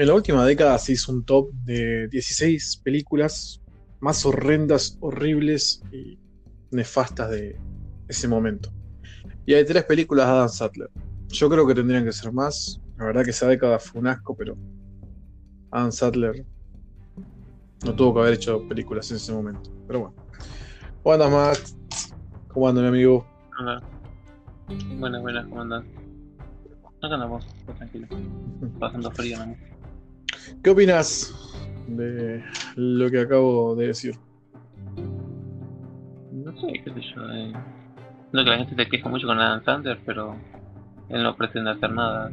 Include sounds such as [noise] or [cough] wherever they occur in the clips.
En la última década se hizo un top de 16 películas más horrendas, horribles y nefastas de ese momento. Y hay tres películas de Adam Sattler. Yo creo que tendrían que ser más. La verdad que esa década fue un asco, pero Adam Sattler no tuvo que haber hecho películas en ese momento. Pero bueno. Buenas, Max. ¿Cómo anda, mi amigo? Hola. Buenas, buenas, ¿cómo andas? Acá andamos, pues, tranquilo. [laughs] Pasando frío, ¿no? ¿Qué opinas de lo que acabo de decir? No sé, qué sé yo. Eh. No que la gente se queja mucho con Adam Sandler, pero él no pretende hacer nada.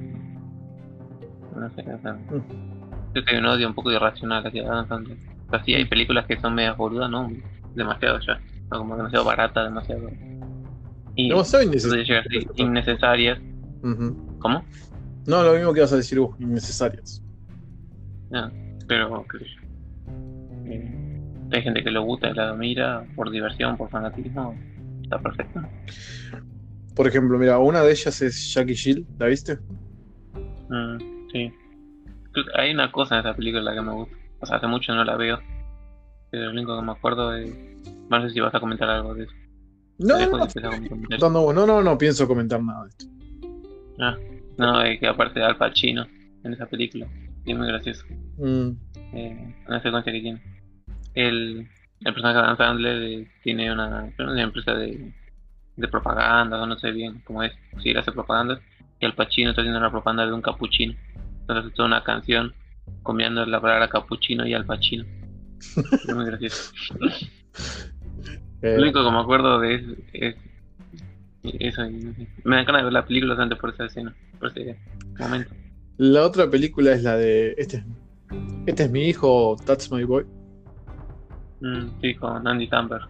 No sé qué hacer. Creo que hay un odio un poco irracional hacia Adam Sandler. O sea, sí hay películas que son medias boludas, ¿no? Demasiado ya. ¿no? Como demasiado barata, demasiado. Y Demasiado ser innecesarias. Ujú. ¿Cómo? No, lo mismo que vas a decir vos, innecesarias. No, pero. Eh, hay gente que lo gusta y la mira por diversión, por fanatismo. Está perfecto. Por ejemplo, mira, una de ellas es Jackie Jill, ¿la viste? Mm, sí. Hay una cosa en esa película que me gusta. O sea, hace mucho no la veo. Pero lo único que me acuerdo es. No sé si vas a comentar algo de eso. No, no, no, no, no, no, no pienso comentar nada de esto. Ah, no, es que aparte de Al Pacino en esa película. Y es muy gracioso. Mm, eh, una secuencia que tiene. El, el personaje de Adam Sandler eh, tiene una, una empresa de, de propaganda, no sé bien cómo es, si él hace propaganda, y Al Pacino está haciendo una propaganda de un capuchino. Entonces toda una canción combinando la palabra capuchino y Al Pacino. Es muy gracioso. [laughs] eh, Lo único que me acuerdo de es, es eso. y no sé. Me dan ganas de ver la película solamente por esa escena, por ese momento. La otra película es la de este, este es mi hijo, That's My Boy. Mm, sí, con Andy Samberg.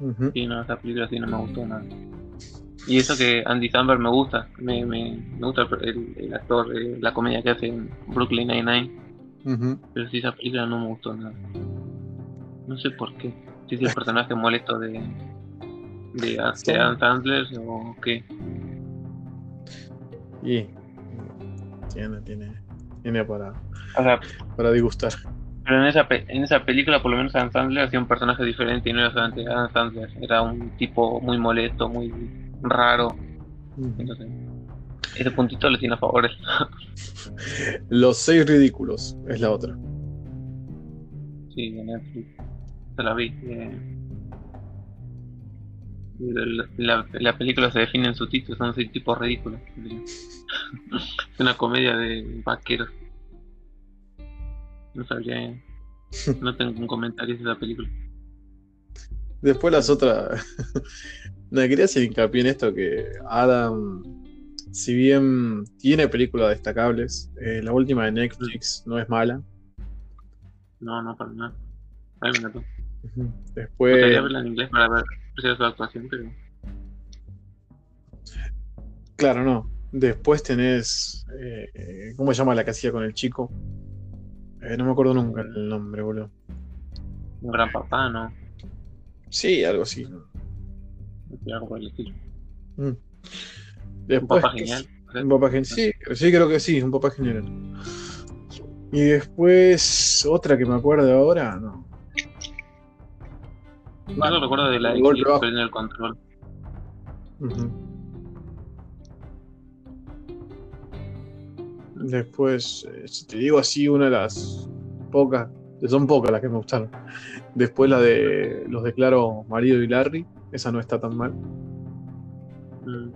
Ujú. Sí, no, esa película sí no me gustó nada. Y eso que Andy Samberg me gusta, me, me, me gusta el, actor, eh, la comedia que hace en Brooklyn Nine-Nine, Ujú. pero sí esa película no me gustó nada. No sé por qué. Si es el personaje molesto de, de, de Adam Sandler o qué. Y tiene, tiene, tiene para, O sea, para disgustar. pero en esa, pe- en esa película por lo menos Adam Sandler hacía un personaje diferente y no era solamente Adam Sandler, era un tipo muy molesto, muy raro. Entonces, ese puntito le tiene a favor. [laughs] Los seis ridículos es la otra. Sí, de Netflix. Se la vi. eh. La, la- la película se define en su título, son seis tipos ridículos. Es una comedia de vaqueros. No sabría. No tengo un comentario de esa película. Después las otras. no, quería hacer hincapié en esto que Adam, si bien tiene películas destacables, eh, la última de Netflix no es mala. No, no, para nada. Ay, me Después, gustaría verla en inglés para ver su actuación, pero. claro, no. Después tenés. eh, ¿Cómo se llama la casilla con el chico? Eh, no me acuerdo nunca el nombre, boludo. Un gran papá, ¿no? Sí, algo así. Algo por el estilo. Mm. Un papá ¿qué genial. Un papá genial. Sí, sí, creo que sí, un papá genial. Y después, otra que me acuerdo ahora, no. Yo no recuerdo de la El golpe perdiendo el control. Después, eh, si te digo así, una de las pocas, son pocas las que me gustaron. Después la de Los declaro marido y Larry, esa no está tan mal. Mm.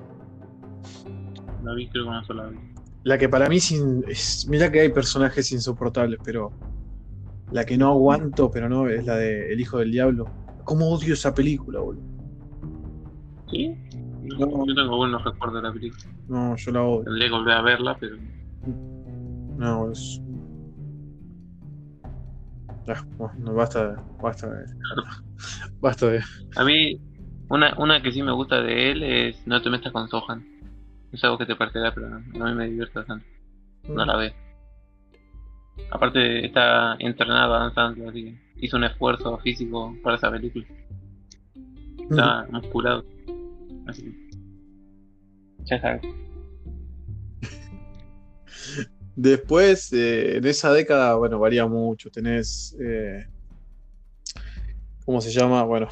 La vi creo que una sola vez. La que para mí es, in- es- mira que hay personajes insoportables, pero la que no aguanto, pero no, es la de El hijo del diablo. ¿Cómo odio esa película, boludo? ¿Sí? No, yo tengo buenos recuerdos de la película. No, yo la odio. Tendría que volver a verla, pero No, es. Ya, bueno, no, basta, basta de. [laughs] Basta de. a mí una, una que sí me gusta de él es No te metas con Sohan. Es algo que te parecerá, pero a mí me divierte bastante. No la ve. Aparte está entrenado Adam Sandler, así que hizo un esfuerzo físico para esa película. Está musculado. Así que ya sabes. [laughs] Después, eh, en esa década, bueno, varía mucho. Tenés. eh, ¿Cómo se llama? Bueno,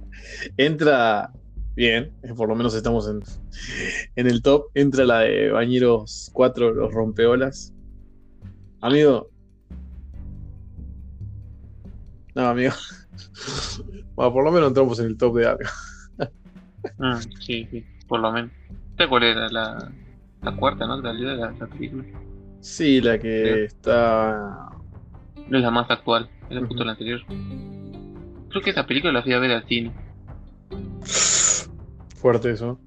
[laughs] entra bien, eh, por lo menos estamos en, [laughs] en el top. Entra la de Bañeros 4, los rompeolas. Amigo. No, amigo. Bueno, por lo menos entramos en el top de algo. Mm, sí, sí, por lo menos. ¿Sabes cuál era la, la cuarta, no? Salió de la, la película. Sí, la que está. No es la más actual, era justo Ujú. la anterior. Creo que esa película la fui a ver al cine. Fuerte eso.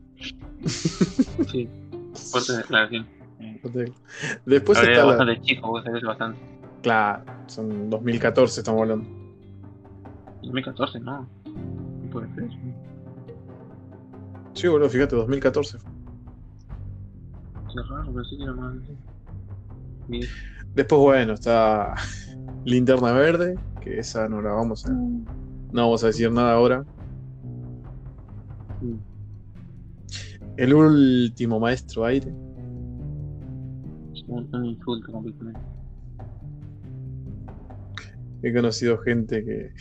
Sí, fuerte declaración. Fuerte. Después está era la. bastante chico, vos sabés bastante. Claro, son 2014, estamos hablando. 2014, no. No puede ser. Sí, boludo, fíjate, 2014. Qué raro, pensé que era más. Bien. Después, bueno, está Linterna Verde, que esa no la vamos a. No vamos a decir nada ahora. Mm. El último maestro aire. Un, un insulto completamente. He conocido gente que.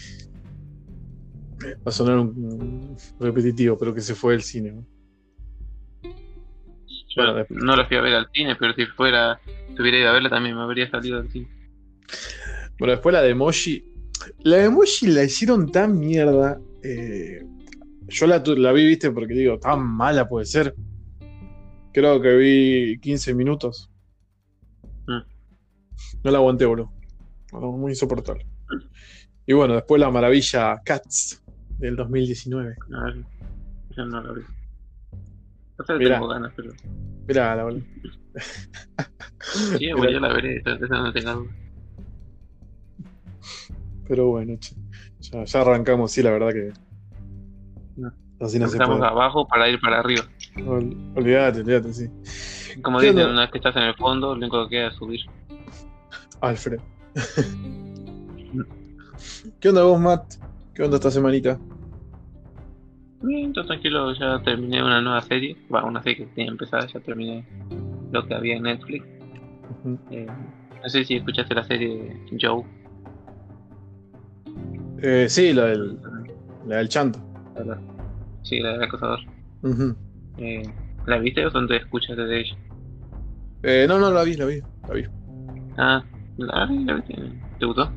Va a sonar un, un repetitivo, pero que se fue del cine. ¿no? Yo Bueno, no la fui a ver al cine, pero si fuera, si hubiera ido a verla también me habría salido del cine. Bueno, después la de Emoji. La de Emoji la hicieron tan mierda. eh, yo la, vi, viste, porque digo, tan mala puede ser. Creo que vi 15 minutos. Mm. No la aguanté, boludo. Muy insoportable. Y bueno, después la maravilla Cats del 2019. A ver, yo no la vi. No sé, Mirá. tengo ganas, pero. Mirá, la boludo. Sí, [laughs] bueno, ya la veré, esa, no duda. Pero bueno, ya, ya arrancamos, sí, la verdad que. No. Así no se Estamos puede. abajo para ir para arriba. Ol- Olvídate, olvídate, sí. Como ¿Qué dicen, una vez que estás en el fondo, lo único que queda es subir. Alfred. ¿Qué onda vos, Matt? ¿Qué onda esta semanita? Bien, todo tranquilo, ya terminé una nueva serie. Bueno, una serie que tenía empezada, ya terminé lo que había en Netflix. Eh, no sé si escuchaste la serie Joe. Eh, sí, la del, la del chanto. Sí, la del acosador. Eh, ¿La viste o son te escuchas de ella? Eh, no, no, la vi, la vi, la vi. Ah, la, la viste. ¿Te gustó?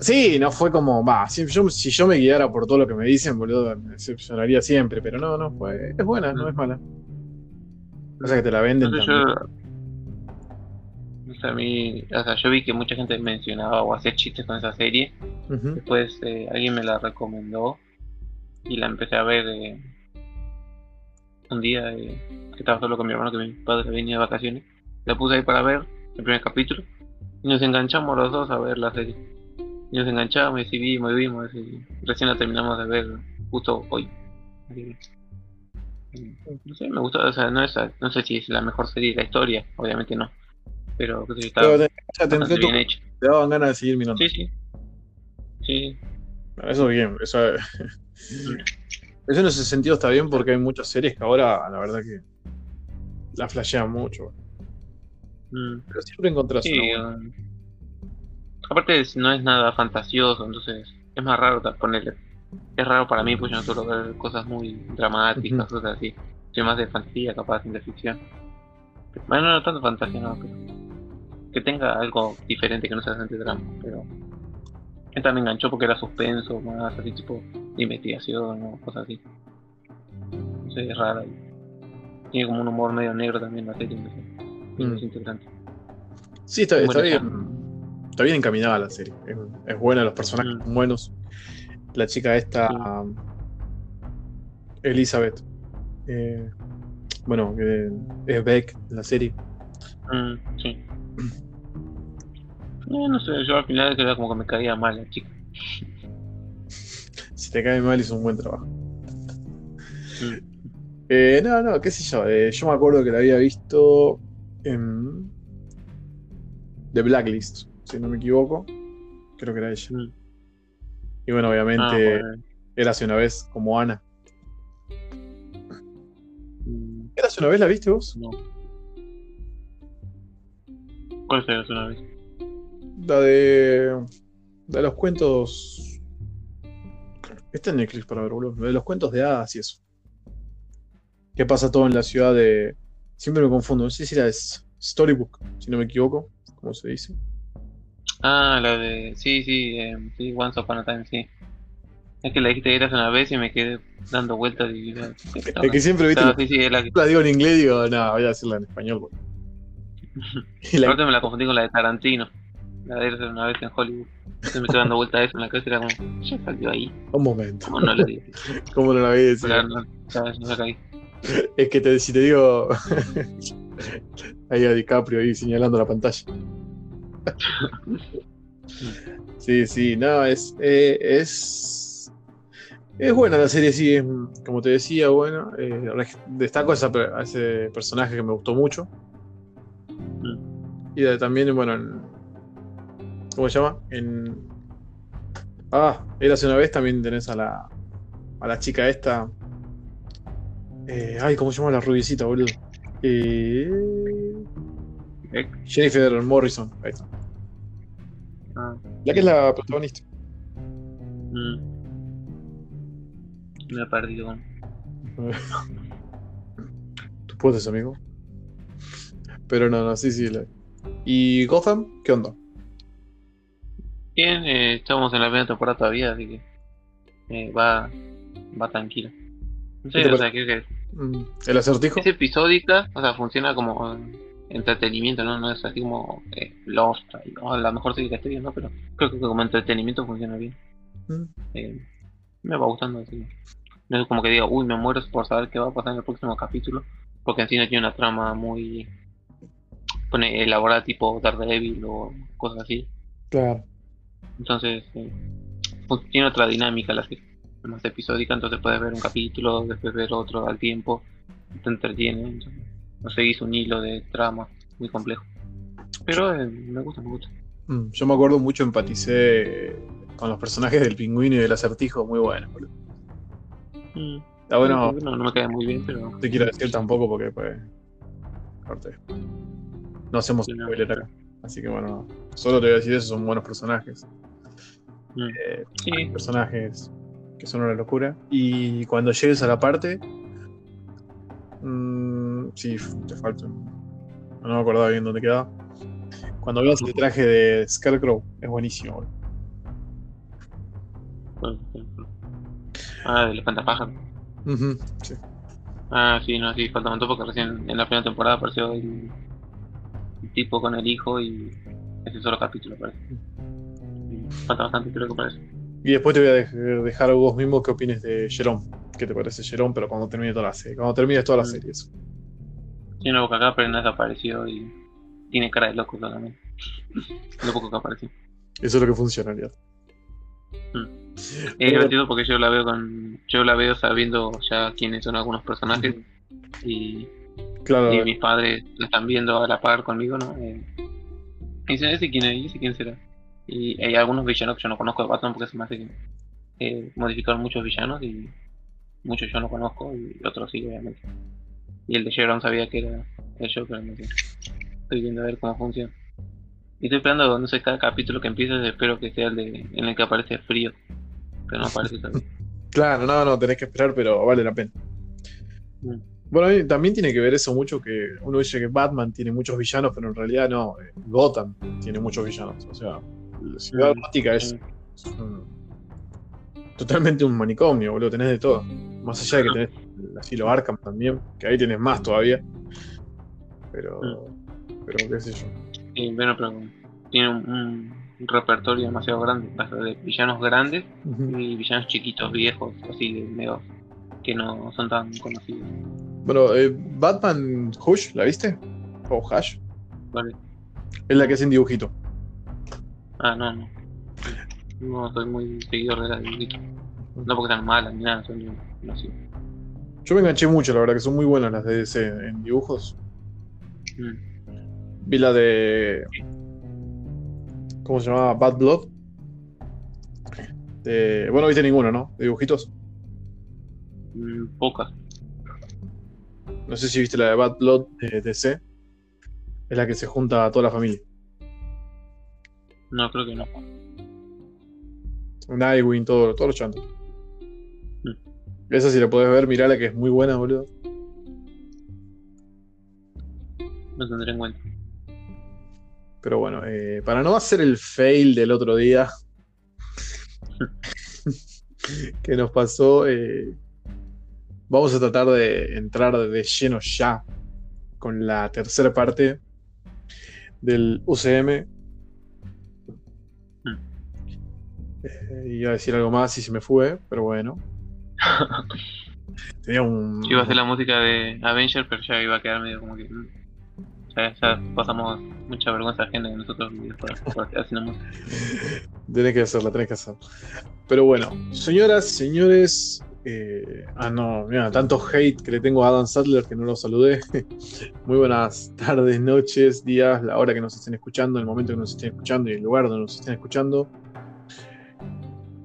Sí, no fue como, va, si yo, si yo me guiara por todo lo que me dicen, boludo, me decepcionaría siempre, pero no, no, fue, es buena, no es mala. O sea que te la venden también. yo. O sea, a mí. O sea, yo vi que mucha gente mencionaba o hacía chistes con esa serie. Después eh, alguien me la recomendó y la empecé a ver eh, un día eh, que estaba solo con mi hermano, que mi padre venía de vacaciones. La puse ahí para ver el primer capítulo y nos enganchamos los dos a ver la serie. Y nos enganchamos y vimos y vimos y recién la terminamos de ver justo hoy. Que, eh, No sé, me gustó, o sea, no, es, no sé si es la mejor serie de la historia, obviamente no. Pero sé yo, está Pero te, bien hecho. te daban ganas de seguir mirando. Sí, sí. Sí, Eso bien, eso, [laughs] eso en ese sentido está bien porque hay muchas series que ahora, la verdad que la flashean mucho. mm. Pero siempre encontrás Sí, una buena. Aparte no es nada fantasioso, entonces es más raro ponerle. Es raro para mí, pues yo no suelo ver cosas muy dramáticas, Ujú. cosas así. Soy más de fantasía, capaz, de ficción. Bueno, no tanto fantasía, no, pero que tenga algo diferente que no sea solamente drama, pero esta me enganchó porque era suspenso, más así tipo de investigación o cosas así. No sé, es rara. y Tiene como un humor medio negro también la serie, entonces Mm. es interesante. Sí, está, está bien. Está bien encaminada la serie. Es, es buena, los personajes Mm. son buenos. La chica esta, um, Elizabeth. eh, bueno, que es Beck en la serie. Mm, sí. [clears throat] No, no sé, yo al final era como que me caía mal la chica. Si te cae mal, hizo un buen trabajo. Mm. Eh, no, no, qué sé yo. eh, yo me acuerdo que la había visto en The Blacklist, si no me equivoco. Creo que era ella. Mm. Y bueno, obviamente Ah, bueno. era hace una vez como Ana. Mm, ¿Era hace una vez la viste vos? no. ¿Cuál fue una vez? La de. De los cuentos. Está en Netflix para ver, boludo. De los cuentos de hadas y eso. ¿Qué pasa todo en la ciudad de. Siempre me confundo. No sé si era es Storybook, si no me equivoco. ¿Cómo se dice? Ah, la de. Sí, sí, eh, sí, Once Upon a Time, sí. Es que la dijiste eras una vez y me quedé dando vueltas y. Es que siempre viste. Claro, sí, sí, la que. La digo en inglés y digo, no, voy a decirla en español, boludo. Y [laughs] la- Aparte me la confundí con la de Tarantino. La de Eres una vez en Hollywood. Entonces me estoy dando vueltas a eso en la cabeza y era como, ya salió ahí. Un momento. ¿Cómo no lo dije? [laughs] ¿Cómo no la vi no. No se caí. Es que te, si te digo. [laughs] ahí a DiCaprio ahí señalando la pantalla. [laughs] sí, sí, no, es. eh, es. Es buena la serie, sí, es, como te decía, bueno. eh, destaco a, esa per- a ese personaje que me gustó mucho. Y de- también, bueno, en- ¿cómo se llama? En. Ah, Eras una vez también tenés a la. A la chica esta. Eh, ay, ¿cómo se llama la rubiecita, boludo? Eh, Jennifer Morrison. Ahí está. La que es la protagonista. mm. Me he perdido. [laughs] Tú puedes, amigo. Pero no, no, sí, sí. la- ¿Y Gotham? ¿Qué onda? Bien, eh, estamos en la primera temporada todavía, así que eh, va, va tranquila. No sé, ¿Qué o sea, creo que Mm, ¿El acertijo? es episódica, o sea, funciona como entretenimiento, ¿no? No es así como eh, Lost, oh, la mejor serie que estoy viendo, pero creo que como entretenimiento funciona bien. Mm, Eh, me va gustando, así. No es como que diga, uy, me muero por saber qué va a pasar en el próximo capítulo, porque en sí no tiene una trama muy pone elaborada tipo Daredevil o cosas así. Claro. Entonces, eh, pues, tiene otra dinámica la serie, más episódica, entonces puedes ver un capítulo, después ver otro al tiempo, te entretiene, entonces, no seguís un hilo de trama muy complejo. Pero eh, me gusta, me gusta. Mm, yo me acuerdo mucho, empaticé con los personajes del pingüino y del acertijo. Muy bueno, boludo. Mm, Está bueno, no, no me queda muy bien, pero no te quiero decir tampoco porque, pues. Corte. No hacemos Sí, no. acá. Así que bueno, solo te voy a decir eso, son buenos personajes. mm, Eh, sí, personajes que son una locura. Y cuando llegues a la parte. Sí, te falta. un- No me acordaba bien dónde quedaba. Cuando veas el traje de Scarecrow, es buenísimo. ejemplo. Ah, del espantapájaro. Ujú, sí. Ah, sí, no, sí, falta un montón porque recién en la primera temporada apareció el, el tipo con el hijo y ese solo capítulo parece. Falta bastante, creo que parece. Y después te voy a dej- dejar a vos mismo qué opines de Jerome. ¿Qué te parece Jerome? Pero cuando termine toda la serie. Cuando termines toda la Mm. serie. eso. Tiene una boca acá, pero no desapareció y tiene cara de loco solamente. Lo poco que apareció. Eso es lo que funciona, en realidad. Es gracioso porque yo la veo con. Yo la veo sabiendo ya quiénes son algunos personajes y, Claro, y mis padres la están viendo a la par conmigo, ¿no? Eh, y dicen, ¿ese quién es? ¿Y ese quién será? Y hay algunos villanos que yo no conozco de Batman porque se me hace que eh, modificaron muchos villanos y muchos yo no conozco y otros sí, obviamente. Y el de Sharon sabía que era el Joker, no sé. Estoy viendo a ver cómo funciona. Y estoy esperando, no sé, cada capítulo que empiece espero que sea el de, en el que aparece frío. Pero no aparece [laughs] todavía. claro, no, no, tenés que esperar, pero vale la pena. Mm. Bueno, también tiene que ver eso mucho que uno dice que Batman tiene muchos villanos, pero en realidad no. eh, Gotham tiene muchos villanos. O sea, la ciudad Mm. gótica es, es un- totalmente un manicomio, boludo. Tenés de todo. Más allá de que [laughs] tenés el asilo Arkham también, que ahí tenés más todavía. Pero, Mm. pero qué sé yo. Y bueno, pero tiene un, un repertorio demasiado grande, de villanos grandes y villanos chiquitos, viejos, así de medio que no son tan conocidos. Bueno, eh, Batman Hush, ¿la viste? O Hush. ¿vale? Es la que hace en dibujito. Ah, no, no. No soy muy seguidor de la dibujito. No porque sean malas ni nada, son no sé. Yo me enganché mucho, la verdad, que son muy buenas las de DC en dibujos. Mm. Vi la de. ¿Cómo se llamaba? Bad Blood. De, bueno, no viste ninguno, ¿no? De dibujitos. Mm, pocas. No sé si viste la de Bad Blood de DC. Es la que se junta a toda la familia. No, creo que no. Nightwing, todo, todos los chantos. Esa si la podés ver, mirala que es muy buena, boludo. Lo tendré en cuenta. Pero bueno, eh, para no hacer el fail del otro día [laughs] que nos pasó, eh, vamos a tratar de entrar de lleno ya con la tercera parte del UCM. Eh, iba a decir algo más y se me fue, pero bueno. [laughs] Tenía un. Iba a hacer la música de Avenger, pero ya iba a quedar medio como que. mm, Ya, ya pasamos mucha vergüenza ajena en nosotros [laughs] haciendo música. Tenés que hacerla, tenés que hacerla. Pero bueno, señoras, señores. eh, ah, no, mira, tanto hate que le tengo a Adam Sadler que no lo saludé. [laughs] Muy buenas tardes, noches, días, la hora que nos estén escuchando, el momento que nos estén escuchando y el lugar donde nos estén escuchando.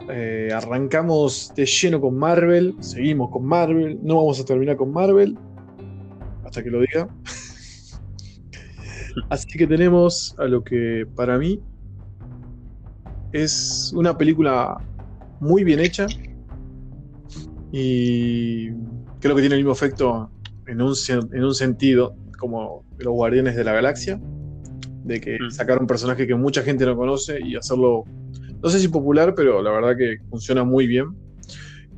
Eh, arrancamos de lleno con Marvel, seguimos con Marvel, no vamos a terminar con Marvel hasta que lo diga. [laughs] Así que tenemos a lo que para mí es una película muy bien hecha y creo que tiene el mismo efecto en un, en un sentido como los Guardianes de la Galaxia, de que Mm. sacar un personaje que mucha gente no conoce y hacerlo, no sé si popular, pero la verdad que funciona muy bien,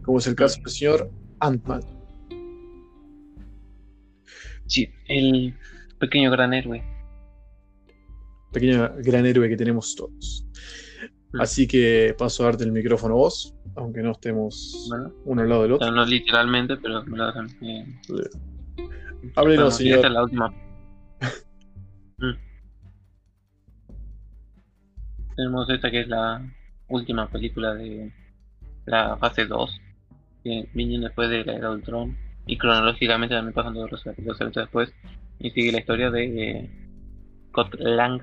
como es el caso del señor Ant-Man. Sí, el pequeño gran héroe. pequeño gran héroe que tenemos todos. Mm. Así que paso a darte el micrófono a vos, aunque no estemos Bueno, uno al lado del otro. no literalmente, pero me lo hacen. eh, Háblenos, bueno, señor. esta es la última. [laughs] Mm. Tenemos esta que es la última película de la fase 2, que viniendo después de la era de Ultron, y cronológicamente también pasando los eventos después, y sigue la historia de eh, Lang,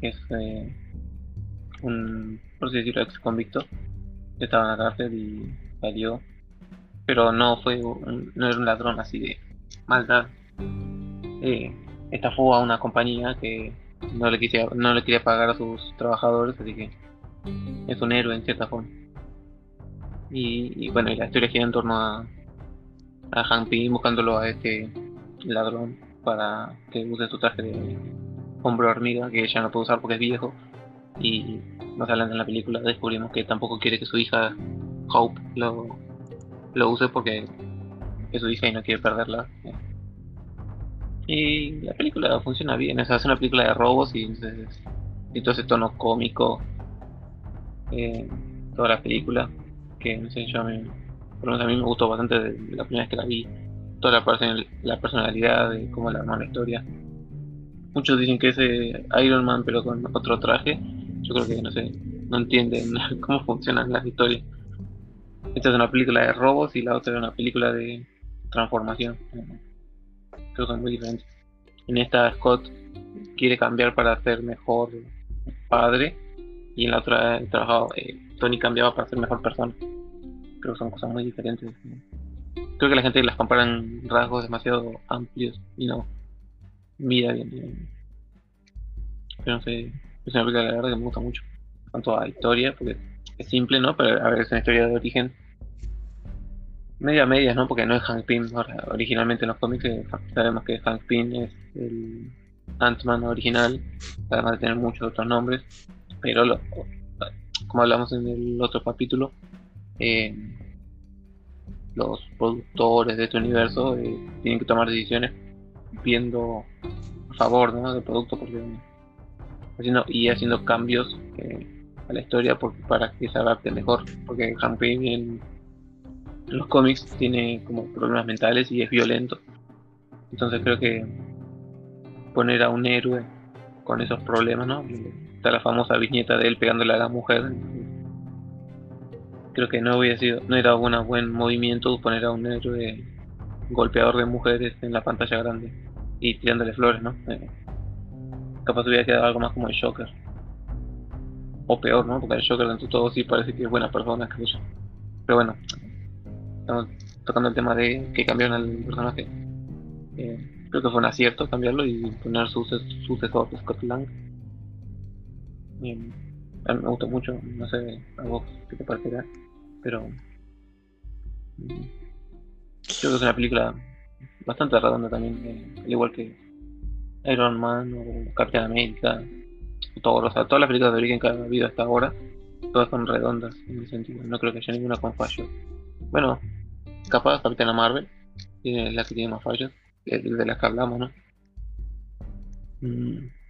que es eh, un, por así decirlo, ex convicto, que estaba en la cárcel y salió, pero no fue un- no era un ladrón así de maldad. Eh, estafó a una compañía que no le quisiera, no le quería pagar a sus trabajadores, así que es un héroe en cierta forma. Y, bueno, y la historia gira en torno a, a Hank buscándolo a este ladrón para que use su traje de hombre hormiga que ya no puede usar porque es viejo. Y más adelante en la película descubrimos que tampoco quiere que su hija Hope lo, lo use porque es su hija y no quiere perderla. Y la película funciona bien, o sea, es una película de robos y, entonces- y todo ese tono cómico, eh, toda la película, que no sé, yo por lo menos a mí me gustó bastante de, la primera vez que la vi, toda la, la personalidad de cómo la armó la historia. Muchos dicen que es eh, Iron Man pero con otro traje, yo creo que no sé, no entienden [laughs] cómo funcionan las historias. Esta es una película de robos y la otra es una película de transformación. Creo que son muy diferentes. En esta Scott quiere cambiar para ser mejor padre y en la otra he trabajado, eh, Tony cambiaba para ser mejor persona. Creo que son cosas muy diferentes. Creo que la gente las compara en rasgos demasiado amplios y no mira bien. Pero no sé, es una película la verdad que me gusta mucho. Tanto a historia, porque es simple, ¿no? Pero a ver, es una historia de origen media medias, ¿no? Porque no es Hank Pym originalmente en los cómics eh, sabemos que Hank Pym es el Ant-Man original, además de tener muchos otros nombres, pero lo- como hablamos en el otro capítulo, eh, los productores de este universo eh, tienen que tomar decisiones viendo a favor ¿no? del producto porque haciendo, y haciendo cambios eh, a la historia para que se adapte mejor, porque Hank Pym en en los cómics tiene como problemas mentales y es violento. Entonces creo que poner a un héroe con esos problemas, ¿no? Está la famosa viñeta de él pegándole a la mujer. Creo que no hubiera sido, no era un buen movimiento poner a un héroe golpeador de mujeres en la pantalla grande y tirándole flores, ¿no? Eh, capaz hubiera quedado algo más como el Joker. O peor, ¿no? Porque el Joker dentro de todo sí parece que es buena persona, yo. Pero bueno, estamos tocando el tema de que cambiaron al personaje. Eh, creo que fue un acierto cambiarlo y poner su suces- sucesor, Scott Lang. A mí me gustó mucho, no sé a vos qué te parecerá, pero mm, creo que es una película bastante redonda también, eh, al igual que Iron Man o Captain America, o todas las películas de origen que ha habido hasta ahora, todas son redondas en ese sentido, no creo que haya ninguna con fallos. Bueno, capaz Capitana Marvel, es la que tiene más fallos, de las que hablamos, ¿no? Mm.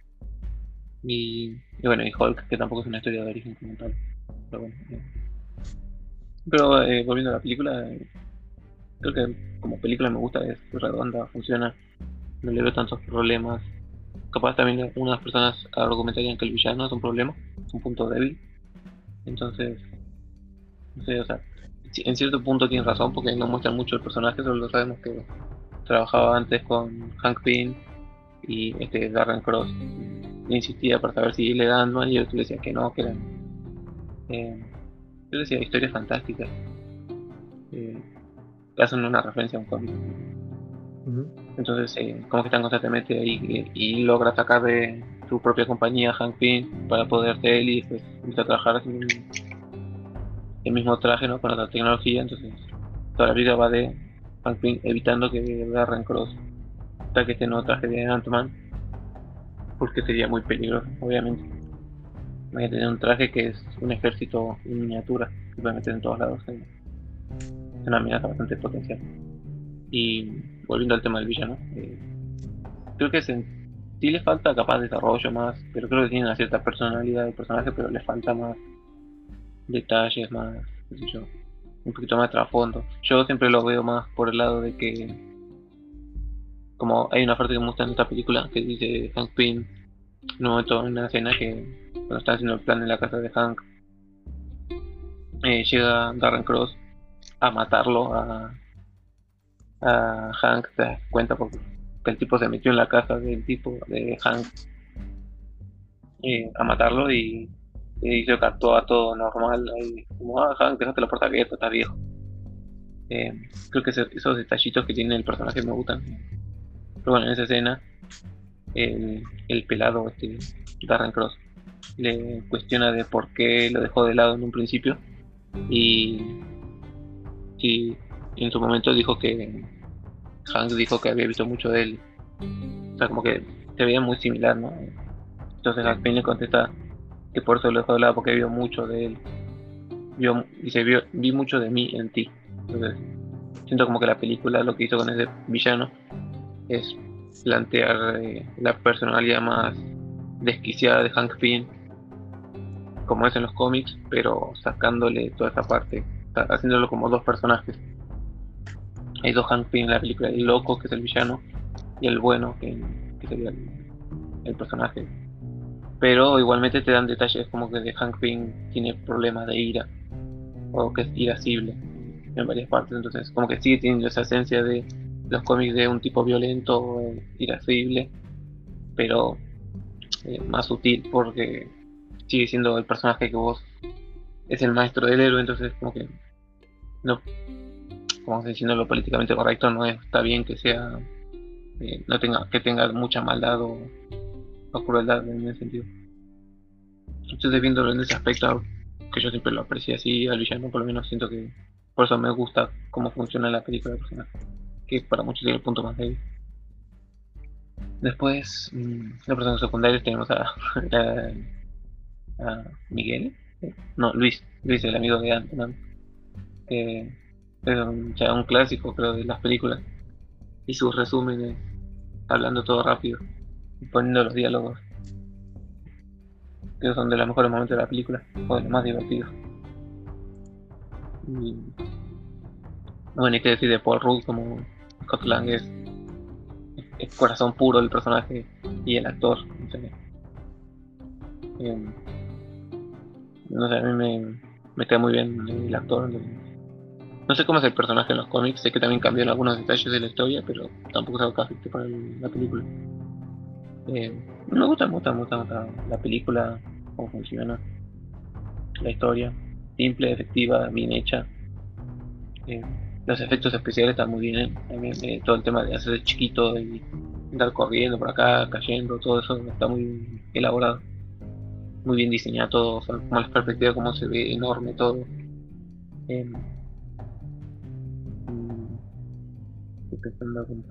Y, bueno, y Hulk, que tampoco es una historia de origen como tal. Pero bueno. Eh. Pero eh, volviendo a la película, eh, creo que como película me gusta, es redonda, funciona, no le veo tantos problemas. Capaz también unas personas argumentarían que el villano es un problema, es un punto débil. Entonces, no sé, o sea, en cierto punto tiene razón porque no muestra mucho el personaje, solo sabemos que trabajaba antes con Hank Pym y este Darren Cross insistía para saber si le dan mal y yo le decía que no, que eran eh, yo decía historias fantásticas. Eh, hacen una referencia a un cómic. Entonces eh, como que están constantemente ahí y, logra sacar de su propia compañía Hank Pym para poder ser él y pues empieza a trabajar así el mismo traje ¿no? con otra tecnología. Entonces toda la vida va de Hank Pym evitando que Darren Cross que este nuevo traje de Ant-Man, porque sería muy peligroso, obviamente. Voy a tener un traje que es un ejército en miniatura, que puede meter en todos lados. Es una amenaza bastante potencial. Y volviendo al tema del villano, eh, creo que sí le falta capaz de desarrollo más, pero creo que tiene una cierta personalidad del personaje, pero le falta más detalles, más, yo, un poquito más de trasfondo. Yo siempre lo veo más por el lado de que como hay una parte que muestra en esta película que dice Hank Pym en un momento en una escena que cuando está haciendo el plan en la casa de Hank eh, llega Darren Cross a matarlo a, Hank te das cuenta porque el tipo se metió en la casa del tipo de Hank eh, a matarlo y, y se captó a todo normal ahí, como ah Hank dejaste la puerta abierta está viejo eh, creo que esos detallitos que tiene el personaje me gustan pero bueno, en esa escena, el, el pelado, este, Darren Cross, le cuestiona de por qué lo dejó de lado en un principio. Y, y en su momento dijo que Hank dijo que había visto mucho de él. O sea, como que se veía muy similar, ¿no? Entonces Hank le contesta que por eso lo dejó de lado porque vio mucho de él. Vio, dice, vio, vi mucho de mí en ti. Entonces, siento como que la película lo que hizo con ese villano es plantear eh, la personalidad más desquiciada de Hank Pym, como es en los cómics, pero sacándole toda esa parte, haciéndolo como dos personajes. Hay dos Hank Pym en la película, el loco, que es el villano, y el bueno, que, sería el, personaje. Pero igualmente te dan detalles como que de Hank Pym tiene problemas de ira, o que es irascible en varias partes, entonces como que sigue teniendo esa esencia de los cómics de un tipo violento, irascible, pero eh, más sutil porque sigue siendo el personaje que vos es el maestro del héroe, entonces como que no, como diciendo lo políticamente correcto, no está bien que sea, eh, no tenga, que tenga mucha maldad o, crueldad en ese sentido. Entonces viéndolo en ese aspecto, que yo siempre lo aprecié así al villano, por lo menos siento que por eso me gusta cómo funciona la película de personaje que para muchos tiene el punto más débil. Después, mm, la persona secundaria tenemos a, [laughs] a, Miguel, no, Luis, Luis, el amigo de Ant-Man, que es un, un clásico, creo, de las películas, y sus resúmenes, hablando todo rápido, y poniendo los diálogos, que son de los mejores momentos de la película, o de los más divertidos. Y, bueno, hay que decir de Paul Rudd como Scott Lang es, el corazón puro del personaje y el actor. No sé, em, a mí me, queda muy bien el actor. No sé cómo es el personaje en los cómics, sé que también cambió algunos detalles de la historia, pero tampoco es algo que afecte para la película. Eh, me gusta, me gusta, me la película, cómo funciona, la historia, simple, efectiva, bien hecha. Eh, los efectos especiales están muy bien. También eh, todo el tema de hacer chiquito y andar corriendo por acá, cayendo, todo eso está muy elaborado. muy bien diseñado todo, como la perspectiva, cómo se ve enorme todo.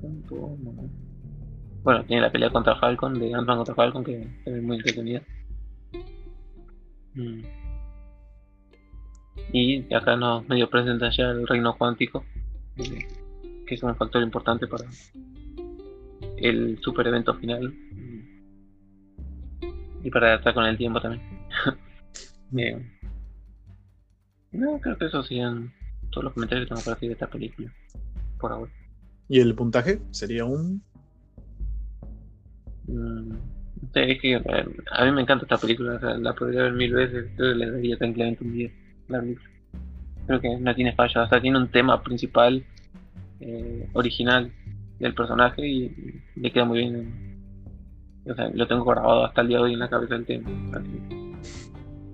Punto. No. Bueno, tiene la pelea contra Falcon, de Ant-Man contra Falcon, que es muy entretenida. Mm. Y acá nos medio presenta ya el reino cuántico, que es un factor importante para el super evento final. Y para estar con el tiempo también. [laughs] Bien. No, creo que esos serían todos los comentarios que tengo para decir de esta película. Por ahora. ¿Y el puntaje? ¿Sería un...? Mm, es que eh, a mí me encanta esta película, o sea, la podría ver mil veces, yo le daría tranquilamente un 10. Creo que no tiene fallo, o sea, tiene un tema principal eh, original del personaje y, le queda muy bien. O sea, lo tengo grabado hasta el día de hoy en la cabeza del tema.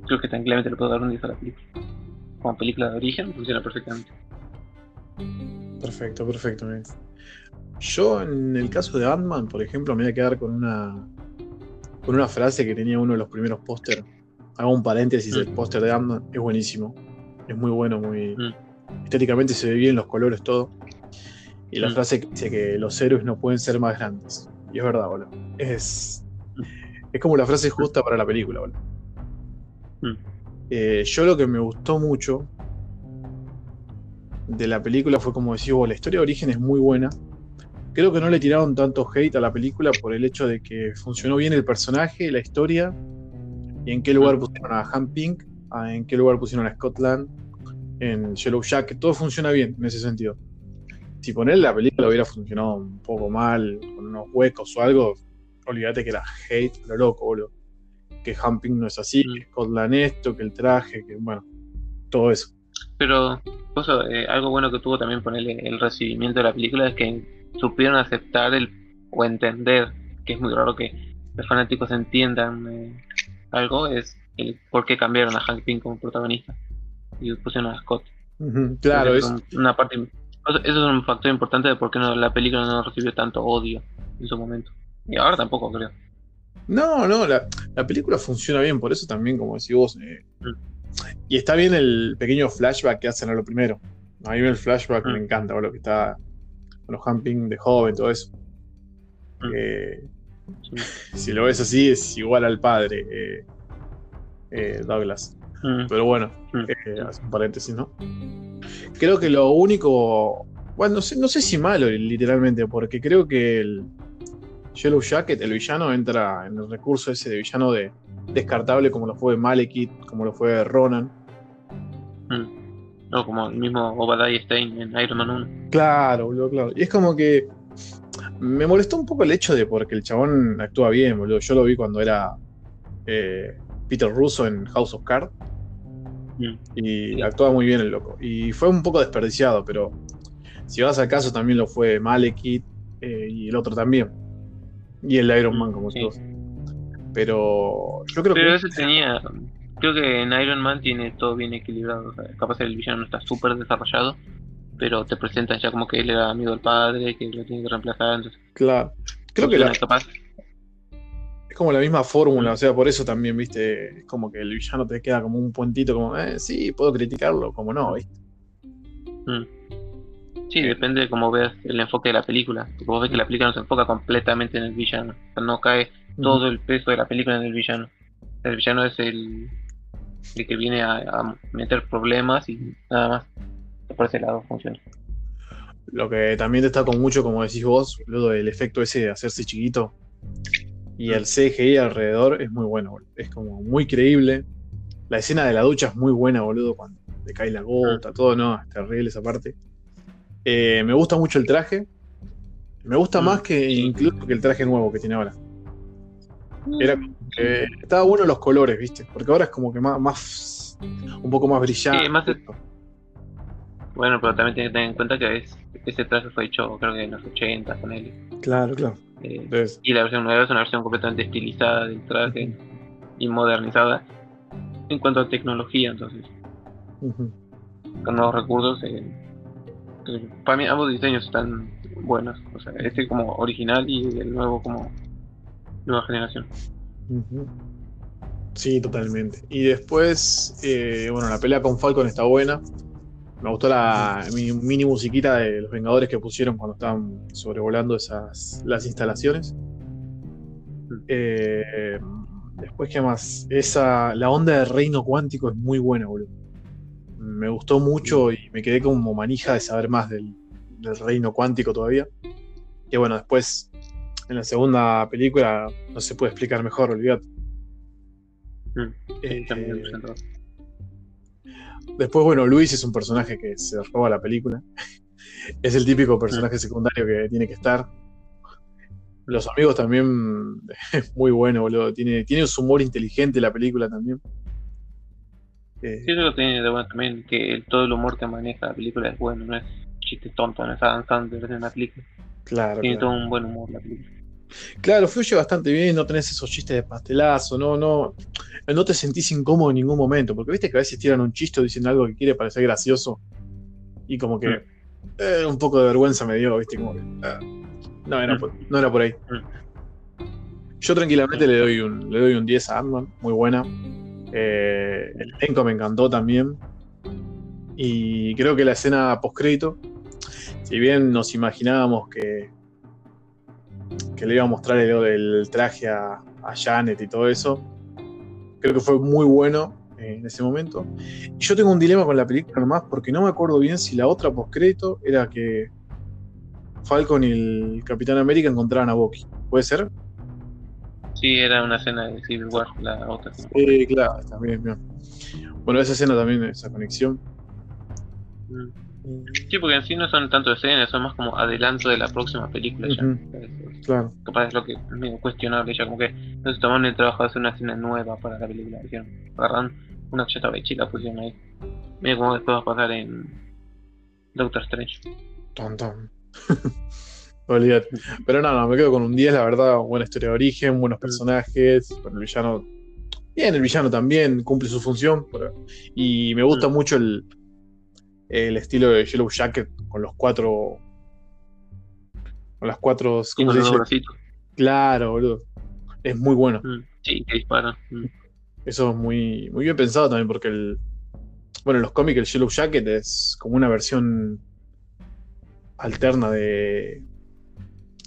creo que tranquilamente le puedo dar un 10 a la película. Como película de origen funciona perfectamente. Perfecto, perfecto. Yo en el caso de Ant-Man, por ejemplo, me voy a quedar con una con una frase que tenía uno de los primeros pósteres. Hago un paréntesis, el mm. póster de Ant-Man es buenísimo. Es muy bueno, muy mm. estéticamente se ve bien los colores, todo. Y la mm. frase que dice que los héroes no pueden ser más grandes. Y es verdad, boludo. Es, es como la frase justa para la película, boludo. Eh, yo lo que me gustó mucho de la película fue como decir, la historia de origen es muy buena. Creo que no le tiraron tanto hate a la película por el hecho de que funcionó bien el personaje, la historia, y en qué lugar pusieron a Han Pink, en qué lugar pusieron a Scotland, en Yellow Jack, todo funciona bien en ese sentido. Si poner la película hubiera funcionado un poco mal, con unos huecos o algo, olvídate que era hate, lo loco, boludo. Que Han Pink no es así, que Scotland esto, que el traje, que bueno, todo eso. Pero eh, algo bueno que tuvo también ponerle el recibimiento de la película es que supieron aceptar el o entender, que es muy raro que los fanáticos entiendan eh, algo, es el por qué cambiaron a Hank Pym como protagonista y pusieron a Scott. claro, es una parte. Eso es un factor importante de por qué no, la película no recibió tanto odio en su momento. Y ahora tampoco, creo. No, no, la, la película funciona bien, por eso también, como decís vos, eh, mm. Y está bien el pequeño flashback que hacen a lo primero. A mí el flashback me mm. encanta, lo que está con los camping de joven, todo eso. Mm. Si lo ves así, es igual al padre, eh, eh, Douglas. Mm. Pero bueno, eh, hace un paréntesis, ¿no? Creo que lo único. Bueno, no sé, no sé si malo, literalmente, porque creo que el Yellow Jacket, el villano, entra en el recurso ese de villano de descartable como lo fue Malekith, como lo fue Ronan. Hmm. No, como el mismo Obadiah Stein en Iron Man 1. Claro, boludo, claro. Y es como que me molestó un poco el hecho de porque el chabón actúa bien, boludo. Yo lo vi cuando era eh, Peter Russo en House of Cards. Hmm. Y actúa muy bien el loco. Y fue un poco desperdiciado, pero si vas al caso también lo fue Malekith eh, y el otro también. Y el Iron Man, como sí. todos. Pero yo creo Pero que. ese tenía. Creo que en Iron Man tiene todo bien equilibrado. O sea, capaz el villano no está súper desarrollado, pero te presentan ya como que él era amigo del padre, que lo tiene que reemplazar. Entonces, claro. Creo que la, es como la misma fórmula, o sea, por eso también, viste, es como que el villano te queda como un puentito, como, eh, sí, puedo criticarlo, como no, viste. Mm. Sí, depende de cómo veas el enfoque de la película. Porque vos ves que la película no se enfoca completamente en el villano. O sea, no cae todo el peso de la película en el villano. El villano es el, el que viene a, meter problemas y nada más. Por ese lado funciona. Lo que también destaco mucho, como decís vos, lo del efecto ese de hacerse chiquito. Y el CGI alrededor es muy bueno, es como muy creíble. La escena de la ducha es muy buena, boludo, cuando le cae la gota, todo, no, es terrible esa parte. Eh, me gusta mucho el traje. Me gusta más que incluso que el traje nuevo que tiene ahora. Era estaba bueno los colores, ¿viste? Porque ahora es como que más, más un poco más brillante. Bueno, pero también tienes que tener en cuenta que ese traje fue hecho creo que en los 80 con él. Claro, claro. Eh, y la versión nueva es una versión completamente estilizada del traje y modernizada en cuanto a tecnología, entonces. Con nuevos recursos. Eh, para mí ambos diseños están buenos. O sea, este como original y el nuevo como nueva generación. Sí, totalmente. Y después, eh, bueno, la pelea con Falcon está buena. Me gustó la mi- mini musiquita de los Vengadores que pusieron cuando estaban sobrevolando esas las instalaciones. Eh, después, ¿qué más? Esa, la onda del reino cuántico es muy buena, boludo. Me gustó mucho y me quedé como manija de saber más del, del reino cuántico todavía. Que bueno, después en la segunda película no se puede explicar mejor, olvídate. Mm, Eh, también me presentó. Después, bueno, Luis es un personaje que se roba la película. [laughs] Es el típico personaje secundario que tiene que estar. Los amigos también es [laughs] muy bueno, boludo. Tiene, tiene su humor inteligente la película también. Eh, Sí, eso lo tiene de bueno también, que el- todo el humor que maneja la película es bueno, no es chiste tonto, no es Adam Sandler en una película. claro, Tiene claro. todo un buen humor la película. Claro, fluye bastante bien, no tenés esos chistes de pastelazo, no, no, no te sentís incómodo en ningún momento, porque viste que a veces tiran un chiste o dicen algo que quiere parecer gracioso y como que eh, un poco de vergüenza me dio, viste, como que ah, no, era por, no era por ahí. Yo tranquilamente le doy un, le doy un 10 a Ant-Man, muy buena. Eh, el elenco me encantó también. Y creo que la escena post-crédito, si bien nos imaginábamos que, que le iba a mostrar el, el traje a, a Janet y todo eso, creo que fue muy bueno eh, en ese momento. Y yo tengo un dilema con la película nomás, porque no me acuerdo bien si la otra post-crédito era que Falcon y el Capitán América encontraran a Bucky. ¿Puede ser? Sí, era una escena de Civil War, la otra. Sí, claro, también, bien. Bueno, esa escena también, esa conexión. Mm. Sí, porque en sí no son tanto escenas, son más como adelanto de la próxima película ya. Claro. Capaz es lo que es medio cuestionable ya, como que no se tomaron el trabajo de hacer una escena nueva para la película. Dijeron, agarran una hecha y la pusieron ahí. Mira cómo después va a pasar en Doctor Strange. Ton, ton. [laughs] Olvídate. Pero no, no, me quedo con un 10, la verdad. Buena historia de origen, buenos personajes. El villano. Bien, el villano también cumple su función. pero- y me gusta Mm. mucho el, el estilo de Yellow Jacket con los cuatro. Con las cuatro. ¿Cómo se los dice? Claro, boludo. Es muy bueno. Mm, Sí, que disparan. Mm. Eso es muy, muy bien pensado también, porque el. Bueno, en los cómics el Yellow Jacket es como una versión alterna de.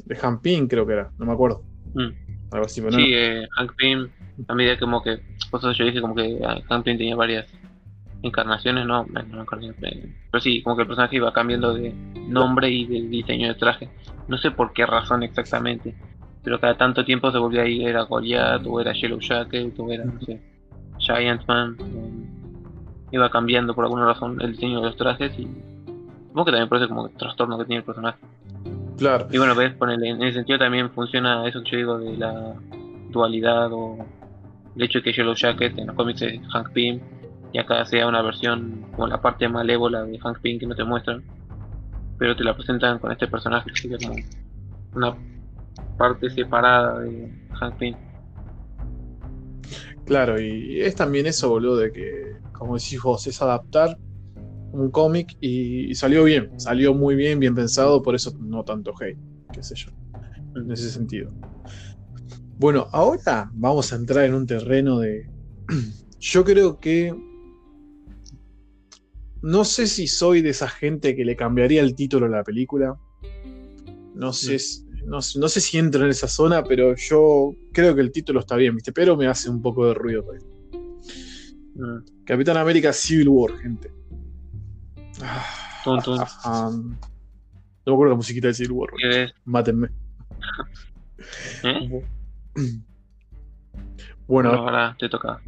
de Han Ping, creo que era, no me acuerdo. Mm. Algo así, pero no. Sí, eh, Hank Pym, a medida como que, por eso yo dije como que ah, Hank Pym tenía varias encarnaciones, no, no, encarnaciones, pero sí, como que el personaje iba cambiando de nombre y de diseño de traje. No sé por qué razón exactamente, pero cada tanto tiempo se volvía ahí, era Goliath, o era Yellow Jacket, o era, no sé, Giant Man. iba cambiando por alguna razón el diseño de los trajes y supongo que también por eso como que trastorno que tiene el personaje. Claro, Y bueno, ves, ponele, en ese sentido también funciona eso que yo digo de la dualidad o el hecho de que Yellow Jacket en los cómics es Hank Pym y acá sea una versión como la parte malévola de Hank Pym que no te muestran, pero te la presentan con este personaje que sería como una parte separada de Hank Pym. claro, y es también eso, boludo, de que, como decís vos, es adaptar un cómic y, y salió bien, salió muy bien, bien pensado, por eso no tanto hate, qué sé yo, en ese sentido. Bueno, ahora vamos a entrar en un terreno de. [clears throat] Yo creo que. No sé si soy de esa gente que le cambiaría el título a la película. No sé, si- no, sé- no sé si entro en esa zona, pero yo creo que el título está bien, ¿viste? Pero me hace un poco de ruido. Mm, Capitán América Civil War, gente. Ah, Tun, tun. ah, no me acuerdo la musiquita de Civil War. Mátenme. [laughs] ¿Eh? Bueno, Bueno, ahora te toca.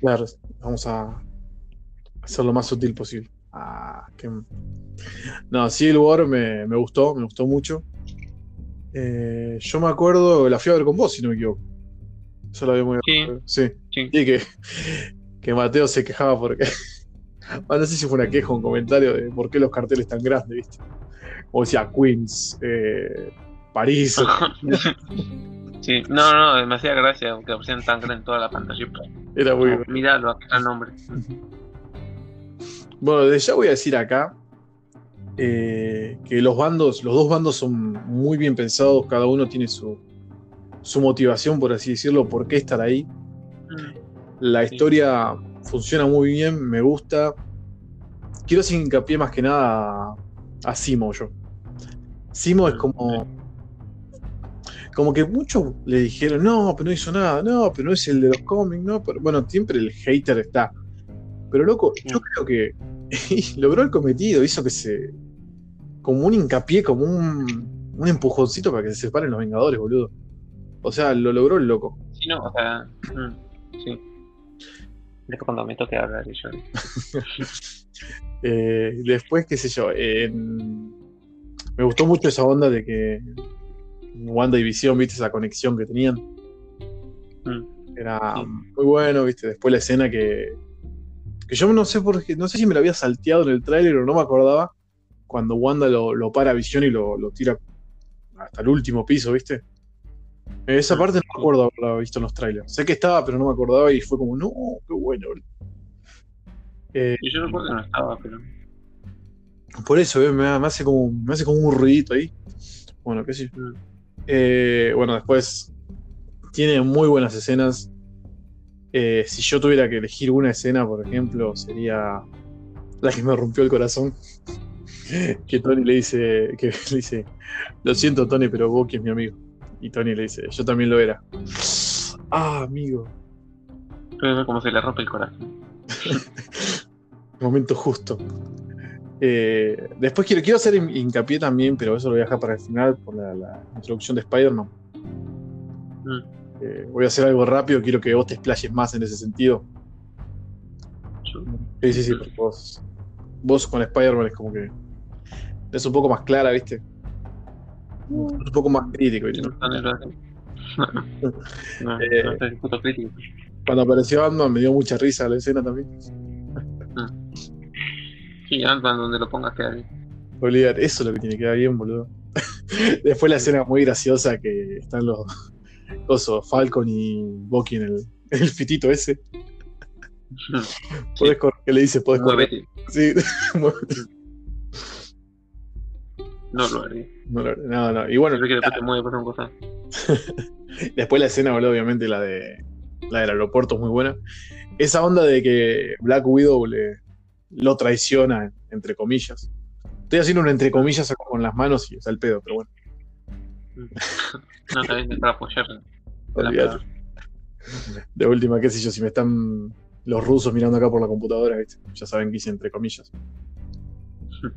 Claro, vamos a hacer lo más sutil posible. Ah, qué- No, Civil War me, me gustó, me gustó mucho. Eh, yo me acuerdo, la fui a ver con vos, si no me equivoco. Yo la vi muy Sí. sí. Sí. Y que, que Mateo se quejaba porque. [laughs] No sé si fue una queja o un comentario de por qué los carteles tan grandes, ¿viste? Como decía Queens, eh, París. [laughs] sí, no, no, me hacía gracia que aparecían tan grande en toda la pantalla. Era muy. Está el nombre. Bueno, desde ya voy a decir acá eh, que los bandos, los dos bandos son muy bien pensados, cada uno tiene su, su motivación, por así decirlo, por qué estar ahí. Mm. La historia funciona muy bien, me gusta. Quiero hacer hincapié más que nada a, a Simo yo. Simo es como. Como que muchos le dijeron, no, pero no hizo nada, no, pero no es el de los cómics, no, pero bueno, siempre el hater está. Pero loco, yo creo que [laughs] logró el cometido, hizo que se. como un hincapié, como un, un empujoncito para que se separen los Vengadores, boludo. O sea, lo logró el loco. Sí, no, o sea, mm, sí. Es que cuando me toque hablar yo. [laughs] Eh, después, qué sé yo, me gustó mucho esa onda de que Wanda y Visión, viste esa conexión que tenían. Mm, Era Sí. muy bueno, viste. Después la escena que, que yo no sé por qué, no sé si me la había salteado en el tráiler o no me acordaba, cuando Wanda lo, lo para a Visión y lo, lo tira hasta el último piso, viste. Esa Mm, parte no me acuerdo haberla visto en los trailers. Sé que estaba, pero no me acordaba y fue como, no, qué bueno. boludo". Eh, Y yo recuerdo que no estaba, pero. Por eso, ¿ves? me, me hace como, me hace como un ruidito ahí. Bueno, qué sé yo. Mm. Eh, bueno, después tiene muy buenas escenas. Eh, si yo tuviera que elegir una escena, por ejemplo, sería la que me rompió el corazón. [laughs] que Tony le dice, que [laughs] le dice, lo siento Tony, pero Bucky es mi amigo. Y Tony le dice, yo también lo era. [sighs] Ah, amigo. Ver cómo se le rompe el corazón. [laughs] Momento justo. Eh, después quiero, quiero hacer hin- hincapié también, pero eso lo voy a dejar para el final, por la, la introducción de Spider-Man. Mm, Eh, voy a hacer algo rápido, quiero que vos te explayes más en ese sentido. Sí, sí, sí, porque vos, vos con Spider-Man es como que es un poco más clara, ¿viste? Un poco más crítico, ¿viste? no. [laughs] No, Eh. no es crítico. Cuando apareció Ant-Man me dio mucha risa la escena también. Sí, Ant-Man donde lo pongas queda bien. Olvídate, eso es lo que tiene que quedar bien, boludo. [laughs] Después la escena muy graciosa que están los cosos, Falcon y Bucky en el, el fitito ese. Podés correr, que le dice, podés correr. Sí. [laughs] No lo haría. no, no, no, no. Y bueno, Yo que después te mueve por un cosa. [laughs] después la escena, boludo, obviamente la de la del aeropuerto es muy buena. Esa onda de que Black Widow le, lo traiciona, entre comillas. Estoy haciendo un entre comillas con las manos y está el pedo, pero bueno. No, también para apoyar. De última, qué sé yo, si me están los rusos mirando acá por la computadora, ¿viste? ya saben que hice entre comillas. [laughs]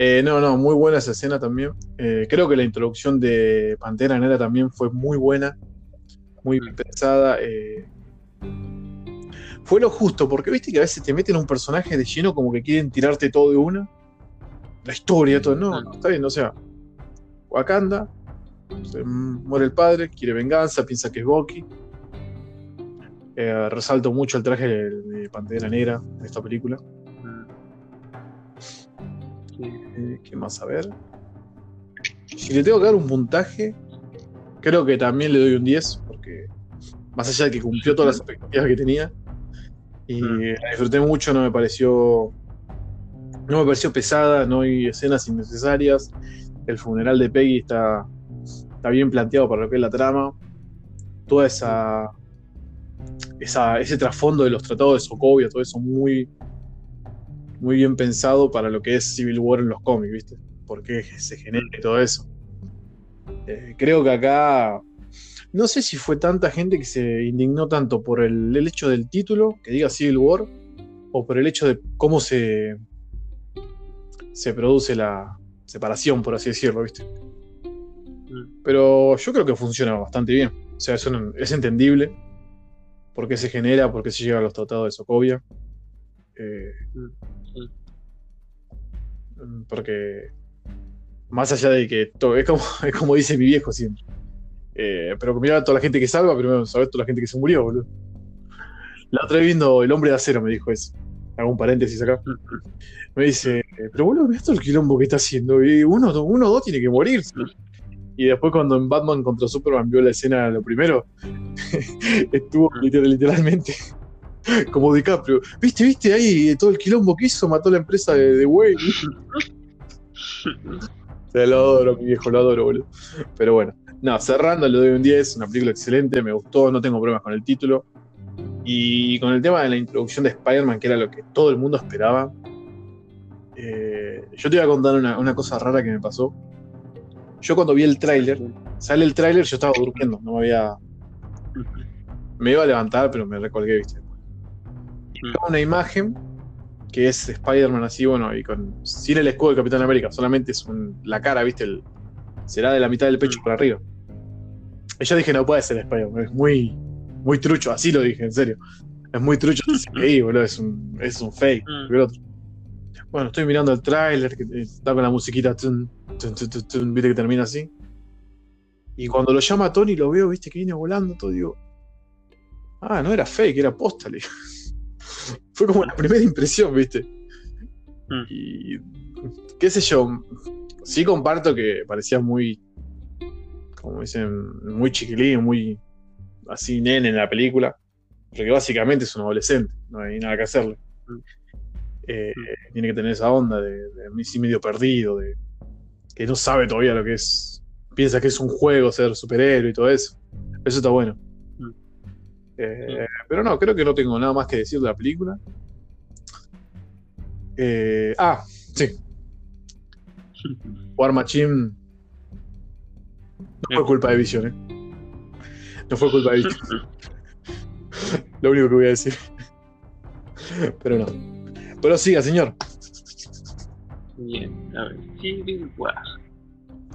Eh, no, no, muy buena esa escena también. Eh, creo que la introducción de Pantera Negra también fue muy buena, muy bien pensada. eh. Fue lo justo, porque viste que a veces te meten un personaje de lleno como que quieren tirarte todo de una. La historia, todo. No, no, está bien, o sea, Wakanda, se muere el padre, quiere venganza, piensa que es Bucky. Eh, resalto mucho el traje de, de Pantera Negra en esta película. Eh, ¿Qué más? A ver. Si le tengo que dar un puntaje, creo que también le doy un 10, porque más allá de que cumplió todas las expectativas que tenía, y Mm. la disfruté mucho, no me pareció. No me pareció pesada, no hay escenas innecesarias. El funeral de Peggy está, está bien planteado para lo que es la trama. Toda esa, ese trasfondo de los tratados de Sokovia, todo eso muy, muy bien pensado para lo que es Civil War en los cómics, ¿viste? Porque se genera y todo eso. Eh, creo que acá. No sé si fue tanta gente que se indignó tanto por el, el hecho del título, que diga Civil War, o por el hecho de cómo se, se produce la separación, por así decirlo, ¿viste? Pero yo creo que funciona bastante bien. O sea, es, un- es entendible por qué se genera, por qué se llega a los tratados de Sokovia. Eh. Mm, porque más allá de que todo, es como, [laughs] es como dice mi viejo siempre. Eh, pero mira a toda la gente que salva, primero sabes toda la gente que se murió, boludo. La otra vez viendo El hombre de acero me dijo eso. Hago un paréntesis acá. Me dice, eh, pero boludo, mira todo el quilombo que está haciendo. Y uno, uno o dos tiene que morir. Y después cuando en Batman contra Superman vio la escena lo primero, [laughs] estuvo literal- literalmente [laughs] como DiCaprio. ¿Viste, viste ahí todo el quilombo que hizo? Mató la empresa de, de Wayne. [laughs] Se lo adoro, mi viejo, lo adoro, boludo. Pero bueno, no, cerrando, le doy un 10, una película excelente, me gustó, no tengo problemas con el título. Y con el tema de la introducción de Spider-Man, que era lo que todo el mundo esperaba, eh, yo te voy a contar una, una, cosa rara que me pasó. Yo cuando vi el tráiler, sale el tráiler, yo estaba durmiendo, no me había... Me iba a levantar, pero me recolgué, viste. Una imagen que es Spider-Man así, bueno, y con sin el escudo de Capitán América, solamente es la cara, viste, el, será de la mitad del pecho para arriba. Y yo dije, no puede ser Spider-Man, es muy, muy trucho, así lo dije, en serio. Es muy trucho boludo, es un, es un fake, otro. Bueno, estoy mirando el tráiler, que está con la musiquita, viste que termina así. Y cuando lo llama Tony, lo veo, viste, que viene volando, todo, digo, ah, no era fake, era postal. [laughs] Fue como la primera impresión, viste. Mm. Y, qué sé yo, sí comparto que parecía muy, como dicen, muy chiquilín, muy así nene en la película, porque básicamente es un adolescente, no hay nada que hacerle. Mm. Eh, mm. tiene que tener esa onda de, de, medio perdido, de que no sabe todavía lo que es, piensa que es un juego ser superhéroe y todo eso. Eso está bueno. Mm. Eh, pero no, creo que no tengo nada más que decir de la película. Eh, ah, sí. [laughs] War Machine no fue culpa de Vision, ¿eh? No fue culpa de Vision. [laughs] Lo único que voy a decir. Pero no. Pero siga, señor. Bien, a ver. Civil War.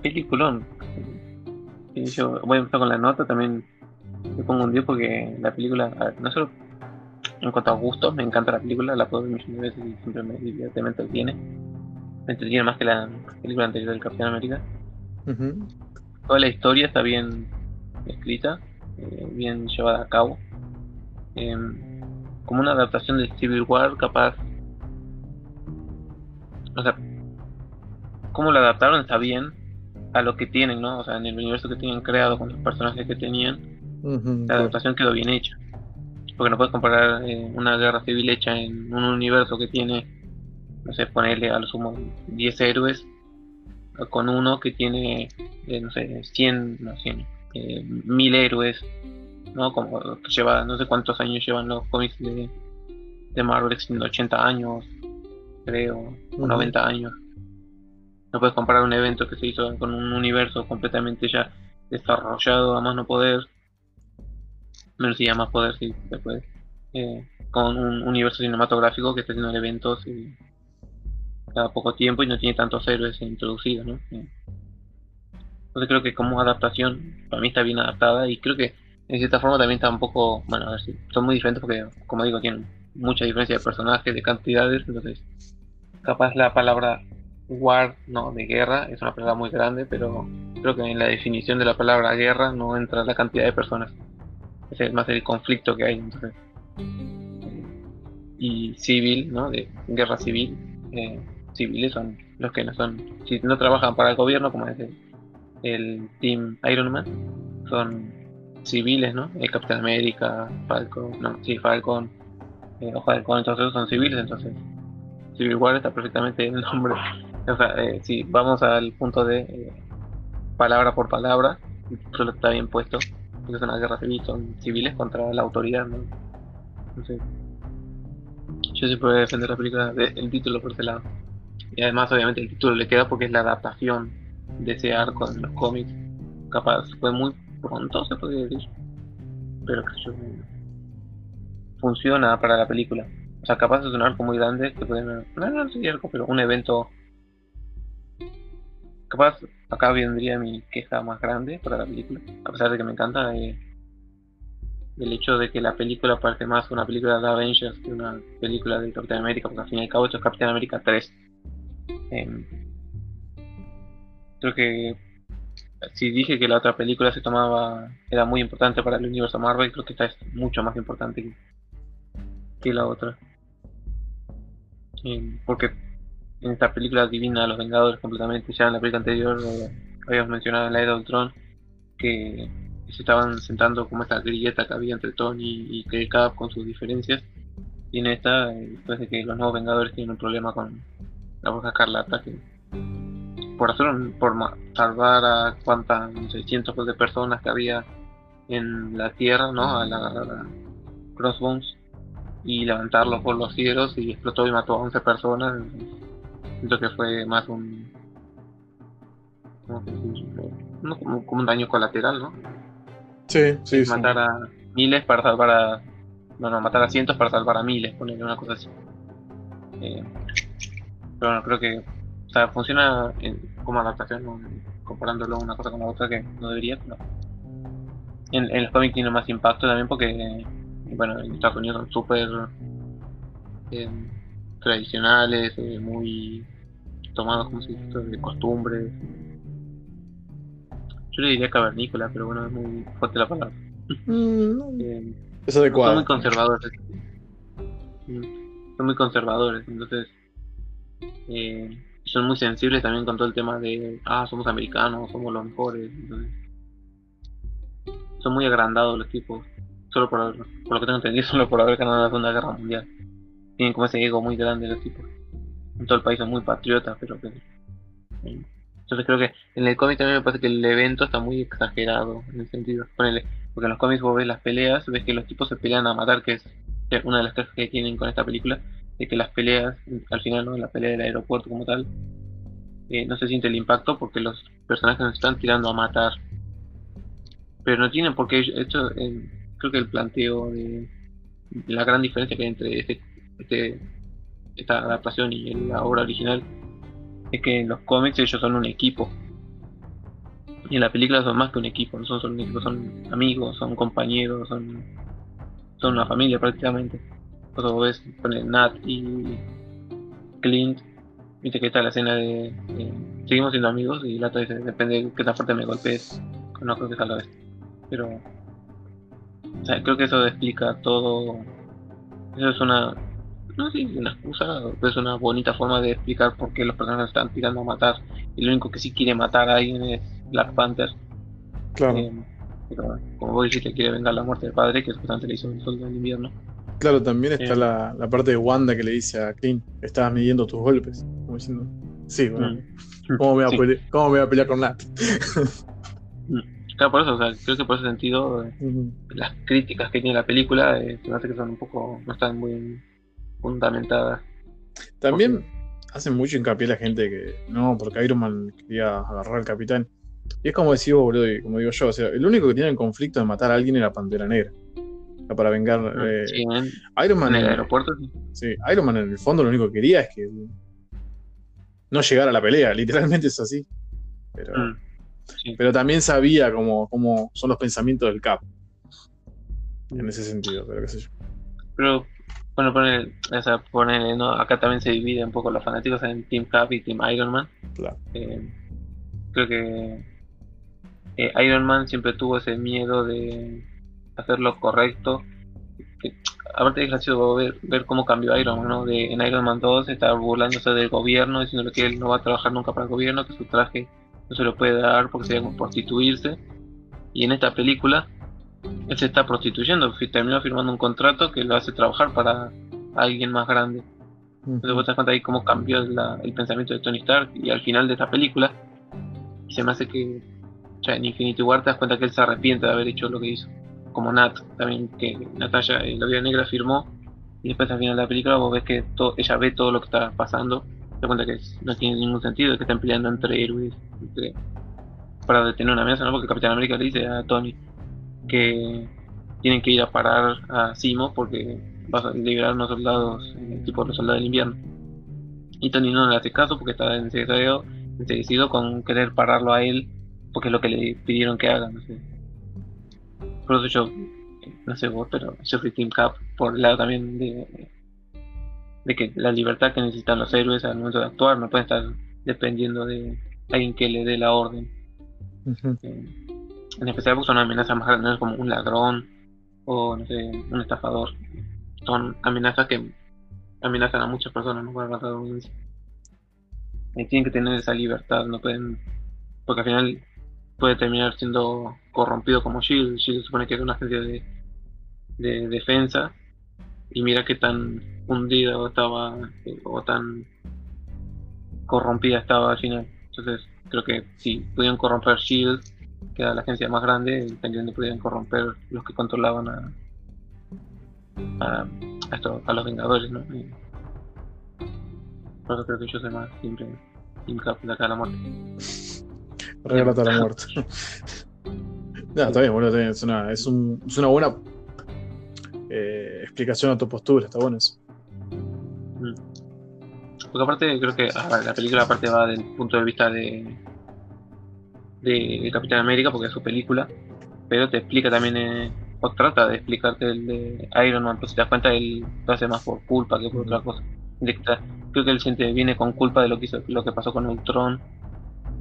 Peliculón. Yo voy a empezar con la nota también. Me pongo un 10 porque la película, no solo en cuanto a gustos, me encanta la película, la puedo ver millones de veces y siempre me, divierte, me entretiene. Me entretiene más que la película anterior del Capitán América. Toda la historia está bien escrita, eh, bien llevada a cabo. Em, como una adaptación de Civil War, capaz o sea, cómo lo adaptaron está bien a lo que tienen, ¿no? O sea, en el universo que tenían creado con los personajes que tenían, la adaptación quedó bien hecha. Porque no puedes comparar eh, una guerra civil hecha en un universo que tiene, no sé, ponerle a lo sumo 10 héroes con uno que tiene, eh, no sé, 100, no 100, eh, 1000 héroes, ¿no? Como que lleva, no sé cuántos años llevan los cómics de, de Marvel, 80 años, creo, 90 años. No puedes comparar un evento que se hizo con un universo completamente ya desarrollado a más no poder, menos si a más poder, si se eh, con un universo cinematográfico que está haciendo eventos cada poco tiempo y no tiene tantos héroes introducidos, ¿no? Eh, entonces creo que como adaptación, para mí está bien adaptada y creo que en cierta forma también está un poco, bueno, a ver si son muy diferentes porque, como digo, tienen mucha diferencia de personajes, de cantidades, entonces capaz la palabra war, no, de guerra, es una palabra muy grande, pero creo que en la definición de la palabra guerra no entra la cantidad de personas. Es más el conflicto que hay, entonces. Y civil, ¿no? De guerra civil. Eh, civiles son los que no son, si no trabajan para el gobierno, como es el, Team Iron Man, son civiles, ¿no? El Capitán América, Falcon, no, sí, Falcon, eh, Ojo de entonces son civiles, entonces Civil War está perfectamente el nombre. O sea, eh, si vamos al punto de eh, palabra por palabra, solo está bien puesto, es una guerra civil, son civiles contra la autoridad, ¿no? Yo siempre voy a defender la película del título por ese lado. Y además, obviamente, el título le queda porque es la adaptación de ese arco en los cómics. Capaz fue muy pronto, se podría decir. Pero que yo funciona para la película. O sea, capaz es un arco muy grande que pueden. No, no sé arco, pero un evento. Capaz acá vendría mi queja más grande para la película. A pesar de que me encanta. El hecho de que la película parece más una película de Avengers que una película de Capitán América, porque al fin y al cabo esto es Capitán América 3. Em, creo que si dije que la otra película se tomaba era muy importante para el universo Marvel, creo que esta es mucho más importante que, que la otra. porque en esta película divina a los Vengadores completamente. Ya en la película anterior eh, habíamos mencionado en la era de Ultron que se estaban sentando como esta grilleta que había entre Tony y Cap con sus diferencias. Y en esta, eh, después de que los nuevos Vengadores tienen un problema con la Bruja Escarlata, que por hacer por salvar a cuántas, no sé, cientos de personas que había en la Tierra, ¿no? A la, Crossbones y levantarlo por los cielos y explotó y mató a 11 personas. Siento que fue más un. como, como, un daño colateral, ¿no? Sí, sí, Matar a miles para salvar a. Bueno, matar a cientos para salvar a miles, ponerle una cosa así. Eh, pero bueno, creo que. O sea, funciona como adaptación, comparándolo una cosa con la otra que no debería, pero. En, en los cómics tiene más impacto también porque bueno, en Estados Unidos son súper eh, tradicionales, eh, muy tomados como si de costumbre. Yo le diría cavernícola, pero bueno, es muy fuerte la palabra. Mm, eh, es adecuado. Son muy conservadores. Son muy conservadores, entonces son muy sensibles también con todo el tema de, ah, somos americanos, somos los mejores. son muy agrandados los tipos solo por, por lo que tengo entendido, [laughs] solo por haber ganado la Segunda Guerra Mundial. Tienen como ese ego muy grande los tipos. En todo el país son muy patriotas, pero que... Entonces creo que en el cómic también me parece que el evento está muy exagerado en el sentido. Ponele, porque en los cómics vos ves las peleas, ves que los tipos se pelean a matar, que es una de las cosas que tienen con esta película, de que las peleas, al final, ¿no? la pelea del aeropuerto como tal, eh, no se siente el impacto porque los personajes nos están tirando a matar. Pero no tienen por qué, hecho, creo que el planteo de, la gran diferencia que hay entre este, este, esta adaptación y la obra original es que en los cómics ellos son un equipo y en la película son más que un equipo, no son solo un equipo, son amigos, son compañeros, son, son una familia prácticamente. Cuando ves con Nat y Clint, viste que está la escena de, seguimos siendo amigos y la otra dice depende de qué tan fuerte me golpees, no creo que salga vez. Pero creo que eso explica todo. Eso es una. No sé, una excusa, es una bonita forma de explicar por qué los personajes están tirando a matar. Y lo único que sí quiere matar a alguien es Black Panther. Claro. Eh, pero como vos dijiste, quiere vengar la muerte del padre, que es bastante le hizo el sol del invierno. Claro, también está eh. la, la, parte de Wanda que le dice a Clint: Estabas midiendo tus golpes. Como diciendo: Sí, bueno, mm. ¿cómo, me voy a pelear, ¿cómo me voy a pelear con Nat? Mm. Claro, por eso, o sea, creo que por ese sentido, las críticas que tiene la película, eh, me hace que son un poco, no están muy fundamentadas. También hace mucho hincapié la gente que, no, porque Iron Man quería agarrar al capitán. Y es como decís vos, boludo, y como digo yo, o sea, el único que tiene el conflicto de matar a alguien era Pantera Negra. para vengar. Ah, eh, Iron Man. En el aeropuerto, sí. Iron Man en el fondo lo único que quería es que no llegara a la pelea, [laughs] literalmente es así. Pero. Mm. Pero también sabía cómo, cómo son los pensamientos del Cap. En ese sentido, pero qué sé yo. Pero, bueno, pone, o sea, ¿no? acá también se divide un poco los fanáticos en Team Cap y Team Iron Man. Claro. Eh, creo que eh, Iron Man siempre tuvo ese miedo de hacer lo correcto. Que, aparte es gracioso ver, ver cómo cambió Iron Man, ¿no? De, en Iron Man 2 estaba burlándose del gobierno, diciendo que él no va a trabajar nunca para el gobierno, que su traje no se lo puede dar porque sería como prostituirse. Y en esta película, él se está prostituyendo, terminó firmando un contrato que lo hace trabajar para alguien más grande. Entonces vos te das cuenta ahí cómo cambió el pensamiento de Tony Stark y al final de esta película se me hace que ya en Infinity War te das cuenta que él se arrepiente de haber hecho lo que hizo. Como Nat, también que Natalia en la vida negra firmó y después al final de la película vos ves que ella ve todo lo que está pasando te cuenta que no tiene ningún sentido que estén peleando entre héroes para detener una amenaza, ¿no? Porque Capitán América le dice a Tony que tienen que ir a parar a Simo porque vas a liberar unos soldados, eh, tipo los soldados del invierno. Y Tony no le hace caso porque está enseguecido con querer pararlo a él porque es lo que le pidieron que haga, no sé. Por eso yo, no sé vos, pero yo fui Team Cap por el lado también de de que la libertad que necesitan los héroes al momento de actuar no puede estar dependiendo de alguien que le dé la orden. Eh, en especial porque son amenazas más grandes como un ladrón o no sé, un estafador. Son amenazas que amenazan a muchas personas, no pueden tienen que tener esa libertad, no pueden. Porque al final puede terminar siendo corrompido como Shield. Shield se supone que es una agencia de, de defensa. Y mira qué tan hundida estaba o tan corrompida estaba al final. Entonces creo que si pudieron corromper Shield, que era la agencia más grande, también podían corromper los que controlaban a, a, a, esto, a los Vengadores, ¿no? Y por eso creo que yo soy más siempre Team Cap de acá a la muerte. [laughs] Regálate a la muerte. [laughs] no, está bien, boludo, está bien. Es, una, es, un, es una buena eh, explicación a tu postura, está bueno eso. Mm. Porque aparte creo que la película aparte va del punto de vista de de Capitán América porque es su película, pero te explica también eh, o trata de explicarte el de Iron Man, pues si te das cuenta él lo hace más por culpa que por otra cosa. Creo que él siente viene con culpa de lo que hizo, lo que pasó con Ultron,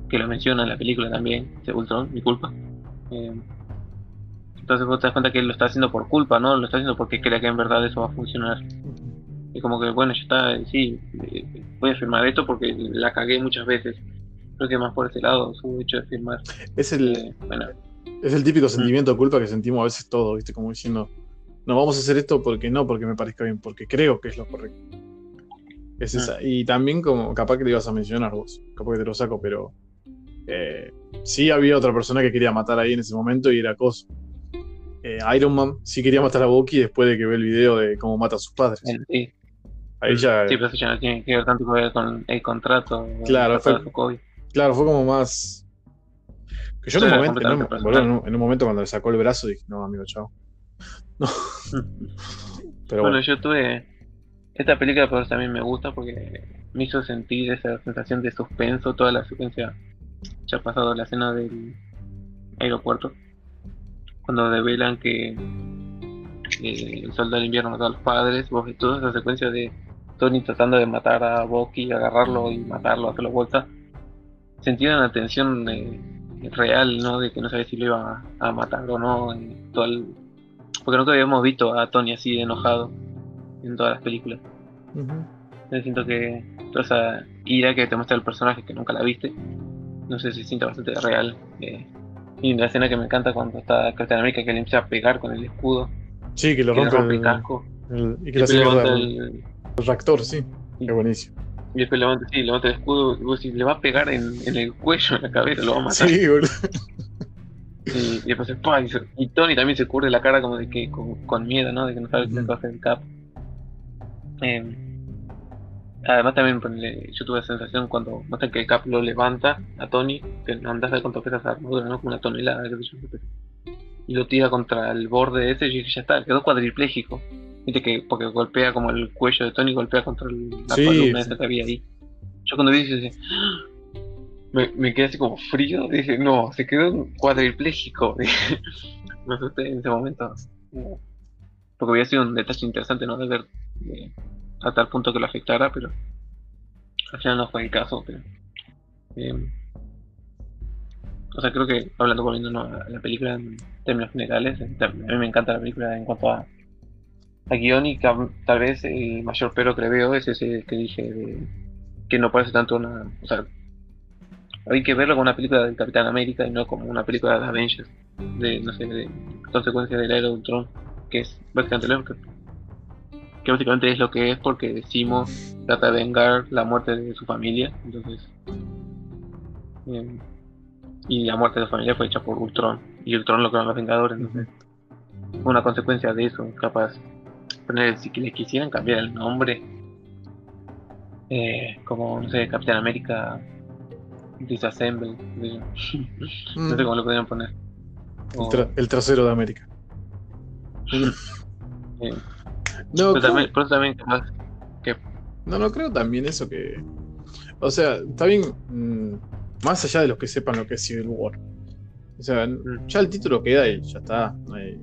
que lo menciona en la película también, de Ultron, mi culpa. Eh, entonces vos te das cuenta que él lo está haciendo por culpa, ¿no? Lo está haciendo porque cree que en verdad eso va a funcionar. Y como que, bueno, ya está, sí, eh, voy a firmar esto porque la cagué muchas veces. Creo que más por ese lado, su hecho de firmar. Es el, Eh, bueno, es el típico sentimiento de culpa que sentimos a veces todos, ¿viste? Como diciendo, no vamos a hacer esto porque no, porque me parezca bien, porque creo que es lo correcto. Es Mm. esa. Y también, como capaz que te ibas a mencionar vos, capaz que te lo saco, pero eh, sí había otra persona que quería matar ahí en ese momento y era Cos. Eh, Iron Man sí quería matar a Bucky después de que ve el video de cómo mata a sus padres. sí, Ahí ya, sí, pero eso ya no tiene que ver tanto que ver con el contrato. Claro, el contrato fue-. Claro, fue como más. Que yo en un, momento, en, un, completamente boludo, en un- en un momento cuando le sacó el brazo dije, no, amigo, chao. [laughs] Pero bueno, bueno, yo tuve. Esta película por eso también me gusta porque me hizo sentir esa sensación de suspenso, toda la secuencia. Ya ha pasado la escena del aeropuerto. Cuando develan que eh, el soldado del invierno mató a los padres, vos ves toda esa secuencia de Tony tratando de matar a Bucky, agarrarlo y matarlo, hacerlo vuelta. Sentía una tensión eh, real, ¿no? De que no sabía si lo iba a, a matar o no. y todo el- Porque nunca habíamos visto a Tony así enojado en todas las películas. siento que toda esa ira que te muestra el personaje que nunca la viste, no sé si se siente bastante real. eh. Y la escena que me encanta cuando está Capitán América que le empieza a pegar con el escudo, sí, que lo que rompe, el el, casco, el- y que le hace el, el, reactor. Sí. Qué buenísimo. Y después levanta, sí, levanta el escudo, y vos decís, le va a pegar en, en el cuello, en la cabeza, lo va a matar. Sí, boludo. Y, y después ¡pah! y, Tony también se cubre la cara como de que con, con miedo, ¿no? De que no sabe qué va a hacer el Cap. Eh, además también yo tuve la sensación cuando muestran que el Cap lo levanta a Tony, que no andas a cuánto pesa esa armadura, ¿no? Como una tonelada, qué sé yo. Y lo tira contra el borde ese y ya está, quedó cuadripléjico. Viste que porque golpea como el cuello de Tony, golpea contra el- la Sí, columna sí. que había ahí. Yo cuando vi eso dije, me, me quedé así como frío, dije, no, se quedó cuadripléjico. [laughs] dije. me asusté en ese momento. Porque había sido un detalle interesante, ¿no? De ver eh, a tal punto que lo afectara, pero al final no fue el caso. Pero, eh, o sea, creo que hablando volviendo a la película en términos generales, a mí me encanta la película en cuanto a, a cam- tal vez el mayor pero que le veo es ese que dije de que no parece tanto una. O sea, hay que verlo como una película del Capitán América y no como una película de Avengers, de, no sé, de consecuencias del Aero Ultron, que es básicamente lo que, que básicamente es lo que es porque decimos trata de vengar la muerte de su familia, entonces. eh, y la muerte de su familia fue hecha por Ultron, y Ultron lo crearon los Vengadores, entonces. Una consecuencia de eso, capaz. Poner, si que le quisieran cambiar el nombre, eh, como, no sé, Capitán América Disassemble, [laughs] no sé cómo lo podrían poner. El, O- tra- el trasero de América. [laughs] eh, No, pero creo- también, por eso también capaz no, no creo también eso que. O sea, está bien. mm, más allá de los que sepan lo que es Civil War. O sea, Mm. ya el título queda y ya está. No hay,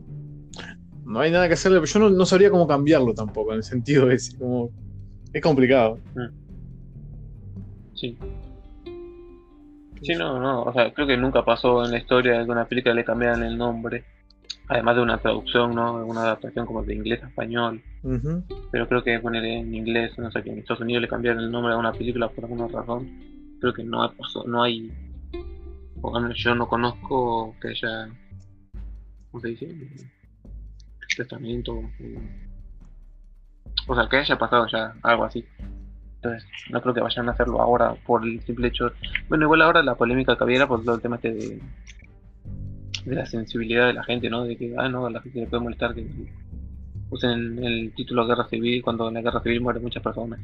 no hay nada que hacerle. Yo no, no sabría cómo cambiarlo tampoco, en el sentido ese. Como, es complicado. Sí. Sí, no, no, o sea, creo que nunca pasó en la historia de que una película le cambiaran el nombre, además de una traducción, ¿no? Una adaptación como de inglés a español, pero creo que poner en inglés, no sé, que en Estados Unidos le cambiaran el nombre a una película por alguna razón, creo que no no hay, o al menos yo no conozco que haya, ¿cómo se dice? Testamento, eh, o sea, que haya pasado ya algo así. Entonces, no creo que vayan a hacerlo ahora por el simple hecho. Bueno, igual ahora la polémica que había por todo el tema este de, de la sensibilidad de la gente, ¿no? De que, ah, no, a la gente le puede molestar que, usen el título Guerra Civil cuando en la Guerra Civil mueren muchas personas.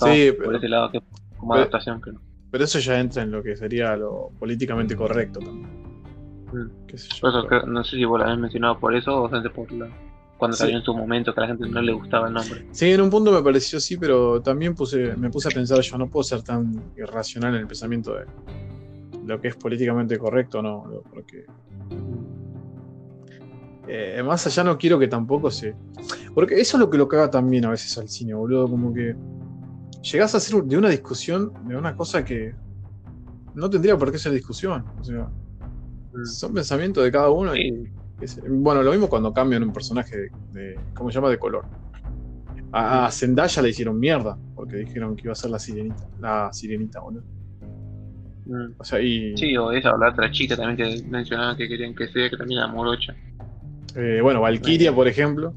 Sí, por pero, ese lado que como pero- adaptación, pero pero eso ya entra en lo que sería lo políticamente correcto también. Mm. Qué sé yo, Por eso pero- creo- no sé si vos lo habías mencionado por eso o solamente por la cuando Sí. salió en su momento que a la gente no le gustaba el nombre. Sí, en un punto me pareció sí, pero también puse, me puse a pensar, yo no puedo ser tan irracional en el pensamiento de lo que es políticamente correcto, no, no, porque eh, más allá no quiero que tampoco se... Porque eso es lo que lo caga también a veces al cine, boludo, como que llegás a hacer de una discusión, de una cosa que no tendría por qué ser discusión, o sea, son pensamientos de cada uno y es- Bueno, lo mismo cuando cambian un personaje de, de- ¿cómo se llama? De color. A, a Zendaya le hicieron mierda, porque dijeron que iba a ser la sirenita. La sirenita, boludo. mm. O sea, y. Sí, o esa, o la otra chica también que mencionaban que querían que sea, que también era morocha. eh, bueno, Valkyria, por ejemplo.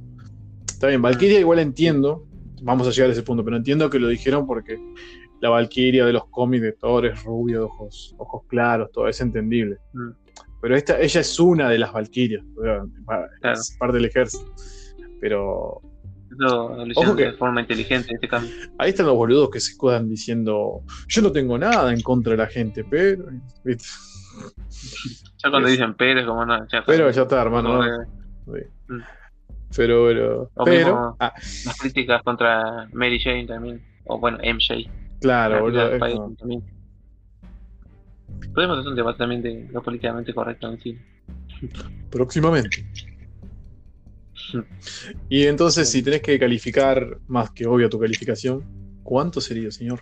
Está bien, Valkyria igual entiendo. Vamos a llegar a ese punto, pero entiendo que lo dijeron porque la Valkyria de los cómics de Thor es ojos, ojos claros, todo es entendible. Mm. Pero esta, ella es una de las Valkyrias, Claro. es parte del ejército. Pero Eso lo hicieron que- de forma inteligente ese cambio. Ahí están los boludos que se escudan diciendo, yo no tengo nada en contra de la gente, pero... ¿viste? Ya cuando Es- dicen Pérez, como no, ya. Pero ya está, hermano. Mm. Pero, pero... O pero ah, Las críticas contra Mary Jane también. O bueno, MJ. claro, la boludo. Podemos hacer un debate también de lo políticamente correcto en sí. [laughs] próximamente. Y entonces, si tenés que calificar, más que obvio tu calificación, ¿cuánto sería, señor?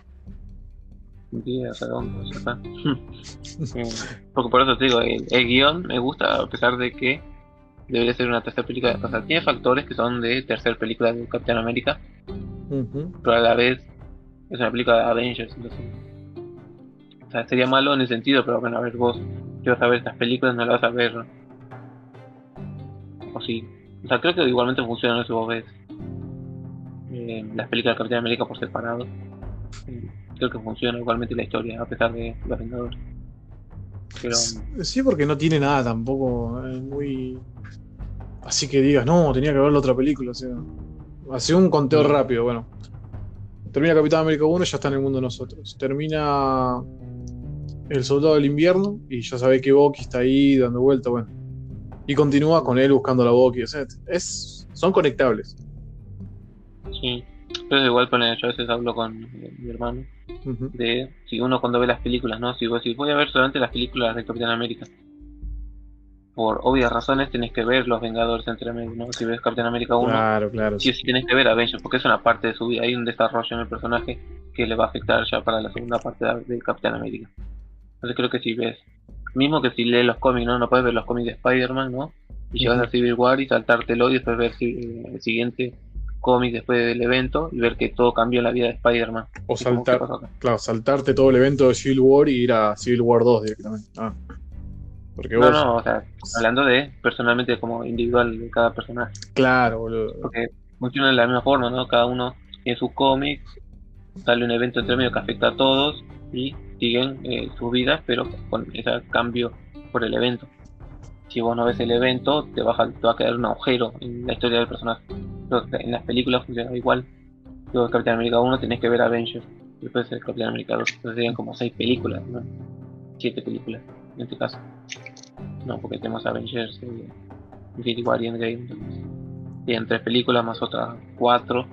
Días redondos, ya está. [laughs] Eh, Porque por eso te digo, el, el guion me gusta, a pesar de que debería ser una tercera película. O sea, tiene factores que son de tercera película de Capitán América, pero a la vez es una película de Avengers. Entonces, o sea, sería malo en el sentido, pero bueno, a ver, vos que vas a ver estas películas, no las vas a ver. O sí. O sea, creo que igualmente funciona si vos ves eh, las películas de Capitán América por separado. Creo que funciona igualmente la historia, a pesar de los Vengadores. Pero. Sí, porque no tiene nada tampoco eh, muy... Así que digas, no, tenía que ver la otra película, o sea... Hace un conteo rápido, bueno. Termina Capitán América 1 y ya está en el mundo de nosotros. Termina El Soldado del Invierno y ya sabe que Bucky está ahí dando vuelta, bueno. Y continúa con él buscando a la Bucky, o sea, es, son conectables. Sí, pero igual pone, yo a veces hablo con eh, mi hermano de si uno cuando ve las películas, ¿no? Si vos decís, voy a ver solamente las películas de Capitán América. Por obvias razones tenés que ver Los Vengadores entre medio, ¿no? Si ves Capitán América 1, Claro, claro. sí sí tenés que ver Avengers, porque es una parte de su vida, hay un desarrollo en el personaje que le va a afectar ya para la segunda parte de, de Capitán América. Entonces creo que si ves, mismo que si lees los cómics, ¿no? No puedes ver los cómics de Spider-Man, ¿no? Y llegas a Civil War y saltártelo y después ver si- el siguiente cómic después del evento y ver que todo cambió en la vida de Spider-Man. O Y como, ¿qué saltar, claro, saltarte todo el evento de Civil War y ir a Civil War 2 directamente. Ah. Porque No, vos, no, o sea, hablando de personalmente como individual de cada personaje. claro, boludo. Porque funciona de la misma forma, ¿no? Cada uno tiene sus cómics, sale un evento entre medio que afecta a todos y siguen eh, sus vidas, pero con ese cambio por el evento. Si vos no ves el evento, te va, a, te va a quedar un agujero en la historia del personaje. En las películas funciona igual. Ves Capitán América 1, tenés que ver Avengers. Después el Capitán América 2. Entonces serían como seis películas, ¿no? Siete películas, en este caso. No, porque tenemos Avengers, eh, Infinity War y Endgame. Entonces, tienen tres películas más otras cuatro.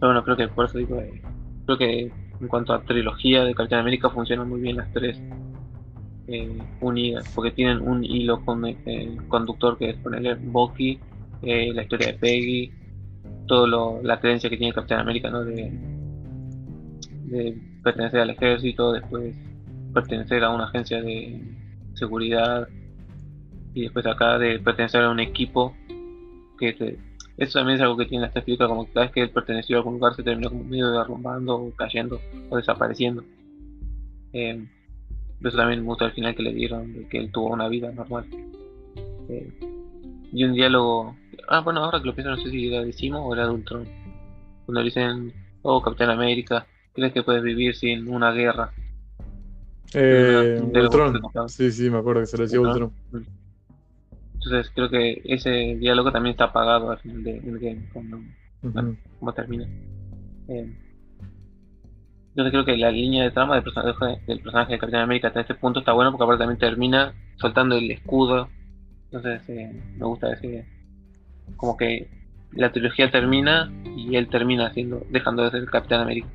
Pero bueno, creo que por eso digo, eh, creo que en cuanto a trilogía de Capitán América funcionan muy bien las tres eh, unidas, porque tienen un hilo con, conductor que es ponerle Bucky, eh, la historia de Peggy, todo lo, la creencia que tiene Capitán América, ¿no? De, de pertenecer al ejército, después pertenecer a una agencia de seguridad y después acá de pertenecer a un equipo que te- eso también es algo que tiene esta película como que cada vez que él perteneció a algún lugar se terminó como medio derrumbando o cayendo o desapareciendo eh, eso también me gusta al final que le dieron de que él tuvo una vida normal Eh, y un diálogo ah bueno ahora que lo pienso no sé si era de Simo o era de Ultron cuando le dicen oh Capitán América crees que puedes vivir sin una guerra Eh, Ultron. Sí, sí, me acuerdo que se lo decía Ultron. Ultron. Entonces creo que ese diálogo también está apagado al final del game, cuando, Ujú. termina. Eh, entonces creo que la línea de trama del personaje, del personaje de Capitán América hasta este punto está bueno porque aparte también termina soltando el escudo. Entonces eh, me gusta ese como que la trilogía termina y él termina siendo, dejando de ser el Capitán América.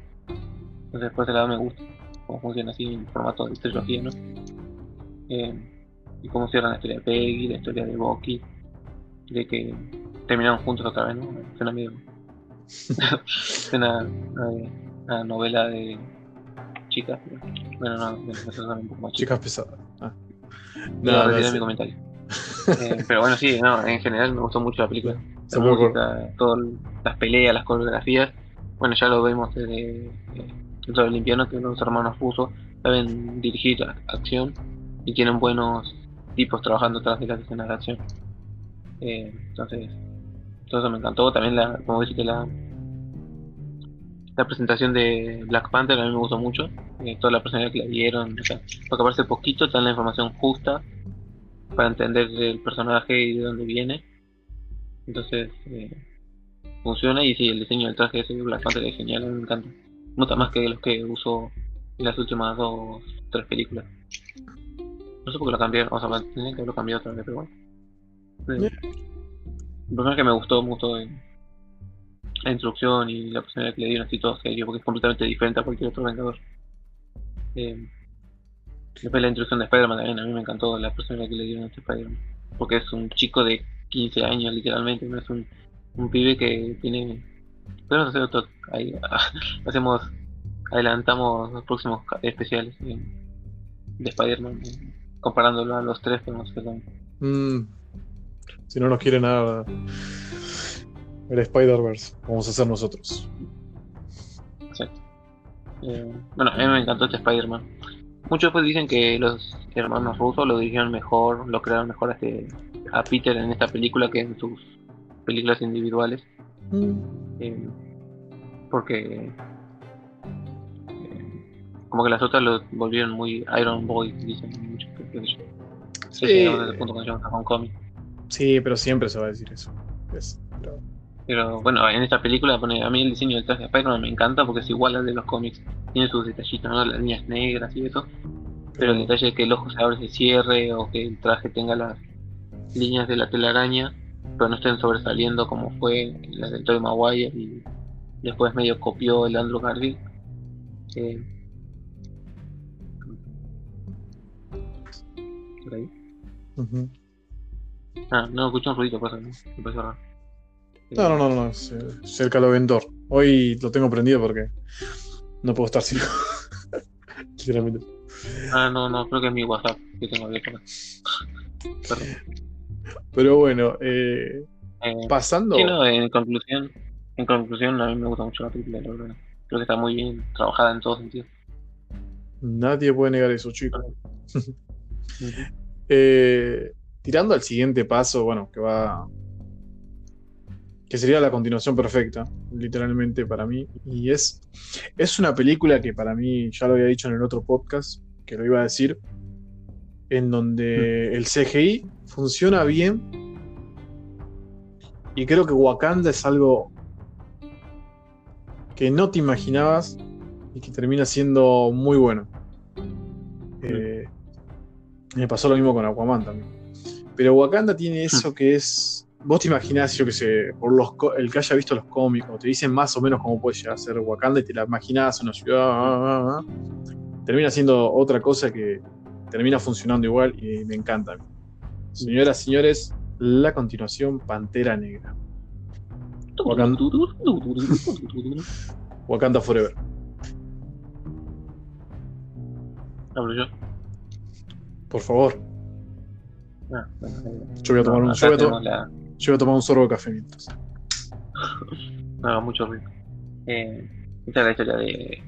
Entonces por ese lado me gusta cómo funciona así en formato de trilogía, ¿no? Eh, y cómo cierran la historia de Peggy, la historia de Bucky, de que terminaron juntos otra vez, ¿no? Suena medio. [laughs] Suena a, a novela de chicas. pero- Bueno, no, eso suena un poco más. Chicas pesadas. Ah. No, No, no, sí. mi comentario. [laughs] Eh, pero bueno, sí, no, en general me gustó mucho la película. La música, todas las peleas, las coreografías. Bueno, ya lo vemos desde eh, dentro del que los hermanos rusos saben dirigir acción y tienen buenos tipos trabajando atrás de las escenas de acción. Eh, entonces, todo me encantó. También, la, como dijiste, la, la presentación de Black Panther a mí me gustó mucho. Eh, toda la personalidad que le dieron, o sea, porque aparece poquito, te la información justa para entender el personaje y de dónde viene. Entonces, eh, funciona y sí, el diseño del traje de Black Panther es genial, me encanta. Mucho más que los que usó en las últimas dos, tres películas. No sé por qué lo cambiaron, o sea, tenían que haberlo cambiado otra vez, pero bueno. El personaje que me gustó, me gustó en la introducción y la personalidad que le dieron así todo serio, porque es completamente diferente a cualquier otro Vengador. Eh, después la introducción de Spider-Man también, a mí me encantó la personalidad que le dieron a este Spider-Man, porque es un chico de 15 años literalmente, no es un, un pibe que tiene... Podemos hacer otro, ahí, [laughs] hacemos, adelantamos los próximos especiales de Spider-Man, comparándolo a los tres, podemos hacer también. Mm. Si no nos quiere nada el Spider-Verse, vamos a hacer nosotros. Exacto. Eh, bueno, a mí me encantó este Spider-Man. Muchos pues dicen que los hermanos rusos lo dirigieron mejor, lo crearon mejor a, este, a Peter en esta película que en sus películas individuales. eh, porque eh, como que las otras lo volvieron muy Iron Boy, dicen muchos. Sí. Que llegaron desde el punto cuando llegan a Homecoming. Sí, pero siempre se va a decir eso. Es- pero- Pero bueno, en esta película pone, a mí el diseño del traje de Spider-Man me encanta porque es igual al de los cómics. Tiene sus detallitos, ¿no? Las líneas negras y eso. Pero el detalle de que el ojo se abre y se cierre o que el traje tenga las líneas de la telaraña, pero no estén sobresaliendo como fue las del Tobey Maguire y después medio copió el Andrew Garfield. Eh, Ah, no, escuché un ruido, pasa, ¿no? Me pareció raro. No, no, no, no, es, es el caloventor. Hoy lo tengo prendido porque no puedo estar sin. [laughs] Literalmente. Ah, no, no, creo que es mi WhatsApp que tengo abierto. Pero bueno, eh, Eh, pasando. Sí, no, en conclusión, en conclusión a mí me gusta mucho la película, la verdad. Creo que está muy bien trabajada en todo sentido. Nadie puede negar eso, chicos. [laughs] Eh, tirando al siguiente paso, bueno, que va. que sería la continuación perfecta, literalmente para mí. Y es. Es una película que para mí, ya lo había dicho en el otro podcast, que lo iba a decir, en donde el CGI funciona bien. Y creo que Wakanda es algo que no te imaginabas y que termina siendo muy bueno. Me pasó lo mismo con Aquaman también. Pero Wakanda tiene eso que es. Vos te imaginás, yo que sé, por los el que haya visto los cómics, o te dicen más o menos cómo puede llegar a ser Wakanda y te la imaginás, una ciudad. ah, ah, ah. Termina siendo otra cosa que termina funcionando igual y me encanta. Señoras y señores, la continuación Pantera Negra. Wakanda, [laughs] Wakanda Forever. Hablo yo. Por favor, Ah, yo voy a tomar un, yo acá voy a to- tenemos la- yo voy a tomar un sorbo de café mientras. [laughs] no mucho ruido. Eh, esta es la historia de.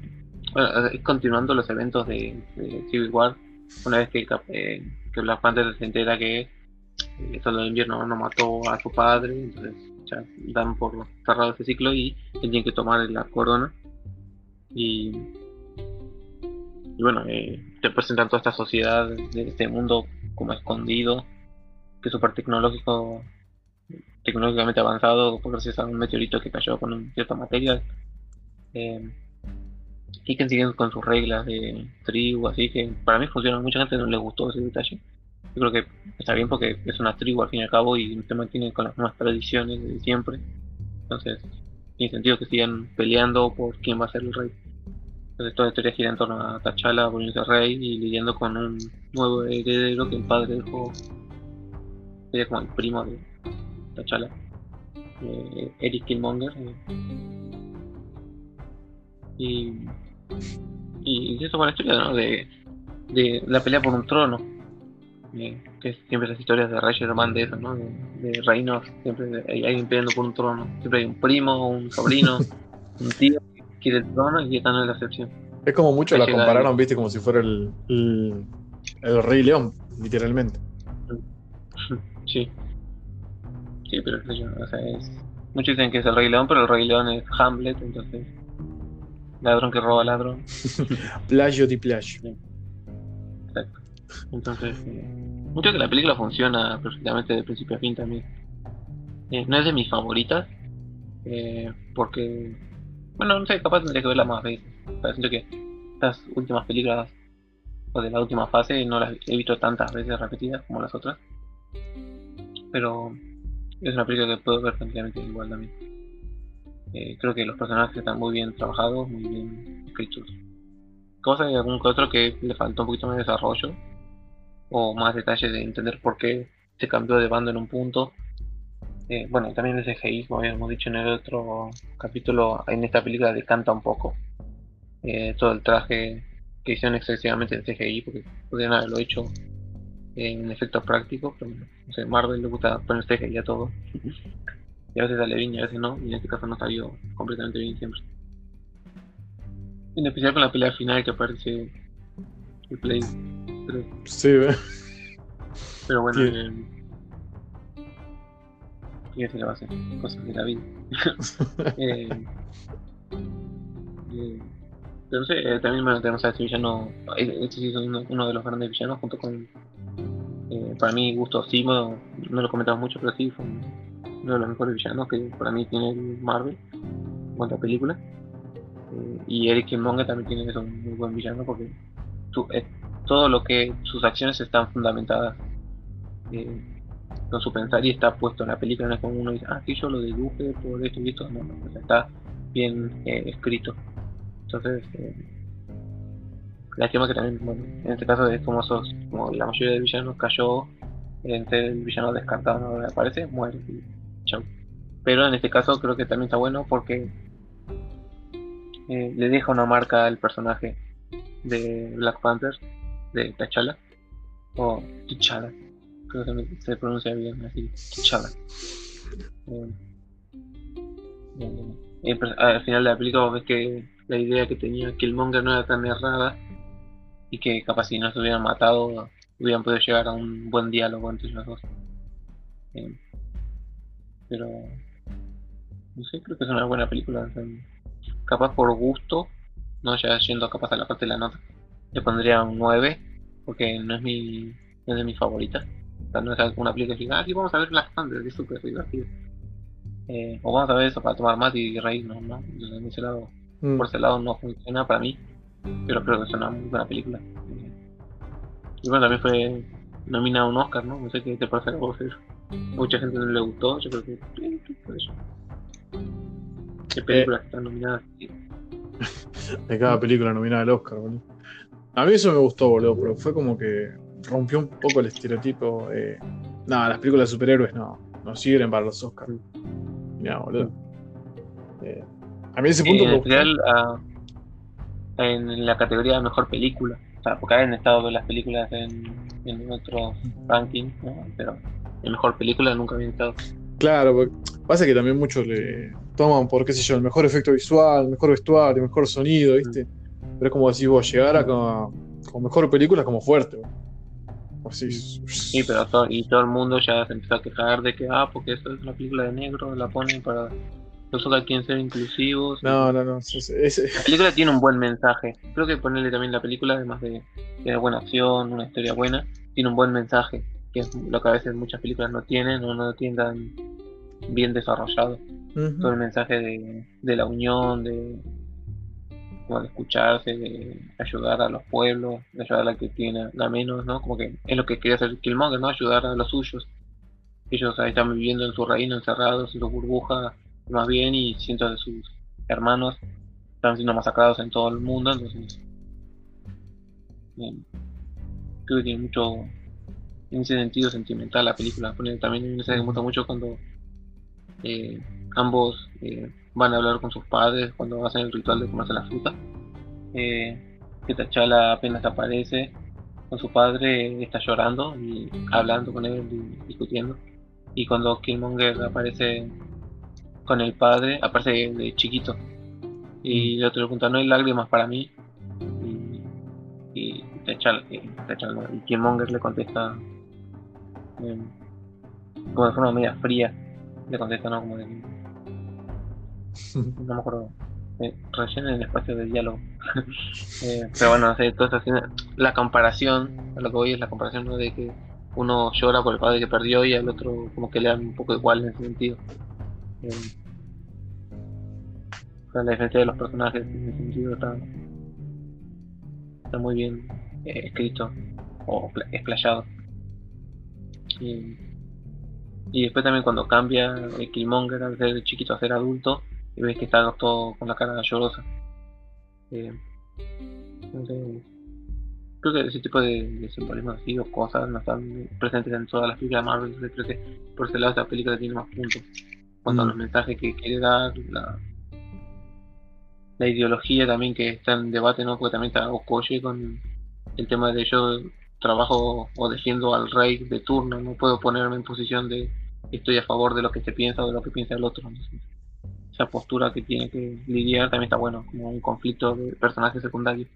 Bueno, es continuando los eventos de, de Civil War. Una vez que, el eh, que Black Panther se entera que eh, el Soldado de Invierno no mató a su padre, entonces ya dan por cerrado ese ciclo y él tiene que tomar la corona. Y, y bueno, eh, te presentan toda esta sociedad de este mundo como escondido, que es súper tecnológico, tecnológicamente avanzado, gracias a un meteorito que cayó con un cierto material. Eh, y que siguen con sus reglas de tribu, así que para mí funciona. Mucha gente no le gustó ese detalle. Yo creo que está bien porque es una tribu al fin y al cabo y se mantiene con las mismas tradiciones de siempre. Entonces, tiene sentido que sigan peleando por quién va a ser el rey. Entonces toda la historia gira en torno a T'Challa volviéndose rey y lidiando con un nuevo heredero que el padre dejó. Sería como el primo de T'Challa. Eh, Eric Killmonger. Eh. Y, y eso fue la historia ¿no? de, de la pelea por un trono. Eh, que siempre las historias de Rey Man de eso, ¿no? De, reinos, siempre hay alguien peleando por un trono. Siempre hay un primo, un sobrino, [laughs] un tío trono y esta no es la excepción. Es como mucho la compararon, viste, como si fuera el, el, Rey León, literalmente. [laughs] Sí. Sí, pero yo, o sea, es... Muchos dicen que es el Rey León, pero el Rey León es Hamlet, entonces. Ladrón que roba ladrón. [laughs] plagio di plagio. Exacto. Entonces, eh, mucho que la película funciona perfectamente de principio a fin también. Eh, no es de mis favoritas, eh, porque bueno, no sé, capaz tendría que verla más veces. Siento que estas últimas películas, o de la última fase, no las he visto tantas veces repetidas como las otras. Pero es una película que puedo ver tranquilamente igual también. Eh, creo que los personajes están muy bien trabajados, muy bien escritos. Cosa de algún que otro que le faltó un poquito más de desarrollo o más detalles de entender por qué se cambió de bando en un punto eh, bueno, también el CGI, como habíamos dicho en el otro capítulo, en esta película decanta un poco eh, todo el traje que hicieron excesivamente en CGI, porque podrían haberlo hecho en efectos prácticos, pero no sé, Marvel le gusta poner CGI a todo. y a veces sale bien y a veces no, y en este caso no salió completamente bien siempre. En especial con la pelea final que aparece el Play Sí, Pero bueno, eh, ¿Qué se le va a hacer? Cosas de la vida. [laughs] eh, eh, pero no sé, eh, también bueno, tenemos a este villano. Este sí es uno, uno, de los grandes villanos, junto con. Eh, para mí, Gusto Simo, no lo comentamos mucho, pero sí fue uno de los mejores villanos que para mí tiene el Marvel en cuanto a película. Eh, y Eric Killmonger también tiene eso, un muy buen villano porque tu, todo lo que sus acciones están fundamentadas eh, con su pensar y está puesto en la película, no es como uno dice, ah, sí, yo lo deduje por esto y esto, no, no está bien eh, escrito. Entonces, eh, lástima que también, bueno, en este caso es como esos, como la mayoría de villanos cayó entre el villano descartado, no aparece, muere y chau. Pero en este caso creo que también está bueno porque eh, le deja una marca al personaje de Black Panther, de T'Challa, o T'Challa, se pronuncia bien así, Chala. Eh, eh, al final de la película ves que la idea que tenía Killmonger no era tan errada y que capaz si no se hubieran matado hubieran podido llegar a un buen diálogo entre los dos. Pero no sé, creo que es una buena película. capaz por gusto, no ya yendo capaz a la parte de la nota, le pondría un 9 porque no es mi no es de mis favoritas no es una película que ah, vamos a ver Black Panther, es súper divertido. Eh, o vamos a ver eso para tomar mate y reírnos, ¿no? ese lado, mm. Por ese lado no funciona para mí, pero creo que es una muy buena película. Y bueno, también fue nominado a un Oscar, ¿no? No sé qué te parece a vos Mucha gente no le gustó, yo creo que por eso. ¿Qué películas eh. están nominadas? [laughs] de cada película nominada al Oscar, boludo. A mí eso me gustó, boludo, pero fue como que rompió un poco el estereotipo. Eh, nada, las películas de superhéroes no, no sirven para los Oscars. Mira, boludo. Eh, a mí ese punto. en, general, ah, en la categoría de mejor película, o sea, porque han estado las películas en, en otros rankings, pero en mejor película nunca habían estado. Claro, pasa que también muchos le toman por, qué sé yo, el mejor efecto visual, el mejor vestuario, el mejor sonido, ¿viste? Mm. Pero es como decís vos, llegar a como, mejor película como fuerte. Sí, pero todo, y todo el mundo ya se empezó a quejar de que, ah, porque esto es una película de negro, la ponen para los otros quieren ser inclusivos. No, no, no. La película tiene un buen mensaje. Creo que ponerle también la película, además de tener buena acción, una historia buena, tiene un buen mensaje que es lo que a veces muchas películas no tienen o no lo tienen tan bien desarrollado. Todo el mensaje de, de la unión, de, como de escucharse, de ayudar a los pueblos, de ayudar a la que tiene la menos, ¿no? Como que es lo que quería hacer Killmonger, ¿no? Ayudar a los suyos. Ellos ahí están viviendo en su reino, encerrados en su burbuja, más bien, y cientos de sus hermanos están siendo masacrados en todo el mundo, entonces creo que tiene mucho en ese sentido sentimental la película. También me gusta mucho cuando eh, ambos eh, van a hablar con sus padres cuando hacen el ritual de comerse la fruta. Eh, que T'Challa apenas aparece con su padre, está llorando y hablando con él y discutiendo. Y cuando Killmonger aparece con el padre, aparece de chiquito. Y otro le pregunta, ¿no hay lágrimas para mí? Y, y T'Challa, eh, y Killmonger le contesta eh, como de forma media fría. Le contesta, ¿no? Como de, [laughs] no me acuerdo. Eh, rellena el espacio de diálogo. [laughs] eh, pero bueno, esa la comparación, a lo que voy es la comparación de que uno llora por el padre que perdió y al otro como que le dan un poco igual en ese sentido. Eh, la diferencia de los personajes en ese sentido está, está muy bien eh, escrito o explayado. Y, y después también cuando cambia el Killmonger al ser chiquito a ser adulto, y ves que está todo con la cara llorosa. Eh, creo que ese tipo de, de simbolismos así o cosas no están presentes en todas las películas de Marvel. Creo que por ese lado esta película tiene más puntos. Cuando mm. los mensajes que quiere dar, la, la ideología también que está en debate, ¿no? Porque también está Okoye con el tema de yo trabajo o defiendo al rey de turno, no puedo ponerme en posición de estoy a favor de lo que se piensa o de lo que piensa el otro. ¿no? Esa postura que tiene que lidiar también está bueno, como un conflicto de personajes secundarios.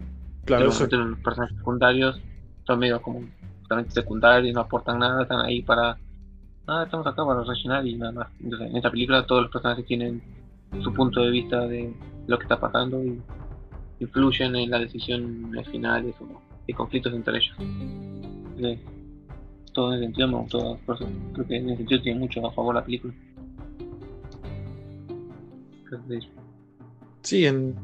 Claro, los personajes secundarios son medio como totalmente secundarios, no aportan nada, están ahí para. Ah, estamos acá para rellenar y nada más. Entonces, en esta película todos los personajes tienen su punto de vista de lo que está pasando y influyen en las decisiones finales o de conflictos entre ellos. Entonces, todo en ese sentido me gustó, creo que en ese sentido tiene mucho a favor la película. Sí, en,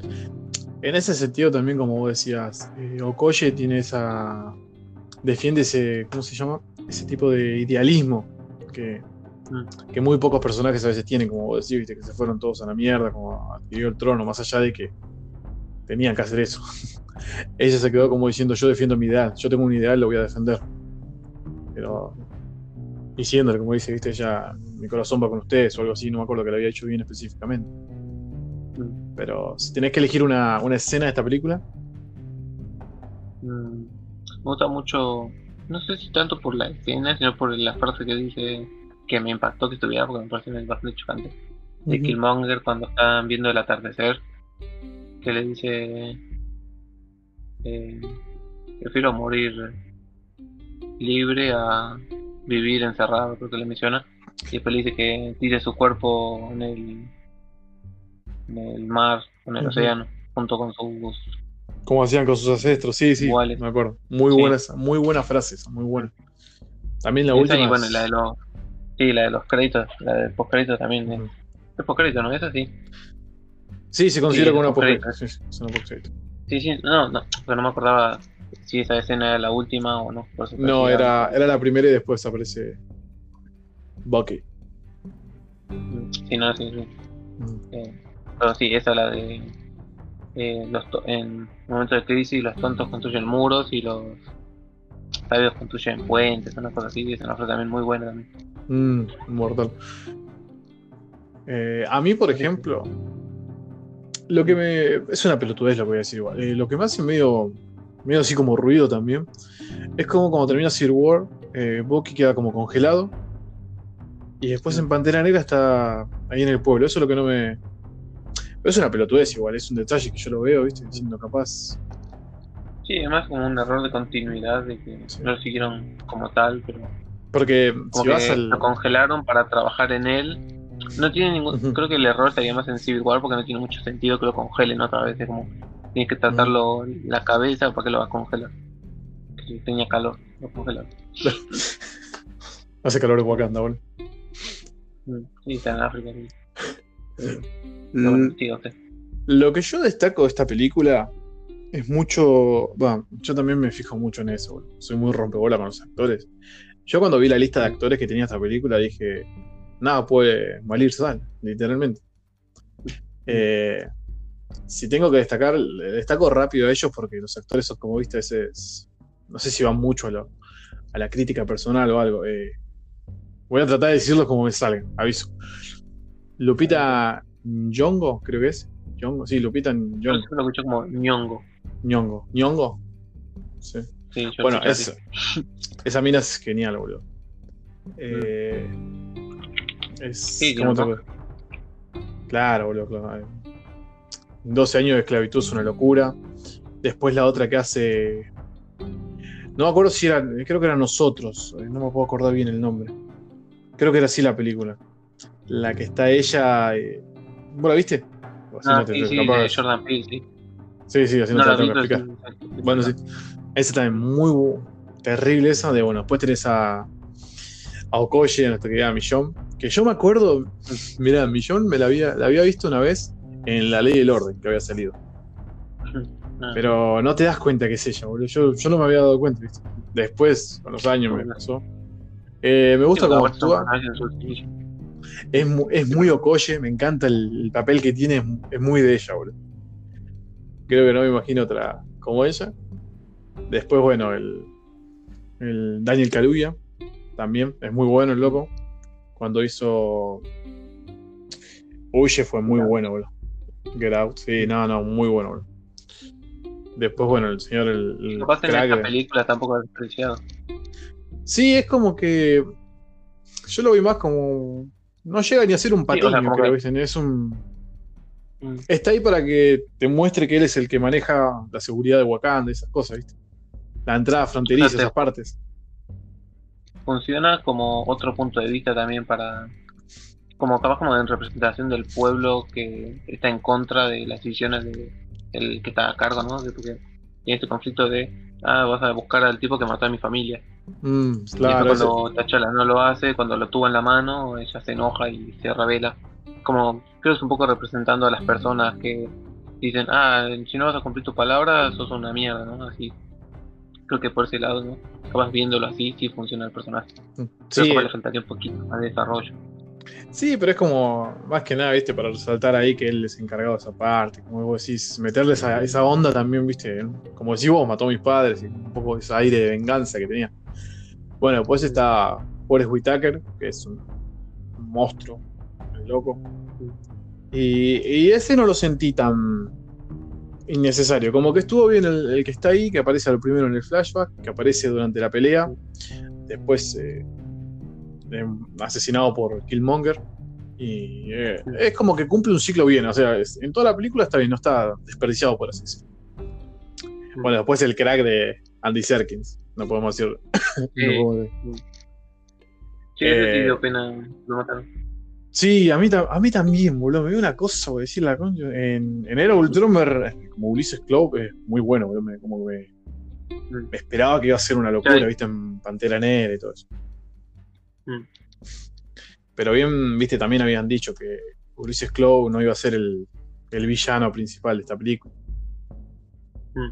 en ese sentido también, como vos decías, eh, Okoye tiene esa. defiende ese. ¿cómo se llama? Ese tipo de idealismo que, mm. que muy pocos personajes a veces tienen, como vos decís, ¿viste? que se fueron todos a la mierda, como adquirió el trono, más allá de que tenían que hacer eso. [laughs] Ella se quedó como diciendo, yo defiendo mi ideal, yo tengo un ideal, lo voy a defender. Pero diciéndole, como dice, viste, ya mi corazón va con ustedes o algo así, no me acuerdo que lo había hecho bien específicamente. Pero si tenés que elegir una, escena de esta película. Mm, me gusta mucho, no sé si tanto por la escena, sino por la frase que dice que me impactó que estuviera, porque me parece bastante chocante. De Killmonger cuando están viendo el atardecer, que le dice: eh, Prefiero morir libre a vivir encerrado, creo que le menciona. Y después le dice que tire su cuerpo en el en el mar, en el océano, junto con sus. Como hacían con sus ancestros, sí, sí, me acuerdo. Muy buena muy buena frase muy buena. También la última. Y bueno, la de los. Sí, la de los créditos, la de postcréditos también. Es, es postcrédito, ¿no? Es así. Sí, se considera como una postcrédito. Sí, sí, sí, no, no, pero no me acordaba si esa escena era la última o no. no, era, era la primera y después aparece Bucky. Sí, no, sí, sí. Mm. Eh, pero sí, esa es la de. Eh, los en momentos de crisis, los tontos construyen muros y los sabios construyen puentes, una cosa así. Es una frase también muy buena también. Mm, mortal. Eh, a mí, por ejemplo, lo que me. Es una pelotudez, lo voy a decir igual. Eh, lo que me hace medio. medio así como ruido también. Es como cuando termina Civil War, eh, Bucky queda como congelado. Y después en Pantera Negra está ahí en el pueblo. Eso es lo que no me es una pelotudez igual, es un detalle que yo lo veo, ¿viste? Diciendo capaz. Sí, además como un error de continuidad de que no lo siguieron como tal, pero. Porque si vas al... lo congelaron para trabajar en él. No tiene ningún. Creo que el error estaría más en Civil War porque no tiene mucho sentido que lo congelen otra vez. Es como. Tienes que tratarlo la cabeza para que lo va a congelar. Que tenía calor, lo congelaron. [laughs] Hace calor en Wakanda, boludo. Mm, Sí, está en África. sí. Bueno, sí. Lo que yo destaco de esta película es mucho. Va, yo también me fijo mucho en eso. Soy muy rompebola con los actores. Yo cuando vi la lista de actores que tenía esta película dije. Nada puede malir sal, literalmente. Eh, si tengo que destacar, destaco rápido a ellos porque los actores son, como viste, a veces. No sé si van mucho a, lo- a la crítica personal o algo. eh. voy a tratar de decirlo como me salga, aviso. Lupita Nyong'o, creo que es. Nyong'o, sí, Lupita Yo Nyong'o. siempre lo escucho como ñongo. Nyong'o. Nyong'o. Sí. Sí, yo Bueno, es, [laughs] esa mina es genial, boludo. Eh, es. Sí, ¿cómo te Claro, boludo. claro. 12 años de esclavitud es una locura. Después la otra que hace. No me acuerdo si era. Creo que era nosotros. eh, No me puedo acordar bien el nombre. Creo que era así la película. La que está ella. eh, ¿Vos la viste? Ah, sí, sí, de Jordan Peele, sí. Sí, sí, así no, la sí, Bueno, sí. Esa también muy terrible esa de bueno, después tenés a, a Okoye, nuestra querida Millón, que yo me acuerdo, mira, Millón me la había, la había visto una vez en La Ley del Orden, que había salido. Ah, Pero no te das cuenta que es ella, boludo. Yo, yo no me había dado cuenta, ¿viste? Después, con los años me pasó. Eh, me gusta cómo actúa. Es, es muy Okoye, me encanta el, el papel que tiene, es, es muy de ella, boludo. Creo que no me imagino otra como ella. Después, bueno, el, el Daniel Kaluuya, también, es muy bueno el loco. Cuando hizo Huye fue muy bueno, boludo. Get Out, sí, no, no, muy bueno, boludo. Después, bueno, el señor, el, el Capaz en crack esta película tampoco es despreciado. Sí, es como que. Yo lo vi más como. No llega ni a ser un o sea, como creo, que- ¿viste? Es un. Mm. Está ahí para que te muestre que él es el que maneja la seguridad de Wakanda, esas cosas, ¿viste? La entrada fronteriza, O sea, te- esas partes. Funciona como otro punto de vista también para. Como capaz como en representación del pueblo que está en contra de las decisiones de el que está a cargo, ¿no? De porque tiene este conflicto de ah, vas a buscar al tipo que mató a mi familia. Mm, y claro, ese- cuando T'Challa no lo hace, cuando lo tuvo en la mano, ella se enoja y se revela. Como creo que es un poco representando a las personas que dicen, ah, si no vas a cumplir tu palabra, sos una mierda, ¿no? Así. Creo que por ese lado, ¿no? Capaz viéndolo así, sí funciona el personaje. Sí, capaz le faltaría un poquito más de desarrollo. Sí, pero es como. Más que nada, ¿viste? Para resaltar ahí que él es encargado de esa parte. Como vos decís, meterle esa, onda también, ¿viste? Como decís vos, mató a mis padres y un poco ese aire de venganza que tenía. Bueno, después está Forrest Whitaker, que es un monstruo, el loco. Y, ese no lo sentí tan innecesario. Como que estuvo bien el, el que está ahí, que aparece al primero en el flashback, que aparece durante la pelea. Después eh, em, asesinado por Killmonger. Y eh, es como que cumple un ciclo bien. O sea, es- en toda la película está bien, no está desperdiciado por así decirlo. Bueno, después el crack de Andy Serkins. No podemos decir. no podemos decir. Sí, Eh, dio pena, lo mataron. Sí, a mí, a mí también, boludo. Me dio una cosa, por decir la concha. En, en Era Ultron, me- como Ulises Clow, es muy bueno, boludo. Me, como que me, Mm. me esperaba que iba a ser una locura, viste, en Pantera Negra y todo eso. Mm. Pero bien, viste, también habían dicho que Ulises Clow no iba a ser el, el villano principal de esta película. Mm.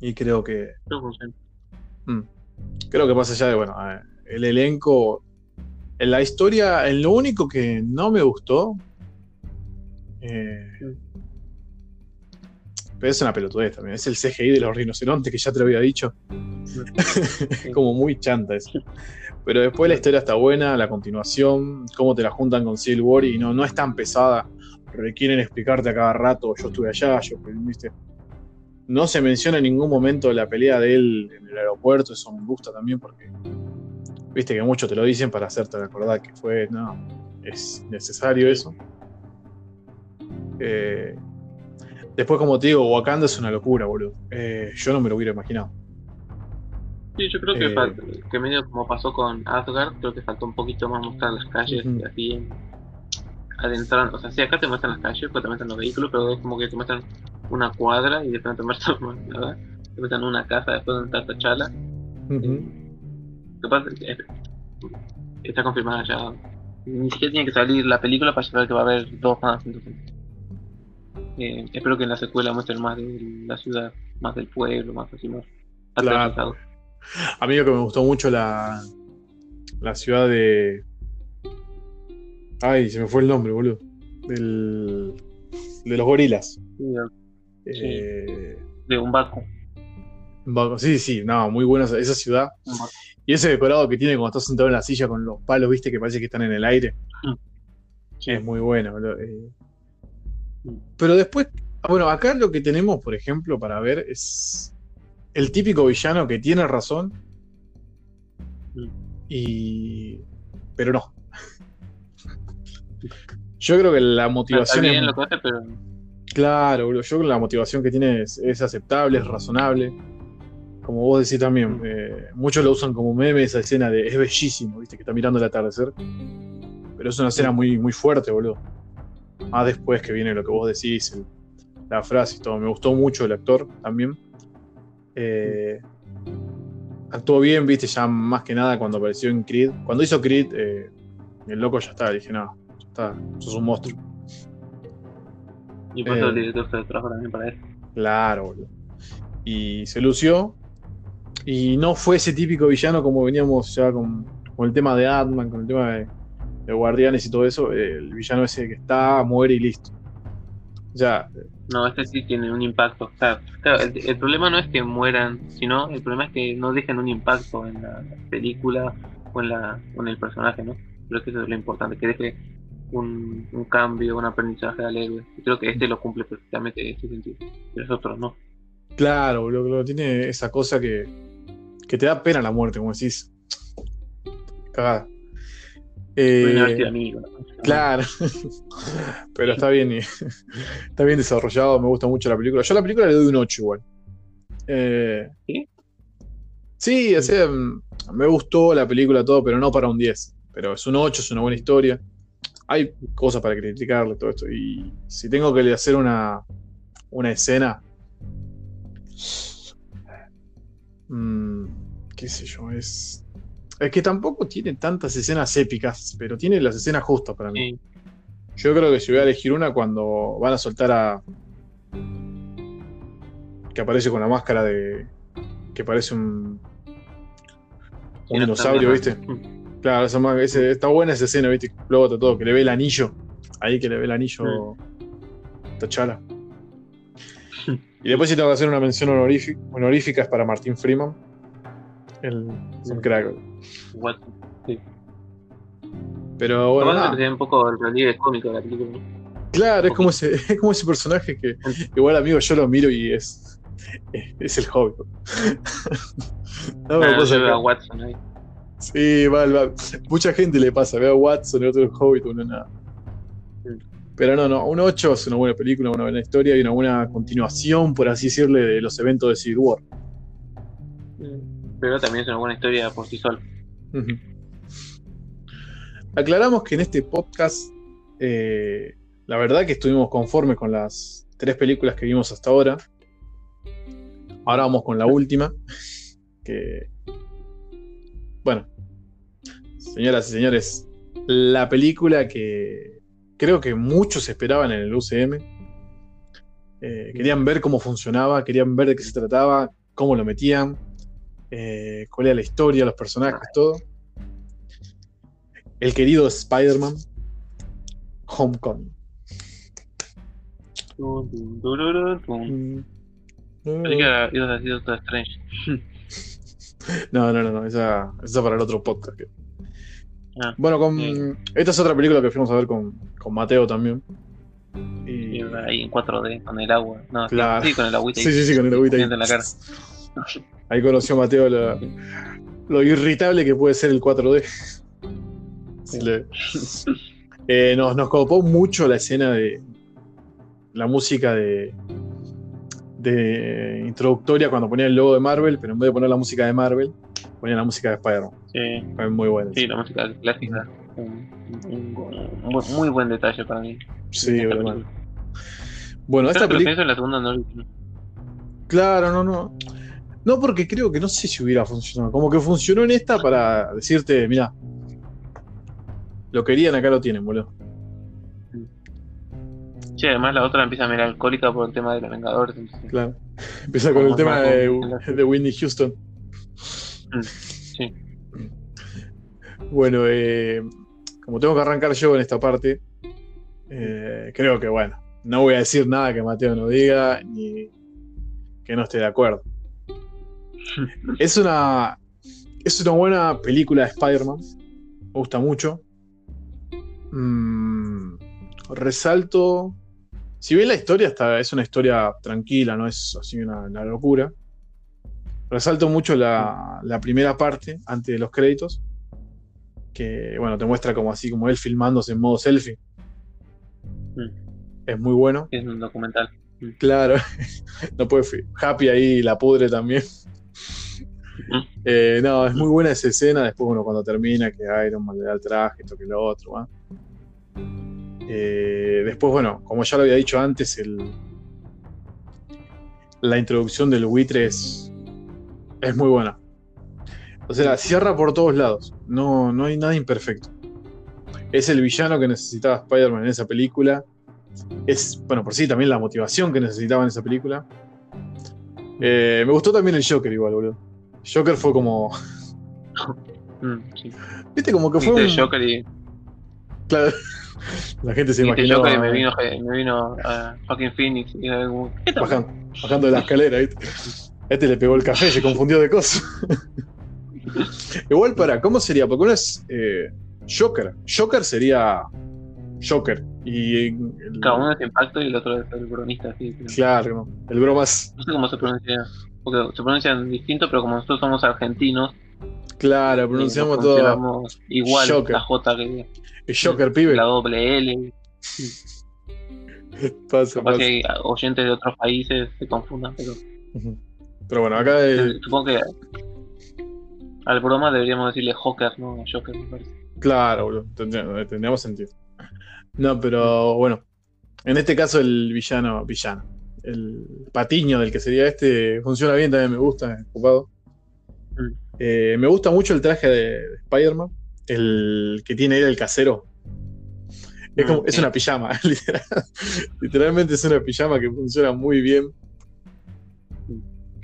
Y creo que. Mm. Creo que más allá de, bueno, eh, el elenco. En la historia, en lo único que no me gustó. eh, pero es una pelotudez también. Es el CGI de los rinocerontes que ya te lo había dicho. [laughs] Como muy chanta eso. Pero después la historia está buena, la continuación, cómo te la juntan con Civil War y no, no es tan pesada. Requieren explicarte a cada rato, yo estuve allá, yo viste. No se menciona en ningún momento la pelea de él en el aeropuerto, eso me gusta también porque viste que muchos te lo dicen para hacerte recordar que fue, no, es necesario eso. Eh, después, como te digo, Wakanda es una locura, boludo. Eh, yo no me lo hubiera imaginado. Sí, yo creo que, Eh, que medio como pasó con Asgard, creo que faltó un poquito más mostrar las calles Ujú. y así adentrando. O sea, sí, acá te muestran las calles, pues te muestran los vehículos, pero es como que te muestran una cuadra y después no te muestran [laughs] más nada. Te muestran una casa después donde está T'Challa. Ujú. Capaz, eh, está confirmada ya. Ni siquiera tiene que salir la película para saber que va a haber dos más. Entonces. Eh, espero que en la secuela muestren más de la ciudad, más del pueblo, más así, más Claro. A mí lo que me gustó mucho la, la ciudad de. Ay, se me fue el nombre, boludo. Del, de los gorilas. Sí, de- Eh, de un barco. Baco- sí, sí, no, muy buena esa, ciudad. Y ese decorado que tiene cuando estás sentado en la silla con los palos, viste, que parece que están en el aire. Sí. Es muy bueno. boludo. Eh, Pero después, ah, bueno, acá lo que tenemos, por ejemplo, para ver es el típico villano que tiene razón. Mm. Y. Pero no. Yo creo que la Está motivación bien es. lo que hace, pero Claro, boludo, yo creo que la motivación que tiene es, es aceptable, es razonable. Como vos decís también, Mm. eh, muchos lo usan como meme esa escena de es bellísimo, viste, que está mirando el atardecer. Pero es una escena muy, muy fuerte, boludo. Más después que viene lo que vos decís, el- la frase y todo. Me gustó mucho el actor también. Eh, actuó bien, viste, ya más que nada cuando apareció en Creed. Cuando hizo Creed, eh, el loco ya estaba, dije, no, ya está, sos un monstruo. y por eso Eh. el director se trabajo también para eso. Claro, boludo. Y se lució. Y no fue ese típico villano como veníamos ya con, con el tema de Atman, con el tema de, de Guardianes y todo eso. El villano ese que está, muere y listo. Ya, No, este sí tiene un impacto. Claro, el, el problema no es que mueran, sino el problema es que no dejen un impacto en la película o en, la, o en el personaje, ¿no? Creo que eso es lo importante, que deje un, un cambio, un aprendizaje al héroe. Y creo que este lo cumple perfectamente en ese sentido. Pero los otros no. claro, boludo, boludo, tiene esa cosa que, que te da pena la muerte, como decís. Cagada. Eh, ¿no? Claro, [laughs] pero está bien, [laughs] está bien desarrollado, me gusta mucho la película. Yo a la película le doy un 8 igual. Eh, ¿Sí? Sí, o sea, me gustó la película todo, pero no para un 10. Pero es un 8, es una buena historia. Hay cosas para criticarle, todo esto. Y si tengo que hacer una, una escena, mm, qué sé yo, es... Es que tampoco tiene tantas escenas épicas, pero tiene las escenas justas para mí. Sí. Yo creo que si voy a elegir una cuando van a soltar a. que aparece con la máscara de. que parece un. un dinosaurio, ¿viste? Mm. Claro, esa ese- está buena esa escena, ¿viste? Explota todo, que le ve el anillo. Ahí que le ve el anillo. Tachala. Y después si tengo que hacer una mención honorífica, honorífica es para Martín Freeman. El, es un crack. Watson. Pero bueno, Capaz nada. que se ve un poco el relieve cómico de la película. ¿no? Claro, es como ese, [laughs] es como ese personaje que igual amigo yo lo miro y es es el hobby. [laughs] no me Ah, pasa yo veo a Watson ahí. Sí, va, va. Mucha gente le pasa, ve a Watson y otro el Hobbit, uno nada. Pero no, no, un 8 es una buena película, una buena historia y una buena continuación, por así decirle, de los eventos de Civil War. Pero también es una buena historia por sí sola. Aclaramos que en este podcast, eh, la verdad que estuvimos conformes con las tres películas que vimos hasta ahora. Ahora vamos con la última, que, bueno, señoras y señores, la película que creo que muchos esperaban en el UCM. Eh, querían ver cómo funcionaba, querían ver de qué se trataba, cómo lo metían, eh, cuál era la historia, los personajes, todo. El querido Spider-Man Homecoming. Ibas a decir Strange. [laughs] No, no, no, no, esa, esa para el otro podcast. que- Ah, Bueno, con, sí. esta es otra película que fuimos a ver con, con Mateo también. Y, Y ahí en 4D con el agua. No, sí, Claro. sí, con el agüita. sí, sí, sí, con el agüita ahí. En la cara. [laughs] Ahí conoció Mateo lo, lo irritable que puede ser el 4D. Sí, le- Eh, nos, nos copó mucho la escena de la música de, de introductoria cuando ponía el logo de Marvel, pero en vez de poner la música de Marvel, ponía la música de Spider-Man. Sí, Fue muy buena. sí, la música clásica. Un, un- un bu- muy buen detalle para mí. Sí, Esta bueno. película. Bueno, Creo esta película. en la segunda no. Claro, no, no. No, porque creo que no sé si hubiera funcionado. Como que funcionó en esta para decirte, mira, Lo querían, acá lo tienen, boludo. Sí, además la otra empieza a mirar alcohólica por el tema de los Vengadores. entonces- Claro. [laughs] Empieza con el tema de, de Whitney Houston. Mm, Sí. Bueno, eh, como tengo que arrancar yo en esta parte, eh, creo que bueno, no voy a decir nada que Mateo no diga ni que no esté de acuerdo. [laughs] Es una, es una buena película de Spider-Man, me gusta mucho. Mm, resalto, si bien la historia está, es una historia tranquila, no es así una, una locura. Resalto mucho la, la primera parte, antes de los créditos, que bueno, te muestra como así, como él filmándose en modo selfie. Mm. Es muy bueno. Es un documental. Claro, [laughs] no puede Happy ahí la pudre también. Eh, no, es muy buena esa escena. Después, bueno, cuando termina, que Iron Man le da el traje, esto que lo otro. Eh, después, bueno, como ya lo había dicho antes, la introducción del buitre es, es muy buena. O sea, cierra por todos lados. No, no hay nada imperfecto. Es el villano que necesitaba Spider-Man en esa película. Es, bueno, por sí también la motivación que necesitaba en esa película. Eh, me gustó también el Joker igual, boludo. Joker fue como. [laughs] Mm, sí. Viste, como que fue Viste un. el Joker y, Claro. [laughs] La gente se imaginó Joker y me eh, vino, me vino a fucking Phoenix y como, ¿qué bajando, bajando de la escalera, ¿viste? Este le pegó el café, se confundió de cosas. [laughs] igual para, ¿cómo sería? Porque uno es eh, Joker. Joker sería Joker. Y el- Cada uno es impacto y el otro es el bronista, pero- Claro, el bromas. No sé cómo se pronuncia. Porque se pronuncian distinto, pero como nosotros somos argentinos, Claro, eh, pronunciamos todo. igual Joker. la J que El Joker, pibe. la doble L. [laughs] Pasa, Capaz pasa. que oyentes de otros países se confundan, pero. Pero bueno, acá supongo que al broma deberíamos decirle Joker, no Joker, me parece. Claro, boludo. Tendría- Tendríamos sentido. No, pero bueno. En este caso, el villano, villano. El patiño del que sería este funciona bien, también me gusta, es ocupado. Mm. Eh, me gusta mucho el traje de, de Spider-Man. El que tiene él, el casero. Es, como, Mm, es una pijama, [laughs] literal. literalmente es una pijama que funciona muy bien.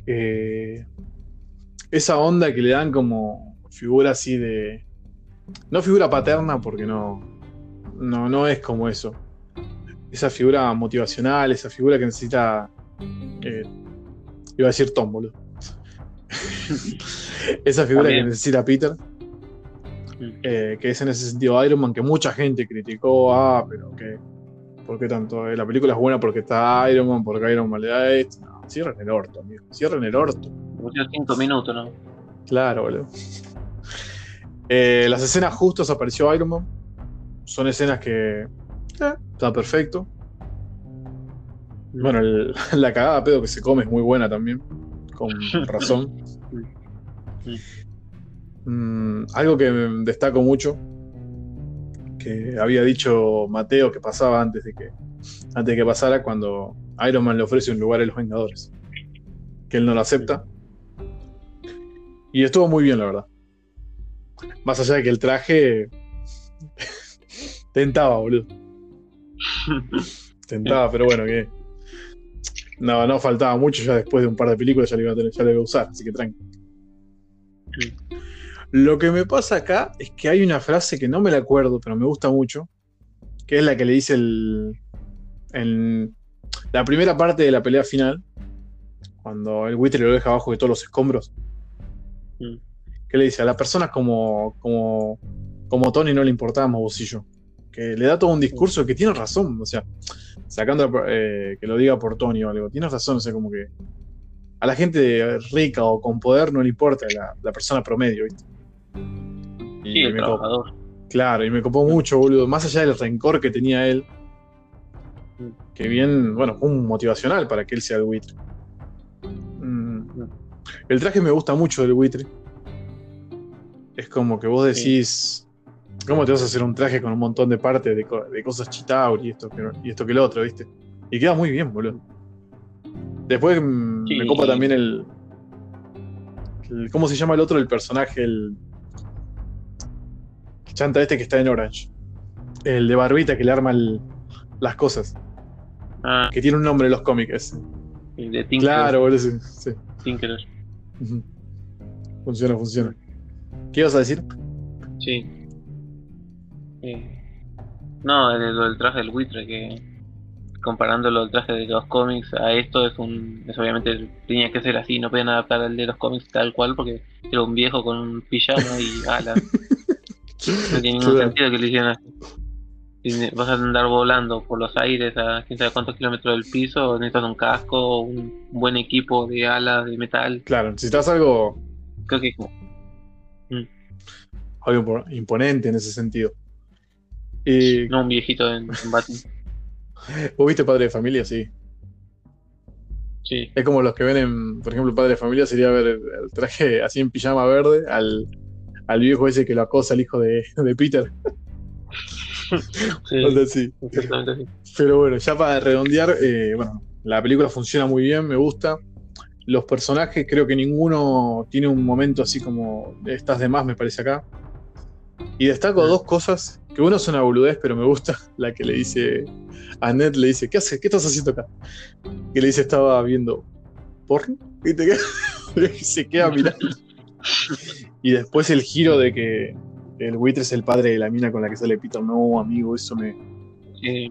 Eh, esa onda que le dan como figura así de. No figura paterna, porque no. No, no es como eso. Esa figura motivacional, esa figura que necesita. eh, iba a decir Tom, boludo. [laughs] esa figura También. que necesita Peter. Mm. eh, que es en ese sentido Iron Man, que mucha gente criticó. Ah, pero que. ¿Por qué tanto? Eh, La película es buena porque está Iron Man, porque Iron Man le da esto. No, cierren el orto, amigo. Cierren el orto. Cinco minutos, ¿no? Claro, boludo. Eh, las escenas justas apareció Iron Man. Son escenas que. eh, está perfecto. Bueno, el- [laughs] la cagada pedo que se come es muy buena también. Con [laughs] razón. Mm, algo que destaco mucho. Que había dicho Mateo que pasaba antes de que. Antes de que pasara cuando Iron Man le ofrece un lugar a los Vengadores. Que él no lo acepta. Y estuvo muy bien, la verdad. Más allá de que el traje. Tentaba, boludo. Tentaba, pero bueno, que. No, no faltaba mucho, ya después de un par de películas ya lo iba a, tener, ya lo iba a usar, así que tranqui. Lo que me pasa acá es que hay una frase que no me la acuerdo, pero me gusta mucho, que es la que le dice el. En la primera parte de la pelea final, cuando el buitre lo deja abajo de todos los escombros, Mm. que le dice a las personas como, como, como Tony no le importábamos vos y yo. Que le da todo un discurso que tiene razón, o sea, sacando eh, que lo diga por Tony o algo, tiene razón, o sea, como que a la gente rica o con poder no le importa la, la persona promedio, ¿viste? Y Sí, el me copó- claro, y me copó mucho, boludo, más allá del rencor que tenía él, que bien, bueno, un motivacional para que él sea el buitre. Mm. El traje me gusta mucho del buitre. Es como que vos decís, ¿cómo te vas a hacer un traje con un montón de partes de, co- de cosas chitauri y esto, que, y esto que lo otro, ¿viste? Y queda muy bien, boludo. Después mm, Sí. me copa también el, el- ¿Cómo se llama el otro? El personaje, el. el chanta este que está en Orange. El de Barbita que le arma el- las cosas. Ah, Que tiene un nombre en los cómics. el de Tinker. Claro, boludo. Sí. sí. Tinkerer. Ujú. Funciona, funciona. ¿Qué ibas a decir? Sí. No, el, lo del traje del buitre, que comparándolo el traje de los cómics a esto es un. Es obviamente tenía que ser así, no podían adaptar al de los cómics tal cual porque era un viejo con un pijama y [laughs] alas. No tiene ningún Claro. sentido que lo hicieran así. Vas a andar volando por los aires a quién sabe cuántos kilómetros del piso, necesitas un casco, un buen equipo de alas de metal. Claro, necesitas algo, Creo que algo impo- imponente en ese sentido. No un viejito en, Batman. ¿Vos viste Padre de Familia? Sí. Sí. Es como los que ven en, por ejemplo, Padre de Familia sería ver el, el traje así en pijama verde al, al viejo ese que lo acosa al hijo de, de Peter. Sí, [laughs] exactamente así. Pero bueno, ya para redondear, eh, bueno, la película funciona muy bien, me gusta. Los personajes, creo que ninguno tiene un momento así como estás de más, me parece acá. Y destaco dos cosas, que uno es una boludez, pero me gusta, [laughs] la que le dice a Ned, le dice, ¿qué haces? ¿Qué estás haciendo acá? Que le dice, estaba viendo porno, y te queda- [laughs] se queda mirando. Y después el giro de que el buitre es el padre de la mina con la que sale Peter. No, amigo, eso me... ¿Qué?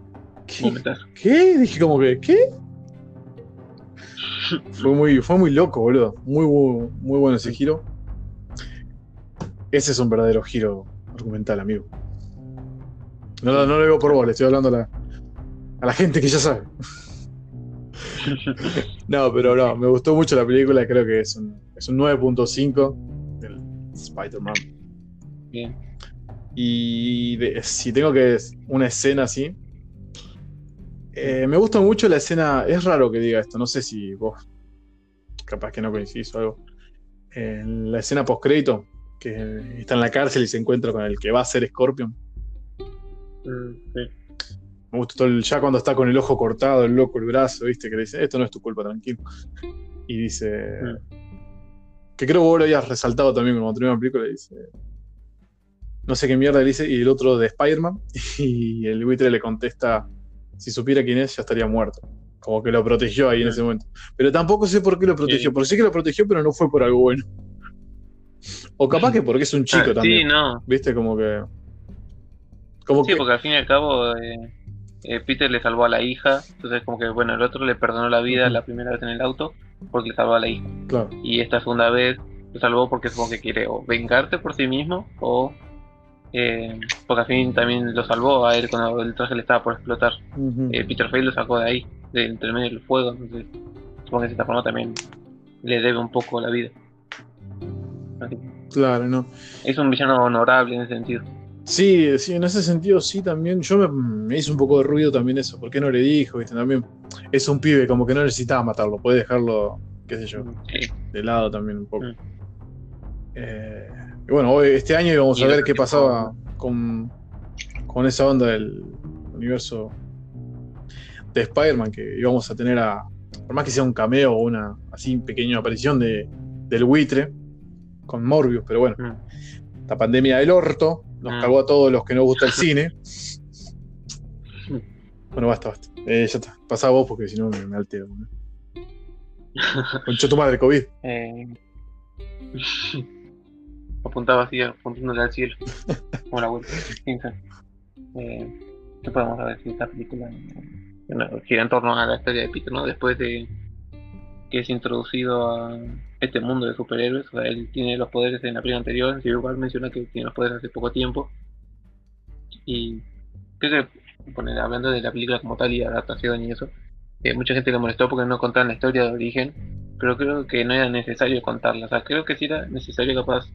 ¿Qué? Dije como que, ¿qué? Fue muy, fue muy loco, boludo. Muy, muy bueno ese giro. Ese es un verdadero giro argumental, amigo. No, lo- no lo digo por vos, le estoy hablando a la, a la gente que ya sabe. [laughs] No, pero no, me gustó mucho la película, creo que es un, es un 9.5 del Spider-Man. Bien. Y de- si tengo que una escena así. eh, me gusta mucho la escena. Es raro que diga esto, no sé si vos. Capaz que no coincidís o algo. En la escena post-crédito, que está en la cárcel y se encuentra con el que va a ser Scorpion. Mm, sí. Me gusta todo el- ya cuando está con el ojo cortado, el loco, el brazo, ¿viste? Que le dice, esto no es tu culpa, tranquilo. Y dice. Que creo que vos lo habías resaltado también cuando terminó la película. Dice. No sé qué mierda le dice. Y el otro de Spider-Man. [laughs] Y el buitre le contesta: Si supiera quién es, ya estaría muerto. Como que lo protegió ahí en Mm. ese momento. Pero tampoco sé por qué lo protegió. Porque sí que lo protegió, pero no fue por algo bueno. O capaz que porque es un chico Ah, Sí, también. no. ¿Viste? Como que. Como Sí, que. porque al fin y al cabo eh, eh, Peter le salvó a la hija, entonces como que bueno, el otro le perdonó la vida la primera vez en el auto porque le salvó a la hija. Claro. Y esta segunda vez lo salvó porque supongo que quiere o vengarse por sí mismo o eh, porque al fin también lo salvó a él cuando el traje le estaba por explotar. Eh, Peter Fay lo sacó de ahí, de entre medio del fuego, entonces supongo que de esta forma también le debe un poco la vida. Claro, no. es un villano honorable en ese sentido. Sí, sí, en ese sentido sí también. Yo me, me hizo un poco de ruido también eso. ¿Por qué no le dijo? ¿Viste? También es un pibe, como que no necesitaba matarlo. Puede dejarlo, qué sé yo, Sí. de lado también un poco. Mm. Eh, y bueno, hoy, este año íbamos Y a ver qué pasaba con, con esa onda del universo de Spider-Man, que íbamos a tener a, por más que sea un cameo o una así pequeña aparición de, del buitre con Morbius, pero bueno, Mm. esta pandemia del orto nos Mm. cagó a todos los que nos gusta el [laughs] cine. Bueno, basta, basta. Eh, ya está. Pasá vos porque si no me, me altero. ¿no? [laughs] Concha tu madre, COVID. Eh, [laughs] apuntaba así, apuntándole al cielo. Como la vuelta. Eh, ¿Qué podemos saber si esta película bueno, gira en torno a la historia de Peter, ¿no? Después de que es introducido a este mundo de superhéroes, o sea, él tiene los poderes en la película anterior, si igual menciona que tiene los poderes hace poco tiempo. Y creo que, poner, hablando de la película como tal y adaptación y eso, eh, mucha gente le molestó porque no contaban la historia de origen pero creo que no era necesario contarla. O sea, creo que sí era necesario capaz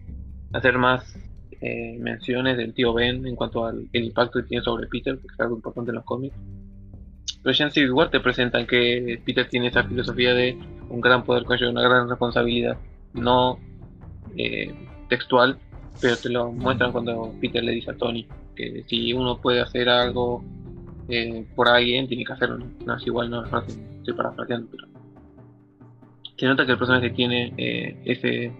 hacer más eh, menciones del tío Ben en cuanto al el impacto que tiene sobre Peter, porque es algo importante en los cómics. Pero ya en Civil War te presentan que Peter tiene esa filosofía de un gran poder conlleva una gran responsabilidad, no eh, textual, pero te lo muestran cuando Peter le dice a Tony que si uno puede hacer algo eh, por alguien, tiene que hacerlo. No, es igual, no es fácil, estoy parafraseando, pero se nota que el personaje tiene eh,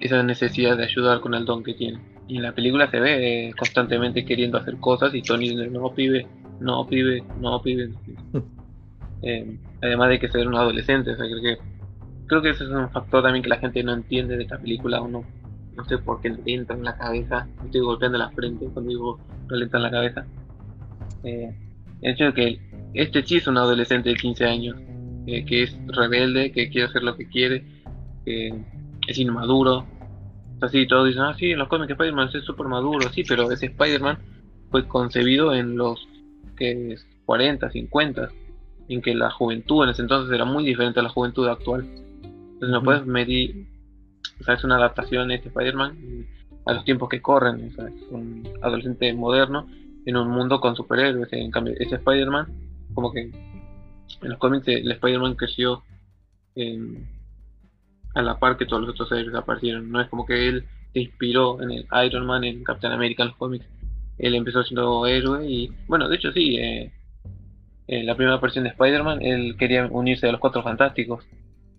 esa necesidad de ayudar con el don que tiene. Y en la película se ve constantemente queriendo hacer cosas y Tony no pibe, no pibe, no pibe. [laughs] Eh, además de que ser un adolescente, o sea, creo que creo que ese es un factor también que la gente no entiende de esta película o no, no sé por qué le entra en la cabeza, me estoy golpeando la frente cuando digo no le entra en la cabeza. Eh, el hecho de que este sí es un adolescente de 15 años, eh, que es rebelde, que quiere hacer lo que quiere, que es inmaduro. Así todos dicen, ah, sí, en los cómics Spider-Man es súper maduro, sí, pero ese Spider-Man fue concebido en los que 40, 50, en que la juventud en ese entonces era muy diferente a la juventud actual. Entonces no puedes medir, o sea, es una adaptación este Spider-Man a los tiempos que corren, o sea, es un adolescente moderno en un mundo con superhéroes, en cambio ese Spider-Man, como que en los cómics el Spider-Man creció a la par que todos los otros héroes aparecieron, no es como que él se inspiró en el Iron Man, en Captain America, en los cómics, él empezó siendo héroe y, bueno, de hecho sí, eh, en la primera versión de Spider-Man, él quería unirse a los Cuatro Fantásticos,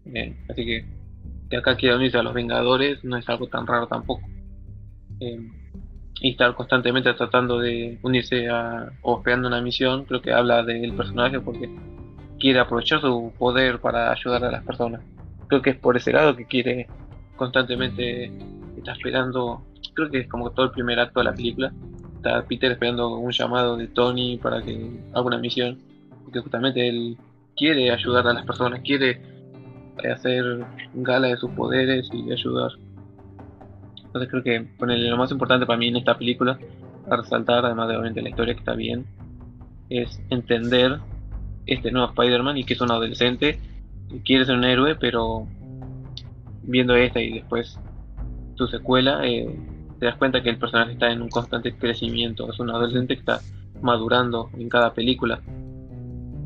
eh, así que que acá quiera unirse a los Vengadores no es algo tan raro tampoco. Eh, y estar constantemente tratando de unirse a, o esperando una misión, creo que habla del personaje porque quiere aprovechar su poder para ayudar a las personas. Creo que es por ese lado que quiere constantemente, está esperando, creo que es como todo el primer acto de la película, Peter esperando un llamado de Tony para que haga una misión, porque justamente él quiere ayudar a las personas, quiere hacer gala de sus poderes y ayudar. Entonces creo que lo más importante para mí en esta película, a resaltar, además de obviamente la historia que está bien, es entender este nuevo Spider-Man y que es un adolescente y quiere ser un héroe, pero viendo esta y después su secuela, eh, te das cuenta que el personaje está en un constante crecimiento, es un adolescente que está madurando en cada película.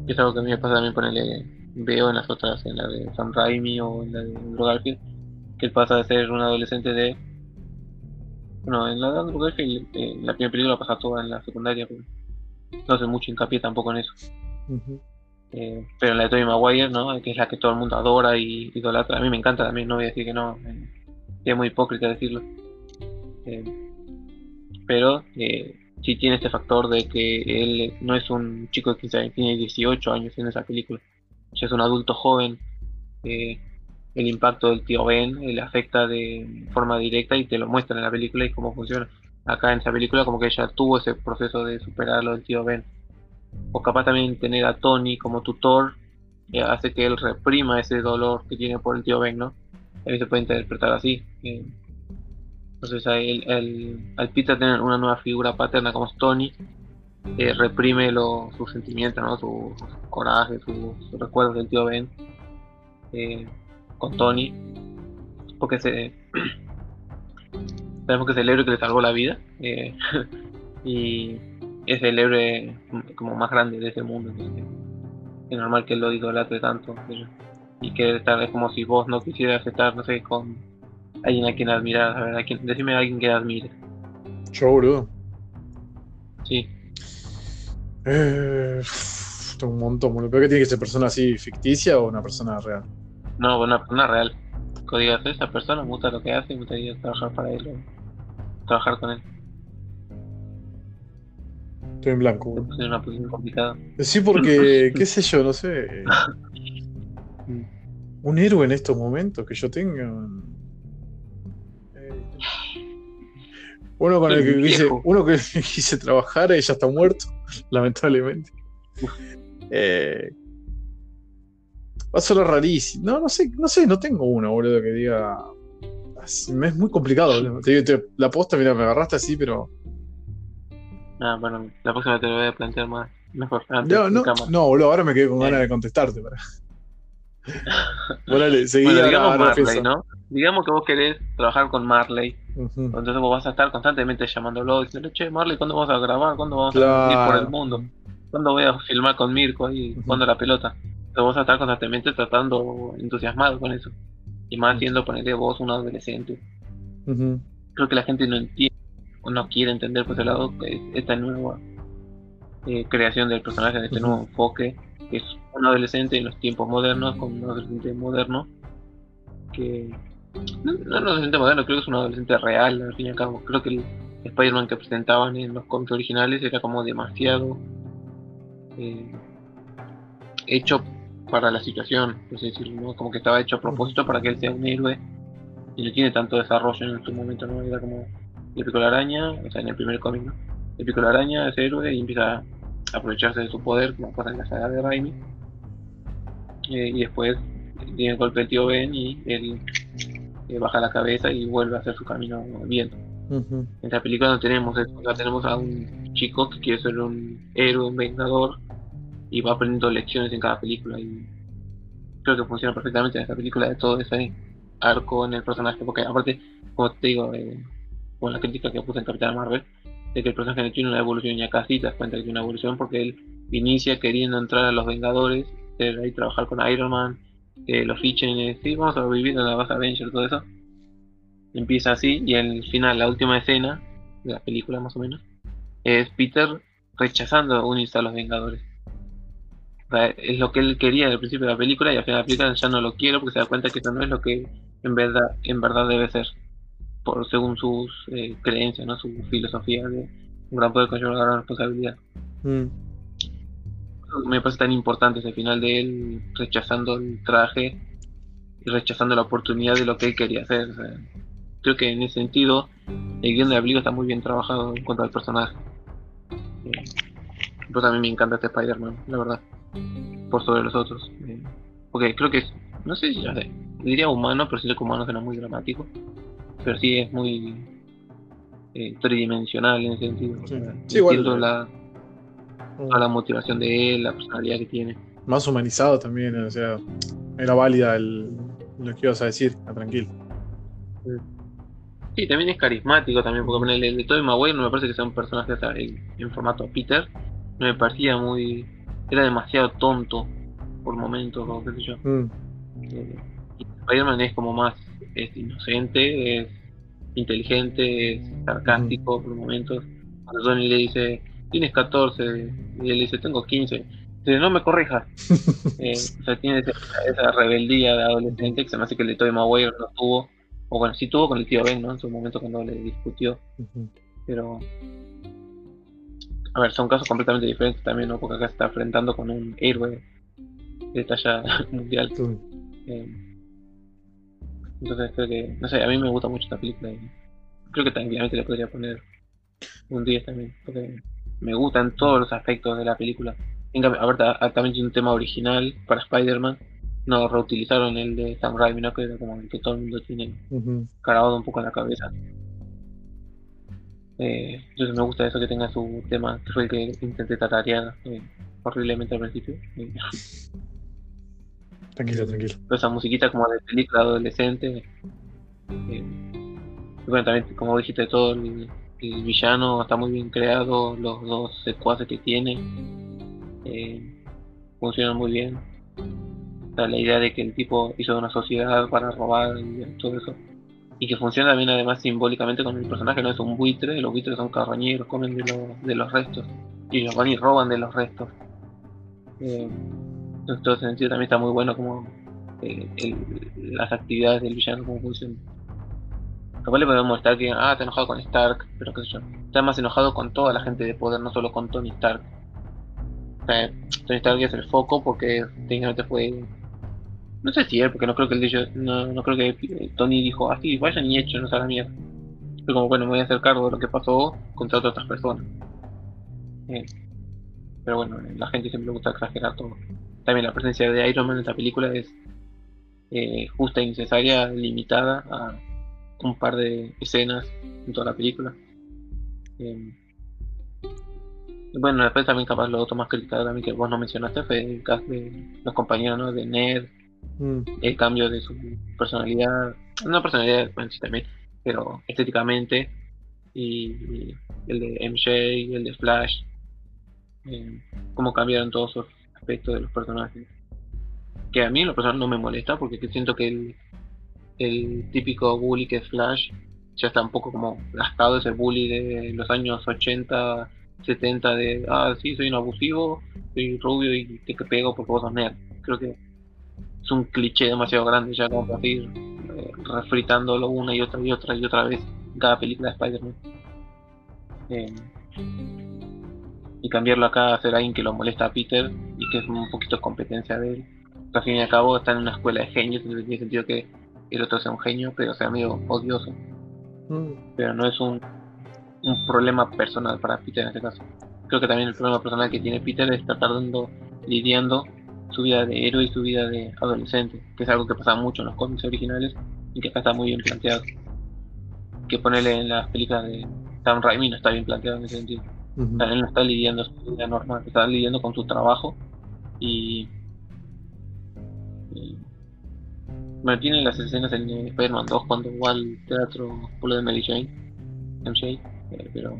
es algo que a mí me pasa también con el veo en las otras, en la de Sam Raimi o en la de Andrew Garfield, que él pasa de ser un adolescente de no, en la de Andrew Garfield, eh, la primera película pasa toda en la secundaria, pero no hace mucho hincapié tampoco en eso. Eh, pero en la de Tobey Maguire, ¿no? Que es la que todo el mundo adora y idolatra. A mí me encanta también, no voy a decir que no. Eh, es muy hipócrita decirlo. Pero sí tiene este factor de que él no es un chico de 15 años, tiene 18 años en esa película. Ya es un adulto joven el impacto del tío Ben le afecta de forma directa y te lo muestra en la película y cómo funciona. Acá en esa película como que ella tuvo ese proceso de superar lo del tío Ben. O capaz también tener a Tony como tutor eh, hace que él reprima ese dolor que tiene por el tío Ben, ¿no? También se puede interpretar así. Eh, entonces el, el, al Peter tener una nueva figura paterna como es Tony, eh, reprime sus sentimientos, ¿no? su, coraje, sus recuerdos del tío Ben con Tony, porque se, [clears throat] sabemos que es el héroe que le salvó la vida eh, [laughs] y es el héroe como más grande de ese mundo. es normal que lo idolatre tanto y que es como si vos no quisieras estar, no sé, con alguien a quien admirar. A ver, a quien, decime a alguien que admire. Yo, boludo. Sí. Eh, un montón, boludo. ¿Pero que tiene que ser persona así ficticia o una persona real? No, una persona real. Cuando esa persona, me gusta lo que hace y me gustaría trabajar para él o trabajar con él. Estoy en blanco. Es una posición complicada. Sí, porque, [laughs] qué sé yo, no sé. [laughs] Un héroe en estos momentos que yo tenga. Uno con el que quise, uno que quise trabajar y ya está muerto, [laughs] lamentablemente. Eh, Va a rarísimo. No, no sé, no sé, no tengo uno, boludo, que diga. Me es muy complicado, [laughs] la posta, mira, me agarraste así, pero. Ah, bueno, la próxima te lo voy a plantear más. Mejor. no, no, no, boludo, ahora me quedé con ganas de contestarte. Para... [laughs] bueno, digamos Marley, ¿no? Digamos que vos querés trabajar con Marley. Entonces vos vas a estar constantemente llamándolo, diciendo, che, Marley, ¿cuándo vamos a grabar? ¿Cuándo vamos a ir por el mundo? ¿Cuándo voy a filmar con Mirko ahí jugando la pelota? vas a estar constantemente tratando entusiasmado con eso. Y más haciendo ponerle voz a un adolescente. Creo que la gente no entiende o no quiere entender por ese lado que esta nueva eh, creación del personaje, este nuevo enfoque, que es un adolescente en los tiempos modernos, con un adolescente moderno, que no, no es un adolescente moderno, creo que es un adolescente real, al fin y al cabo. Creo que el Spider-Man que presentaban en los cómics originales era como demasiado eh, hecho para la situación, es decir, ¿no? como que estaba hecho a propósito para que él sea un héroe y no tiene tanto desarrollo en su momento, ¿no? Era como el pico la araña, o sea, en el primer cómic, ¿no? El pico la araña es héroe y empieza a aprovecharse de su poder, como pasa en la saga de Raimi. Eh, y después tiene el golpe el tío Ben y él eh, baja la cabeza y vuelve a hacer su camino bien. En esta película no tenemos eso, tenemos a un chico que quiere ser un héroe, un vengador, y va aprendiendo lecciones en cada película. Y creo que funciona perfectamente en esta película de todo ese arco en el personaje, porque aparte, como te digo, eh, con la crítica que puse en Capitán Marvel, de que el personaje no tiene una evolución ya casi, te das cuenta que tiene una evolución porque él inicia queriendo entrar a los Vengadores, ahí trabajar con Iron Man, que lo fichen sí, vamos a vivir en la base Avenger, todo eso. Empieza así y el final, la última escena de la película más o menos, es Peter rechazando unirse a los Vengadores. es lo que él quería al principio de la película y al final de la película ya no lo quiere porque se da cuenta que eso no es lo que en verdad, en verdad debe ser, por según sus eh, creencias, ¿no? su filosofía de un gran poder con una gran responsabilidad. Mm me parece tan importante ese final de él rechazando el traje y rechazando la oportunidad de lo que él quería hacer. creo que en ese sentido el guion de la está muy bien trabajado en cuanto al personaje. Eh, pues a mí me encanta este Spider-Man, la verdad, por sobre los otros. Eh, porque creo que es, no sé si diría humano, pero siento que humano suena muy dramático. Pero sí es muy eh, tridimensional en ese sentido. Sí, igual. La, toda la motivación de él, la personalidad que tiene. Más humanizado también, o sea, era válida el, lo que ibas a decir, tranquilo. Sí, también es carismático también, porque el, de Tobey Maguire no me parece que sea un personaje en formato Peter, no me parecía muy... era demasiado tonto por momentos, o qué sé yo. Mm. Eh, Spider-Man es como más es inocente, es inteligente, es sarcástico por momentos. Cuando Tony le dice, tienes 14, y él dice, tengo 15. Dice, no me corrijas. [laughs] eh, o sea, tiene esa, rebeldía de adolescente que se me hace que el de Tobey Maguire no tuvo, o bueno, sí tuvo con el tío Ben, ¿no? En su momento cuando le discutió. Pero, a ver, son casos completamente diferentes también, ¿no? Porque acá se está enfrentando con un héroe de talla [laughs] mundial. Eh, entonces creo que, no sé, a mí me gusta mucho esta película y creo que tranquilamente le podría poner un 10 también, porque me gustan todos los aspectos de la película. En cambio, tiene un tema original para Spider-Man. No reutilizaron el de Sam Raimi, ¿no? que era como el que todo el mundo tiene cargado un poco en la cabeza. Eh, entonces me gusta eso que tenga su tema, que fue el que intenté tatarear eh, horriblemente al principio. [laughs] tranquilo, tranquilo. esa musiquita como de película adolescente. Eh, y bueno, también, como dijiste, todo el, el villano está muy bien creado, los dos secuaces que tiene eh, funcionan muy bien. la idea de que el tipo hizo una sociedad para robar y todo eso. Y que funciona también además simbólicamente con el personaje, no es un buitre, los buitres son carroñeros, comen de, los restos. Y ellos van y roban de los restos. Eh, en todo sentido también está muy bueno como eh, las actividades del villano, cómo funcionan. Capaz le podemos mostrar que, ah, está enojado con Stark, pero qué sé yo. Está más enojado con toda la gente de poder, no solo con Tony Stark. O sea, Tony Stark es el foco porque técnicamente fue. No sé si él, porque no creo que el de no, no creo que Tony dijo, así, ah, vayan y hecho, no se hagan mierda. Pero como, bueno, me voy a hacer cargo de lo que pasó contra otras personas. Eh, pero bueno, la gente siempre le gusta exagerar todo. También la presencia de Iron Man en esta película es eh, justa y necesaria, limitada a un par de escenas en toda la película. Eh, bueno, después también capaz lo otro más criticado también que vos no mencionaste fue el caso de los compañeros de Ned, mm. el cambio de su personalidad, una personalidad bueno, sí también, pero estéticamente, y, el de MJ, el de Flash, eh, cómo cambiaron todos esos aspectos de los personajes. Que a mí en lo personal no me molesta porque siento que el, el típico bully que es Flash ya está un poco como gastado ese bully de los años 80, 70 de, ah, sí, soy un abusivo, soy rubio y te pego porque vos sos nerd. Creo que es un cliché demasiado grande ya como para decir, eh, refritándolo una y otra y otra y otra vez cada película de Spider-Man. Eh, y cambiarlo acá a ser alguien que lo molesta a Peter y que es un poquito competencia de él. Al fin y al cabo está en una escuela de genios, entonces tiene sentido que el otro sea un genio, pero sea medio odioso. Mm, Pero no es un, un problema personal para Peter en este caso. Creo que también el problema personal que tiene Peter es estar tardando, lidiando su vida de héroe y su vida de adolescente, que es algo que pasa mucho en los cómics originales y que acá está muy bien planteado. Que ponerle en las películas de Sam Raimi no está bien planteado en ese sentido. O sea, él no está lidiando su vida normal, está lidiando con su trabajo y. y- bueno, tiene las escenas en eh, Spider-Man 2 cuando va al teatro por lo de Mary Jane, MJ, eh, pero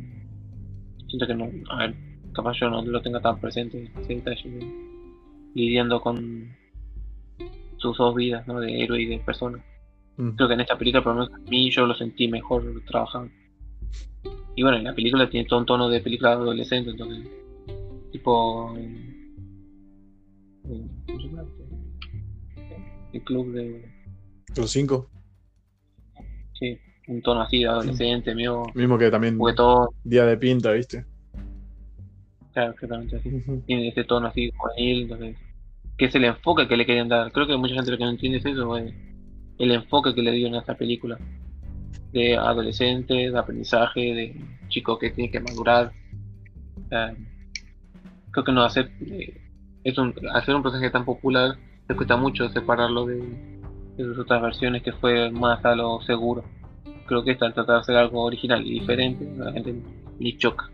siento que no, a ver, capaz yo no lo tenga tan presente ese detalle de lidiando con sus dos vidas, ¿no? De héroe y de persona. Mm. Creo que en esta película, por lo menos a mí, yo lo sentí mejor trabajado. Y bueno, en la película tiene todo un tono de película adolescente, entonces, tipo. eh, eh. El club de. Los cinco. Sí, un tono así de adolescente, medio Mismo que también juguetón, Día de Pinta, ¿viste? claro, exactamente así. Tiene ese tono así juvenil, entonces. Que es el enfoque que le querían dar. Creo que mucha gente lo que no entiende es eso, eh, el enfoque que le dieron a esta película. De adolescente, de aprendizaje, de chico que tiene que madurar. Creo que no hacer. eh, es un, hacer un personaje tan popular le cuesta mucho separarlo de, de sus otras versiones que fue más a lo seguro. Creo que esta al tratar de hacer algo original y diferente, a la gente le choca.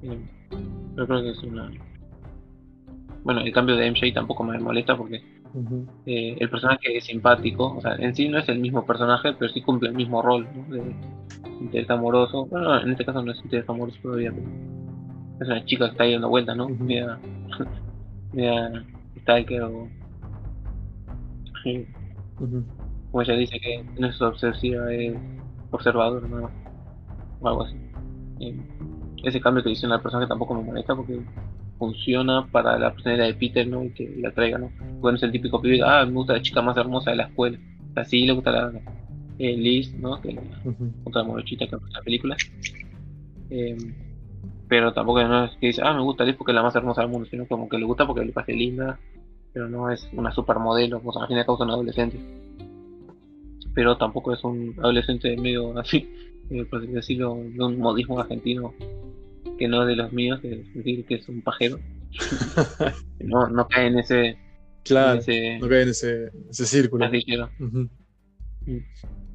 Pero creo que es una. Bueno, el cambio de MJ tampoco me molesta porque eh, el personaje es simpático, o sea, en sí no es el mismo personaje, pero sí cumple el mismo rol, ¿no? De interés amoroso. Bueno, en este caso no es interés amoroso todavía, pero es una chica que está ahí dando vueltas, ¿no? Media, media stalker o. sí, Como ella dice que no es obsesiva, es observador, ¿no? O algo así. Eh, ese cambio que hicieron al personaje tampoco me molesta porque funciona para la personalidad de Peter, ¿no? Y que la traiga, ¿no? Bueno, es el típico pibe, ah, me gusta la chica más hermosa de la escuela. Así le gusta la eh, Liz, ¿no? Que la Ujú. otra morochita que aparece en la película. Eh, pero tampoco no es que dice, ah, me gusta Liz porque es la más hermosa del mundo, sino como que le gusta porque le parece linda, pero no es una supermodelo, pues al fin y al cabo es un adolescente. Pero tampoco es un adolescente medio [laughs] así, eh, por decirlo, de un modismo argentino que no es de los míos, es decir, que es un pajero. [laughs] no, no cae en ese, en Claro, ese no cae en ese, ese círculo. O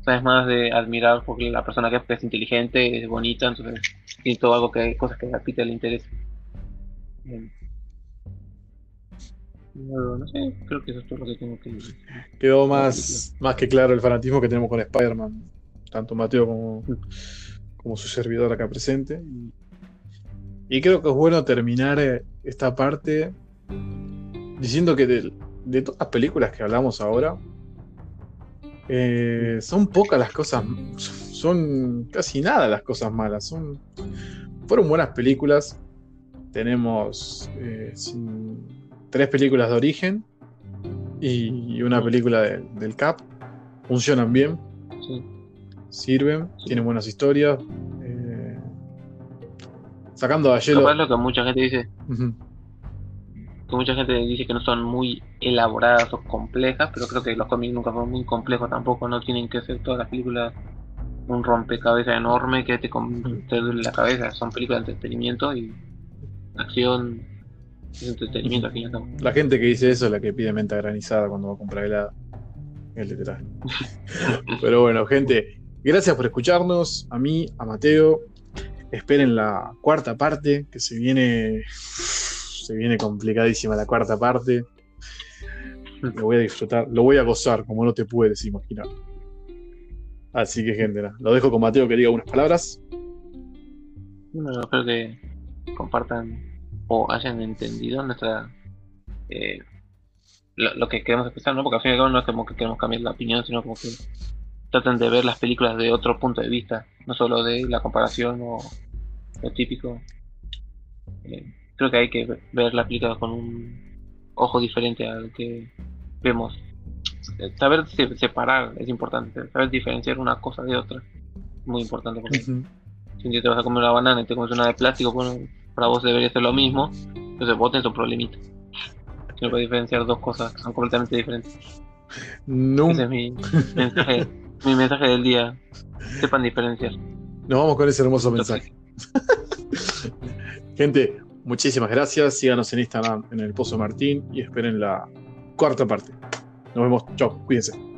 sea, es más de admirar porque la persona que es inteligente, es bonita, entonces tiene todo algo que cosas que a Peter le interesa. Bien. No sé, creo que eso es todo lo que tengo que decir. Quedó más, más que claro el fanatismo que tenemos con Spider-Man, tanto Mateo como, como su servidor acá presente. Y, creo que es bueno terminar eh, esta parte diciendo que de, de todas las películas que hablamos ahora, eh, son pocas las cosas, son casi nada las cosas malas. Son, fueron buenas películas. Tenemos eh, sin- tres películas de origen y una película de- del Cap. Funcionan bien, Sí. sirven, tienen buenas historias. eh, sacando a. Capaz lo que mucha gente dice, que mucha gente dice que no son muy elaboradas o complejas, pero creo que los cómics nunca fueron muy complejos tampoco, no tienen que ser todas las películas un rompecabezas enorme que te, te duele la cabeza, son películas de entretenimiento y acción es entretenimiento al fin y al cabo. La gente que dice eso es la que pide menta granizada cuando va a comprar helado. Es literal. [laughs] Pero bueno, gente, gracias por escucharnos. A mí, a Mateo. Esperen la cuarta parte, que se viene. Se viene complicadísima la cuarta parte. Lo voy a disfrutar, lo voy a gozar, como no te puedes imaginar. Así que, gente, lo dejo con Mateo que diga unas palabras. Bueno, espero que compartan o hayan entendido nuestra eh, lo, lo que queremos expresar, ¿no? Porque al fin y al cabo no es como que queremos cambiar la opinión, sino como que traten de ver las películas de otro punto de vista, no solo de la comparación o lo típico. Eh, creo que hay que ver la película con un ojo diferente al que vemos saber separar es importante, saber diferenciar una cosa de otra. Muy importante porque si un te vas a comer una banana y te comes una de plástico, para vos debería ser lo mismo, entonces vos tenés un problemita. No puedes diferenciar dos cosas son completamente diferentes. No. Ese es mi mensaje, mi mensaje del día. Sepan diferenciar. Nos vamos con ese hermoso mensaje. [laughs] Gente, muchísimas gracias. Síganos en Instagram en el Pozo Martín y esperen la cuarta parte. Nos vemos. Chao. Cuídense.